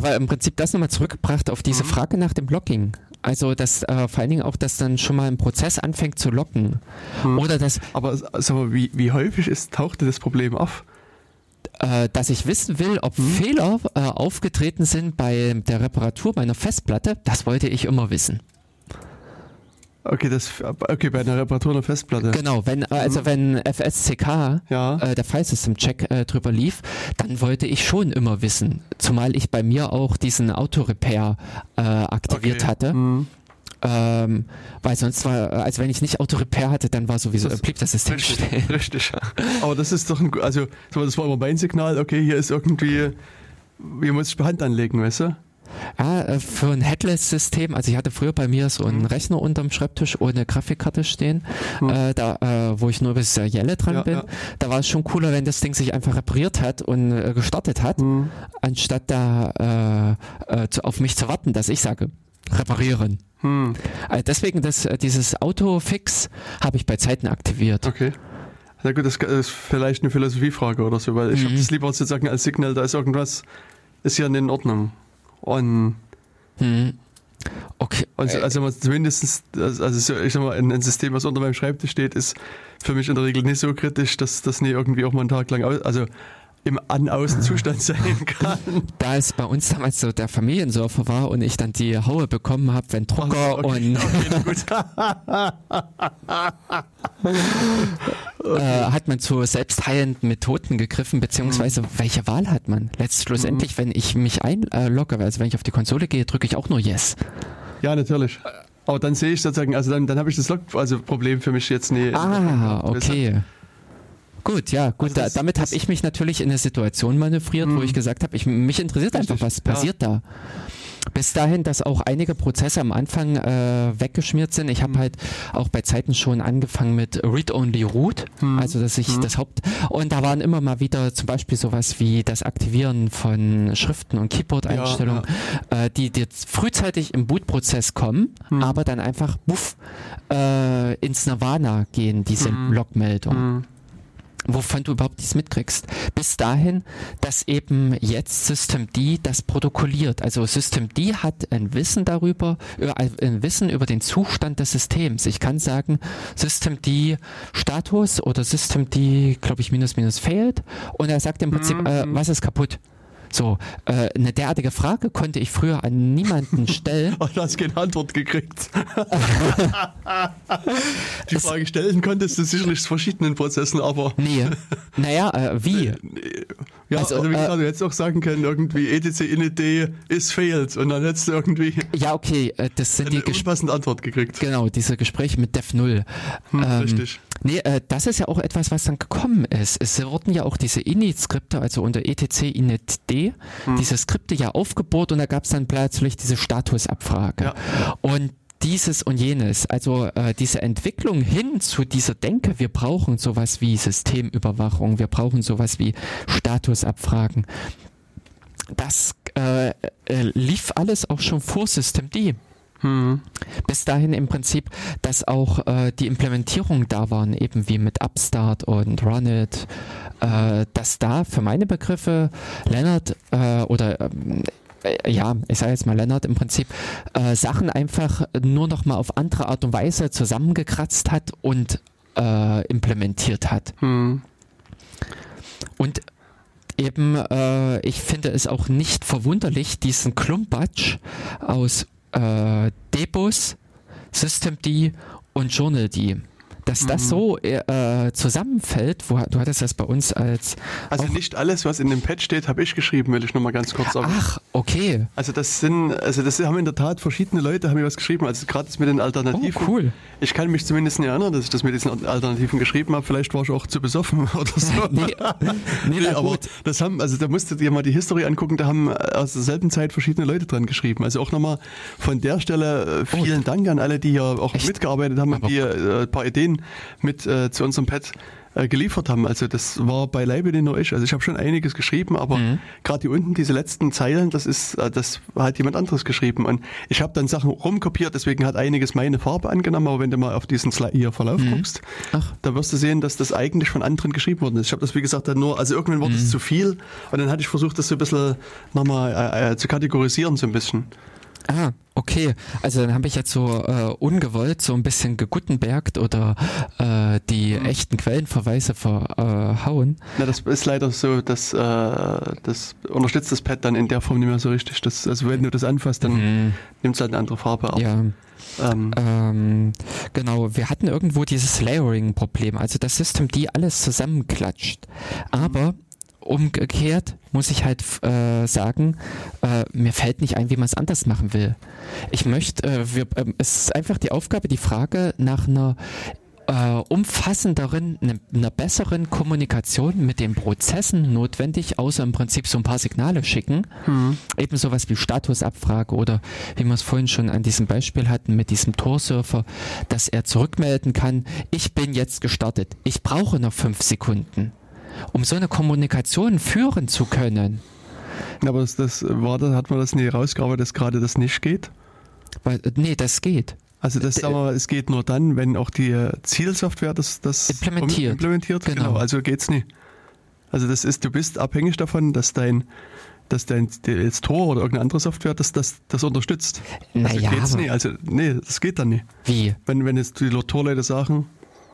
Aber im Prinzip das nochmal zurückgebracht auf diese mhm. Frage nach dem Blocking. Also dass äh, vor allen Dingen auch, dass dann schon mal ein Prozess anfängt zu locken. Hm. Oder dass. Aber also, wie, wie häufig ist, tauchte das Problem auf? Äh, dass ich wissen will, ob hm. Fehler äh, aufgetreten sind bei der Reparatur meiner Festplatte, das wollte ich immer wissen. Okay, das, okay, bei einer Reparatur einer Festplatte. Genau, wenn, also mhm. wenn FSCK, ja. äh, der File System Check äh, drüber lief, dann wollte ich schon immer wissen, zumal ich bei mir auch diesen Auto-Repair äh, aktiviert okay. hatte. Mhm. Ähm, weil sonst war, also wenn ich nicht Auto-Repair hatte, dann war sowieso, das blieb das System richtig, stehen. Richtig. Aber das ist doch ein, also das war immer mein Signal, okay, hier ist irgendwie, hier muss ich Hand anlegen, weißt du? Ja, äh, für ein Headless-System, also ich hatte früher bei mir so einen mhm. Rechner unterm Schreibtisch ohne Grafikkarte stehen, mhm. äh, da, äh, wo ich nur bis Serielle dran ja, bin. Ja. Da war es schon cooler, wenn das Ding sich einfach repariert hat und äh, gestartet hat, mhm. anstatt da äh, äh, zu, auf mich zu warten, dass ich sage, reparieren. Hm. Also deswegen das, dieses Autofix habe ich bei Zeiten aktiviert. Okay. Na gut, das ist vielleicht eine Philosophiefrage oder so, weil ich mhm. habe das lieber sozusagen als Signal, da ist irgendwas, ist ja in Ordnung. Und hm. Okay. Also, also zumindest, also ich sag mal, ein, System, was unter meinem Schreibtisch steht, ist für mich in der Regel nicht so kritisch, dass das nie irgendwie auch mal einen Tag lang, also im An-Außen-Zustand sein kann. Da es bei uns damals so der Familiensurfer war und ich dann die Haue bekommen habe, wenn Drucker okay, und okay, äh, hat man zu selbstheilenden Methoden gegriffen, beziehungsweise mhm. welche Wahl hat man? Letztlich schlussendlich, mhm. wenn ich mich einlogge, also wenn ich auf die Konsole gehe, drücke ich auch nur Yes. Ja, natürlich. Aber dann sehe ich sozusagen, also dann, dann habe ich das Log, also Problem für mich jetzt nie. Ah, okay. Gut, ja, gut. Also da, damit habe ich mich natürlich in eine Situation manövriert, mhm. wo ich gesagt habe, mich interessiert Richtig, einfach, was passiert ja. da. Bis dahin, dass auch einige Prozesse am Anfang äh, weggeschmiert sind. Ich habe mhm. halt auch bei Zeiten schon angefangen mit Read-Only-Root, mhm. also dass ich mhm. das Haupt und da waren immer mal wieder zum Beispiel sowas wie das Aktivieren von Schriften und Keyboard-Einstellungen, ja, ja. äh, die jetzt frühzeitig im Boot-Prozess kommen, mhm. aber dann einfach buff äh, ins Nirvana gehen, diese mhm. Logmeldung. Wovon du überhaupt nichts mitkriegst. Bis dahin, dass eben jetzt System D das protokolliert. Also System D hat ein Wissen darüber, äh, ein Wissen über den Zustand des Systems. Ich kann sagen, System D Status oder System D, glaube ich, minus minus failed und er sagt im Prinzip, mhm. äh, was ist kaputt? So, äh, eine derartige Frage konnte ich früher an niemanden stellen. Und du hast keine Antwort gekriegt. Die Frage stellen konntest du sicherlich zu verschiedenen Prozessen, aber. Nee. Naja, äh, wie? Ja, also, also wie gesagt, äh, du hättest auch sagen können, irgendwie etc init ist failed und dann hättest du irgendwie. Ja, okay, äh, das sind eine die unpassende Antwort gekriegt. Genau, diese Gespräche mit Dev 0. Hm, ähm, richtig. Nee, äh, das ist ja auch etwas, was dann gekommen ist. Es wurden ja auch diese Init-Skripte, also unter etc init d, hm. diese Skripte ja aufgebohrt und da gab es dann plötzlich diese Statusabfrage. Ja. Und dieses und jenes, also äh, diese Entwicklung hin zu dieser Denke, wir brauchen sowas wie Systemüberwachung, wir brauchen sowas wie Statusabfragen. Das äh, äh, lief alles auch schon vor System D. Hm. Bis dahin im Prinzip, dass auch äh, die Implementierungen da waren, eben wie mit Upstart und Runit, äh, dass da für meine Begriffe Leonard äh, oder ähm, äh, ja, ich sage jetzt mal Lennart, im Prinzip äh, Sachen einfach nur noch mal auf andere Art und Weise zusammengekratzt hat und äh, implementiert hat. Hm. Und eben, äh, ich finde es auch nicht verwunderlich, diesen Klumpatsch aus äh, Debus, Systemd und Journald dass das mhm. so äh, zusammenfällt. Wo, du hattest das bei uns als. Also nicht alles, was in dem Pad steht, habe ich geschrieben, will ich nochmal ganz kurz sagen. Ach, okay. Also das sind, also das haben in der Tat verschiedene Leute haben mir was geschrieben, also gerade mit den Alternativen. Oh, cool. Ich kann mich zumindest nicht erinnern, dass ich das mit diesen Alternativen geschrieben habe. Vielleicht war ich auch zu besoffen oder so. nee, nee, nee aber das haben, also da musstet ihr mal die Historie angucken, da haben aus derselben Zeit verschiedene Leute dran geschrieben. Also auch nochmal von der Stelle äh, vielen oh. Dank an alle, die ja auch Echt? mitgearbeitet haben und die äh, ein paar Ideen mit äh, zu unserem Pad äh, geliefert haben. Also das war beileibe nicht nur ich. Also ich habe schon einiges geschrieben, aber mhm. gerade hier unten diese letzten Zeilen, das ist, äh, das hat jemand anderes geschrieben. Und ich habe dann Sachen rumkopiert, deswegen hat einiges meine Farbe angenommen. Aber wenn du mal auf diesen Slide hier Verlauf mhm. guckst, Ach. da wirst du sehen, dass das eigentlich von anderen geschrieben worden ist. Ich habe das wie gesagt dann nur, also irgendwann wurde es mhm. zu viel und dann hatte ich versucht, das so ein bisschen nochmal äh, äh, zu kategorisieren so ein bisschen. Ah, okay. Also dann habe ich jetzt so äh, ungewollt so ein bisschen geguttenbergt oder äh, die mhm. echten Quellenverweise verhauen. Na, das ist leider so, dass äh, das unterstützt das Pad dann in der Form nicht mehr so richtig. Das, also wenn du das anfasst, dann mhm. nimmt es halt eine andere Farbe ab. Ja. Ähm. Ähm, genau, wir hatten irgendwo dieses Layering-Problem, also das System, die alles zusammenklatscht. Aber mhm umgekehrt muss ich halt äh, sagen, äh, mir fällt nicht ein, wie man es anders machen will. Ich möchte, äh, wir, äh, es ist einfach die Aufgabe, die Frage nach einer äh, umfassenderen, einer ne besseren Kommunikation mit den Prozessen notwendig, außer im Prinzip so ein paar Signale schicken. Mhm. Eben sowas wie Statusabfrage oder wie wir es vorhin schon an diesem Beispiel hatten mit diesem Tor-Surfer, dass er zurückmelden kann, ich bin jetzt gestartet, ich brauche noch fünf Sekunden um so eine Kommunikation führen zu können. Aber das, das war, da hat man das nie rausgearbeitet, dass gerade das nicht geht? Weil, nee, das geht. Also das, äh, aber es geht nur dann, wenn auch die Zielsoftware das, das implementiert. implementiert. Genau. genau. Also geht's nicht. Also das ist, du bist abhängig davon, dass dein dass dein das Tor oder irgendeine andere Software das, das, das unterstützt. Also naja, geht's nicht. Also nee, das geht dann nicht. Wie? Wenn, wenn jetzt die Torleute sagen,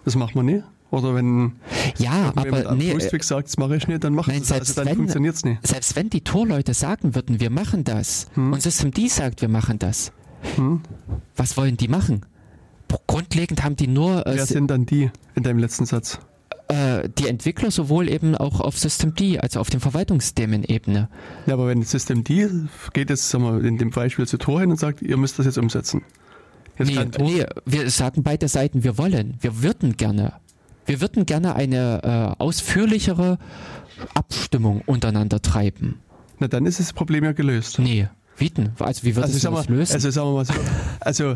das macht man nicht, oder wenn ja, aber nee, Postfix sagt, das mache ich nicht, dann macht es. Also dann funktioniert es nicht. Selbst wenn die Torleute sagen würden, wir machen das, hm. und System D sagt, wir machen das, hm. was wollen die machen? Grundlegend haben die nur. Äh, Wer sind dann die in deinem letzten Satz? Äh, die Entwickler sowohl eben auch auf System D, also auf dem Verwaltungssystemen-Ebene. Ja, aber wenn System D geht jetzt sagen wir, in dem Beispiel zu Tor hin und sagt, ihr müsst das jetzt umsetzen. Jetzt nee, nee, wir sagen beide Seiten, wir wollen, wir würden gerne. Wir würden gerne eine äh, ausführlichere Abstimmung untereinander treiben. Na, dann ist das Problem ja gelöst. Nee, wie denn? Also wie wird also, es das lösen? Also sagen wir mal so, also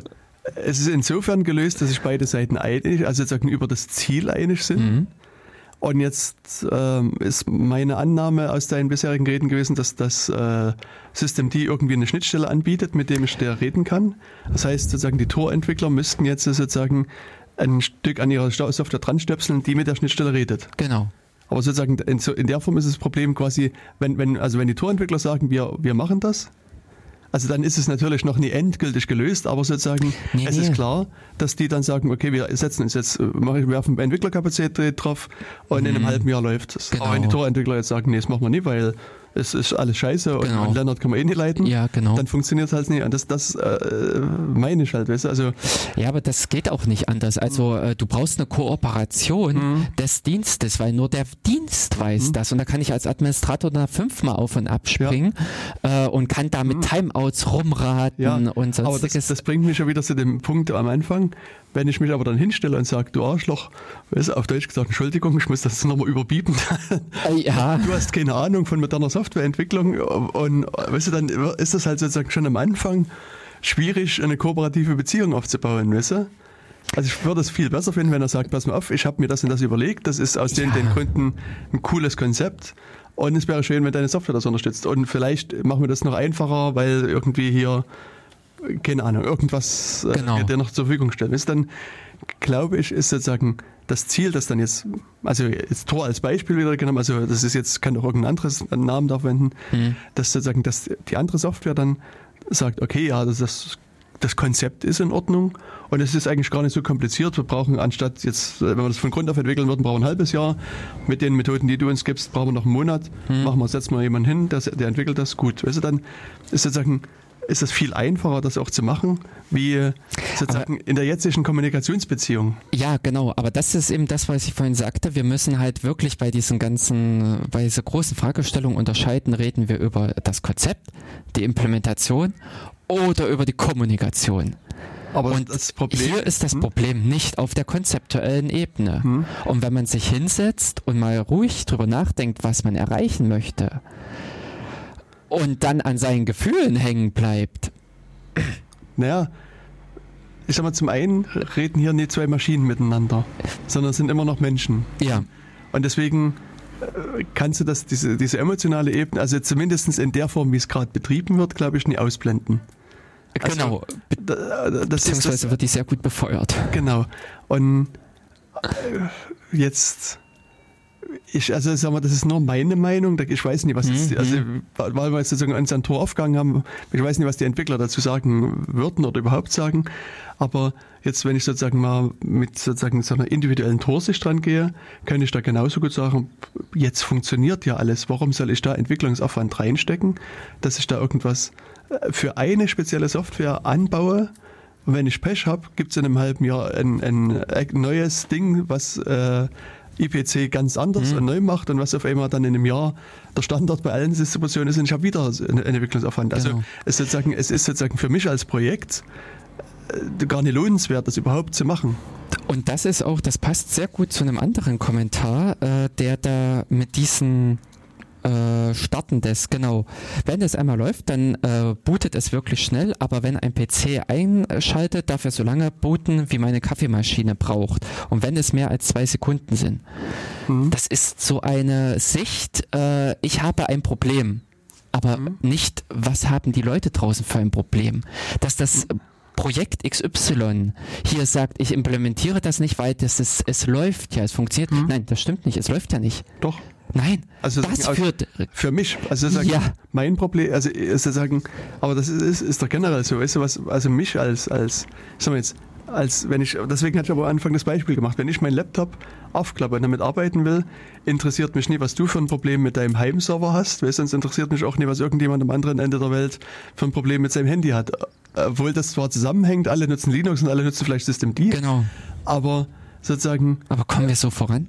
es ist insofern gelöst, dass sich beide Seiten einig, also sozusagen über das Ziel einig sind. Mhm. Und jetzt ähm, ist meine Annahme aus deinen bisherigen Reden gewesen, dass das äh, System D irgendwie eine Schnittstelle anbietet, mit dem ich der reden kann. Das heißt sozusagen, die Torentwickler müssten jetzt sozusagen ein Stück an ihrer Software dran stöpseln, die mit der Schnittstelle redet. Genau. Aber sozusagen in, in der Form ist das Problem quasi, wenn, wenn, also wenn die Torentwickler sagen, wir, wir machen das, also dann ist es natürlich noch nie endgültig gelöst, aber sozusagen nee, es nee. ist klar, dass die dann sagen, okay, wir setzen uns jetzt, wir werfen Entwicklerkapazität drauf und mhm. in einem mhm. halben Jahr läuft es. Genau. Aber wenn die Torentwickler jetzt sagen, nee, das machen wir nicht, weil es ist alles scheiße genau. und, Lennart kann man eh nicht leiten, ja, genau. dann funktioniert es halt nicht. Und das, das äh, meine ich halt, weißt du? Also, ja, aber das geht auch nicht anders. Also äh, du brauchst eine Kooperation mhm. des Dienstes, weil nur der Dienst weiß mhm. das. Und da kann ich als Administrator da fünfmal auf und abspringen ja. äh, und kann da mit mhm. Timeouts rumraten ja, und sonstiges. Aber das, das bringt mich schon wieder zu dem Punkt am Anfang. Wenn ich mich aber dann hinstelle und sage, du Arschloch, weißt du, auf Deutsch gesagt, Entschuldigung, ich muss das nochmal überbieten. Äh, ja. Du hast keine Ahnung von moderner Softwareentwicklung und weißt du, dann ist das halt sozusagen schon am Anfang schwierig, eine kooperative Beziehung aufzubauen, weißt du? Also ich würde es viel besser finden, wenn er sagt, pass mal auf, ich habe mir das und das überlegt, das ist aus ja. den, den Gründen ein cooles Konzept und es wäre schön, wenn deine Software das unterstützt und vielleicht machen wir das noch einfacher, weil irgendwie hier keine Ahnung, irgendwas äh, genau. dir noch zur Verfügung stellt. Ist dann, glaube ich, ist sozusagen das Ziel, das dann jetzt, also jetzt Tor als Beispiel wieder genommen, also das ist jetzt, kann auch irgendein anderes Namen da verwenden, mhm. dass sozusagen dass die andere Software dann sagt, okay, ja, das, das, das Konzept ist in Ordnung und es ist eigentlich gar nicht so kompliziert. Wir brauchen anstatt jetzt, wenn wir das von Grund auf entwickeln würden, brauchen wir ein halbes Jahr. Mit den Methoden, die du uns gibst, brauchen wir noch einen Monat. Mhm. Machen wir, setzen wir jemanden hin, der, der entwickelt das gut. Weißt du, dann ist sozusagen ist es viel einfacher, das auch zu machen, wie sozusagen aber, in der jetzigen Kommunikationsbeziehung. Ja, genau. Aber das ist eben das, was ich vorhin sagte. Wir müssen halt wirklich bei diesen ganzen, bei dieser großen Fragestellung unterscheiden, reden wir über das Konzept, die Implementation oder über die Kommunikation. Aber und hier ist das hm? Problem nicht auf der konzeptuellen Ebene. Hm? Und wenn man sich hinsetzt und mal ruhig drüber nachdenkt, was man erreichen möchte, und dann an seinen Gefühlen hängen bleibt. Naja, ich sag mal, zum einen reden hier nicht zwei Maschinen miteinander, sondern sind immer noch Menschen. Ja. Und deswegen äh, kannst du das, diese, diese emotionale Ebene, also zumindest in der Form, wie es gerade betrieben wird, glaube ich, nie ausblenden. Genau. Also, das Beziehungsweise ist das, wird die sehr gut befeuert. Genau. Und äh, jetzt ich, also sag mal, das ist nur meine Meinung. Ich weiß nicht, was mhm. ist, also weil wir jetzt sozusagen uns ein Tor aufgegangen haben, ich weiß nicht, was die Entwickler dazu sagen würden oder überhaupt sagen. Aber jetzt, wenn ich sozusagen mal mit sozusagen so einer individuellen Torsicht dran gehe, kann ich da genauso gut sagen, jetzt funktioniert ja alles. Warum soll ich da Entwicklungsaufwand reinstecken, dass ich da irgendwas äh, für eine spezielle Software anbaue? Und wenn ich Pech habe, gibt es in einem halben Jahr ein, ein, neues Ding, was äh, IPC ganz anders mhm. und neu macht und was auf einmal dann in einem Jahr der Standard bei allen Distributionen ist und ich habe wieder einen Entwicklungsaufwand. Also genau. es, sozusagen, es ist sozusagen für mich als Projekt äh, gar nicht lohnenswert, das überhaupt zu machen. Und das ist auch, das passt sehr gut zu einem anderen Kommentar, äh, der da mit diesen äh, starten das, genau. Wenn es einmal läuft, dann äh, bootet es wirklich schnell, aber wenn ein PC einschaltet, darf er so lange booten, wie meine Kaffeemaschine braucht. Und wenn es mehr als zwei Sekunden sind. Mhm. Das ist so eine Sicht, äh, ich habe ein Problem. Aber mhm. nicht, was haben die Leute draußen für ein Problem? Dass das Projekt XY hier sagt, ich implementiere das nicht, weil das ist, es läuft ja, es funktioniert. Mhm. Nein, das stimmt nicht, es läuft ja nicht. Doch. Nein, also das führt für mich, also sagen, ja. mein Problem, also sagen, aber das ist, ist, ist doch generell so, weißt du was, also mich als als sagen wir jetzt, als wenn ich deswegen hatte ich aber am Anfang das Beispiel gemacht, wenn ich meinen Laptop aufklappe und damit arbeiten will, interessiert mich nie, was du für ein Problem mit deinem Heimserver hast, weil sonst interessiert mich auch nie, was irgendjemand am anderen Ende der Welt für ein Problem mit seinem Handy hat. Obwohl das zwar zusammenhängt, alle nutzen Linux und alle nutzen vielleicht Systemd, genau. aber sozusagen. Aber kommen wir so voran?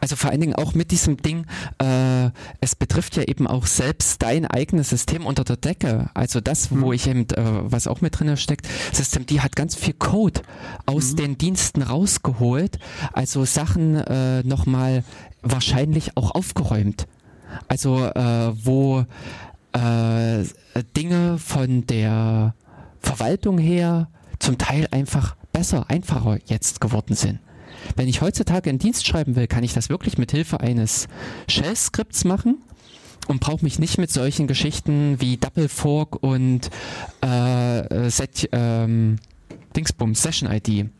Also vor allen Dingen auch mit diesem Ding, äh, es betrifft ja eben auch selbst dein eigenes System unter der Decke. Also das, mhm. wo ich eben, äh, was auch mit drin steckt, System D hat ganz viel Code aus mhm. den Diensten rausgeholt. Also Sachen äh, nochmal wahrscheinlich auch aufgeräumt. Also äh, wo äh, Dinge von der Verwaltung her zum Teil einfach besser, einfacher jetzt geworden sind. Wenn ich heutzutage einen Dienst schreiben will, kann ich das wirklich mit Hilfe eines Shell-Skripts machen und brauche mich nicht mit solchen Geschichten wie Double Fork und äh, Set, ähm, Dingsbum, Session ID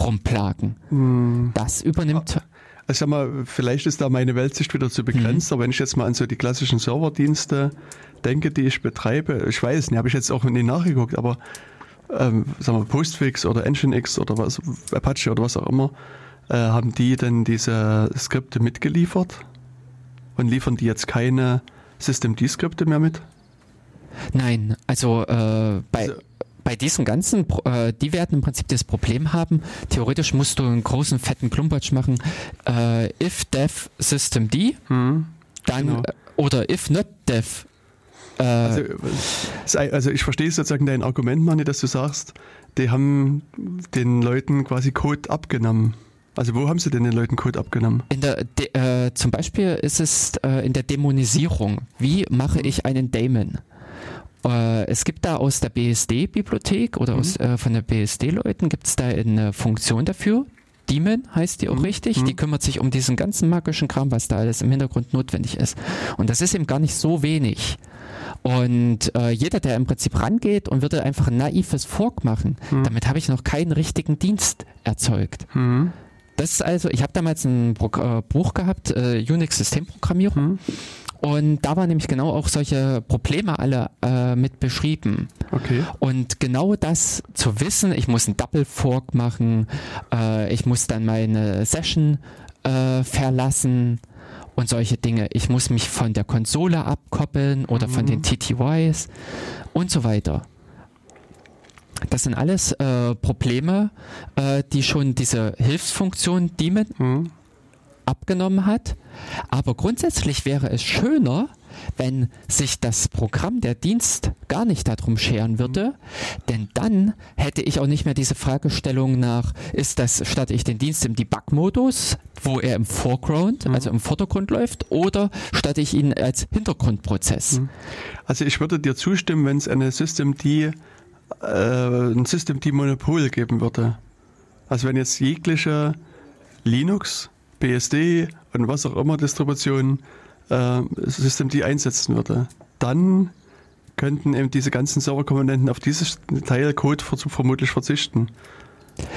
rumplagen. Hm. Das übernimmt. Also sag mal, vielleicht ist da meine Weltsicht wieder zu begrenzt, mhm. aber wenn ich jetzt mal an so die klassischen Serverdienste denke, die ich betreibe, ich weiß nicht, habe ich jetzt auch nie nachgeguckt, aber ähm, sagen wir Postfix oder Nginx oder was, Apache oder was auch immer, äh, haben die denn diese Skripte mitgeliefert und liefern die jetzt keine Systemd-Skripte mehr mit? Nein, also äh, bei, also, bei diesen ganzen, äh, die werden im Prinzip das Problem haben, theoretisch musst du einen großen fetten Klumpatsch machen, äh, if dev systemd, hm, dann genau. oder if not dev äh, also, also, ich verstehe sozusagen dein Argument, Manni, dass du sagst, die haben den Leuten quasi Code abgenommen. Also wo haben sie denn den Leuten Code abgenommen? In der, de, äh, zum Beispiel ist es äh, in der Dämonisierung. Wie mache ich einen Daemon? Äh, es gibt da aus der BSD-Bibliothek oder mhm. aus, äh, von den BSD-Leuten gibt es da eine Funktion dafür. Demon heißt die auch mhm. richtig. Mhm. Die kümmert sich um diesen ganzen magischen Kram, was da alles im Hintergrund notwendig ist. Und das ist eben gar nicht so wenig. Und äh, jeder, der im Prinzip rangeht und würde einfach ein naives Fork machen, mhm. damit habe ich noch keinen richtigen Dienst erzeugt. Mhm. Das ist also, ich habe damals ein Pro äh, Buch gehabt, äh, Unix-Systemprogrammierung. Mhm. Und da waren nämlich genau auch solche Probleme alle äh, mit beschrieben. Okay. Und genau das zu wissen, ich muss einen Double Fork machen, äh, ich muss dann meine Session äh, verlassen, und solche Dinge. Ich muss mich von der Konsole abkoppeln oder mhm. von den TTYs und so weiter. Das sind alles äh, Probleme, äh, die schon diese Hilfsfunktion Daemon mhm. Abgenommen hat. Aber grundsätzlich wäre es schöner, wenn sich das Programm, der Dienst gar nicht darum scheren würde, denn dann hätte ich auch nicht mehr diese Fragestellung nach, ist das, statt ich den Dienst im Debug-Modus, wo er im Foreground, mhm. also im Vordergrund läuft, oder statt ich ihn als Hintergrundprozess? Mhm. Also ich würde dir zustimmen, wenn es eine Systemd äh, ein Systemd-Monopol geben würde. Also wenn jetzt jegliche Linux, BSD und was auch immer Distributionen äh, System die einsetzen würde, dann könnten eben diese ganzen Serverkomponenten auf dieses Teil Code vermutlich verzichten.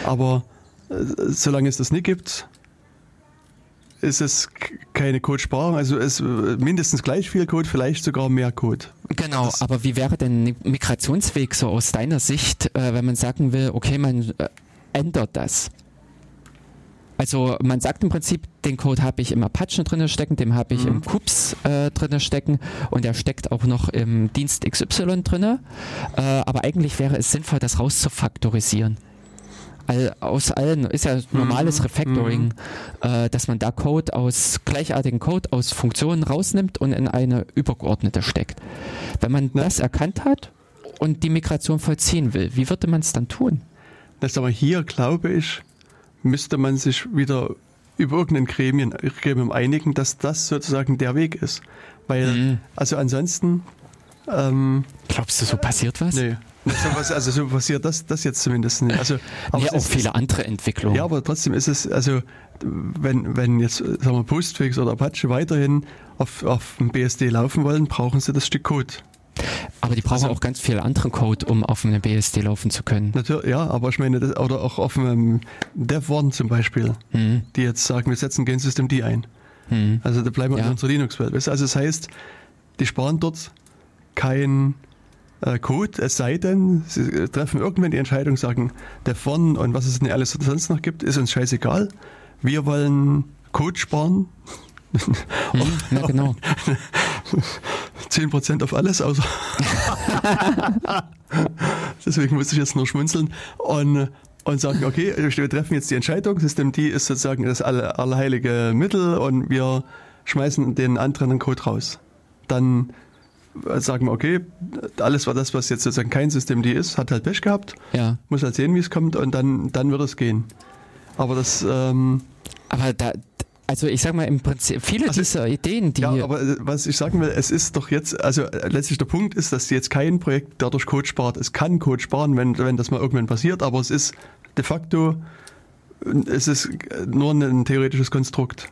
Aber äh, solange es das nicht gibt, ist es keine Codesparung, also es mindestens gleich viel Code, vielleicht sogar mehr Code. Genau, das aber wie wäre denn ein Migrationsweg so aus deiner Sicht, äh, wenn man sagen will, okay, man äh, ändert das? Also man sagt im Prinzip, den Code habe ich im Apache drin stecken, den habe ich mhm. im Kups äh, drin stecken und der steckt auch noch im Dienst XY drin. Äh, aber eigentlich wäre es sinnvoll, das rauszufaktorisieren. All, aus allen ist ja normales mhm. Refactoring, mhm. äh, dass man da Code aus gleichartigen Code aus Funktionen rausnimmt und in eine übergeordnete steckt. Wenn man ja. das erkannt hat und die Migration vollziehen will, wie würde man es dann tun? Das aber hier glaube ich, müsste man sich wieder über irgendein Gremium, Gremium einigen, dass das sozusagen der Weg ist. Weil, mhm. also ansonsten. Ähm, Glaubst du, so passiert was? Nee. Also so passiert das, das jetzt zumindest nicht. Also, aber ja, auch viele ist, andere Entwicklungen. Ja, aber trotzdem ist es, also wenn, wenn jetzt sagen wir, Postfix oder Apache weiterhin auf, auf dem BSD laufen wollen, brauchen sie das Stück Code. Aber die brauchen also, auch ganz viel anderen Code, um auf einem BSD laufen zu können. Natürlich, ja, aber ich meine, das, oder auch auf einem DevOne zum Beispiel, mhm. die jetzt sagen, wir setzen Gain System D ein. Mhm. Also da bleiben wir ja. in unserer Linux-Welt. Also das heißt, die sparen dort kein äh, Code, es sei denn, sie treffen irgendwann die Entscheidung, sagen, DevOne und was es denn alles sonst noch gibt, ist uns scheißegal. Wir wollen Code sparen. Ja, genau. 10% auf alles, außer. Deswegen muss ich jetzt nur schmunzeln und, und sagen, okay, wir treffen jetzt die Entscheidung. System D ist sozusagen das allerheilige Mittel und wir schmeißen den anderen Code raus. Dann sagen wir, okay, alles war das, was jetzt sozusagen kein System D ist, hat halt Pech gehabt. Ja. Muss halt sehen, wie es kommt und dann, dann wird es gehen. Aber das. Ähm, aber da, also ich sag mal im Prinzip, viele also, dieser Ideen, die... Ja, aber äh, was ich sagen will, es ist doch jetzt, also äh, letztlich der Punkt ist, dass jetzt kein Projekt dadurch Code spart. Es kann Code sparen, wenn, wenn das mal irgendwann passiert, aber es ist de facto, es ist nur ein theoretisches Konstrukt.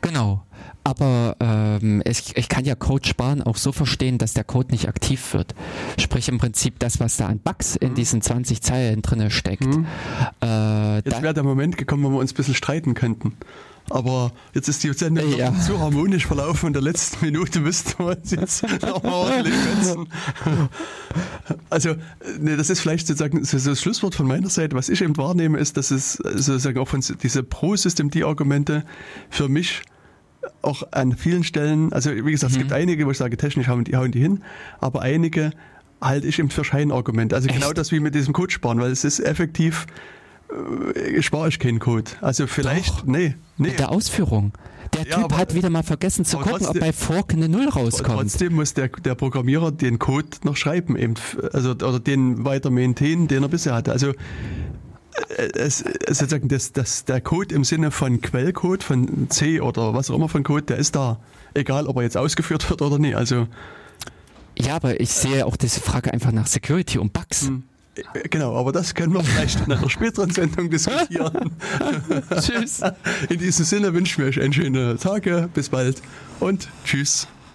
Genau. Aber ähm, ich, ich kann ja Code sparen auch so verstehen, dass der Code nicht aktiv wird. Sprich im Prinzip das, was da an Bugs in mhm. diesen 20 Zeilen drin steckt. Mhm. Äh, Jetzt wäre der Moment gekommen, wo wir uns ein bisschen streiten könnten. Aber jetzt ist die Sendung ja. zu harmonisch verlaufen. In der letzten Minute müssten wir uns jetzt nochmal ordentlich fetzen. Also, ne, das ist vielleicht sozusagen so das Schlusswort von meiner Seite. Was ich eben wahrnehme, ist, dass es sozusagen auch von diese Pro-System-D-Argumente für mich auch an vielen Stellen, also wie gesagt, mhm. es gibt einige, wo ich sage, technisch hauen die, hauen die hin, aber einige halte ich eben für Scheinargumente. Also genau Echt? genau das wie mit diesem Code sparen, weil es ist effektiv spare ich keinen Code. Also vielleicht, Doch, nee, nee. Mit der Ausführung. Der ja, Typ aber, hat wieder mal vergessen zu gucken, trotzdem, ob bei Fork eine Null rauskommt. Trotzdem muss der, der Programmierer den Code noch schreiben, eben, also, oder den weiter maintainen, den er bisher hatte. Also äh, es, es sozusagen das, das, der Code im Sinne von Quellcode, von C oder was auch immer von Code, der ist da. Egal, ob er jetzt ausgeführt wird oder nicht. Also, ja, aber ich sehe auch diese Frage einfach nach Security und Bugs. Hm. Äh, genau, aber das können wir vielleicht in einer späteren Sendung diskutieren. tschüss. In diesem Sinne wünschen wir euch einen schönen Tag, bis bald und tschüss.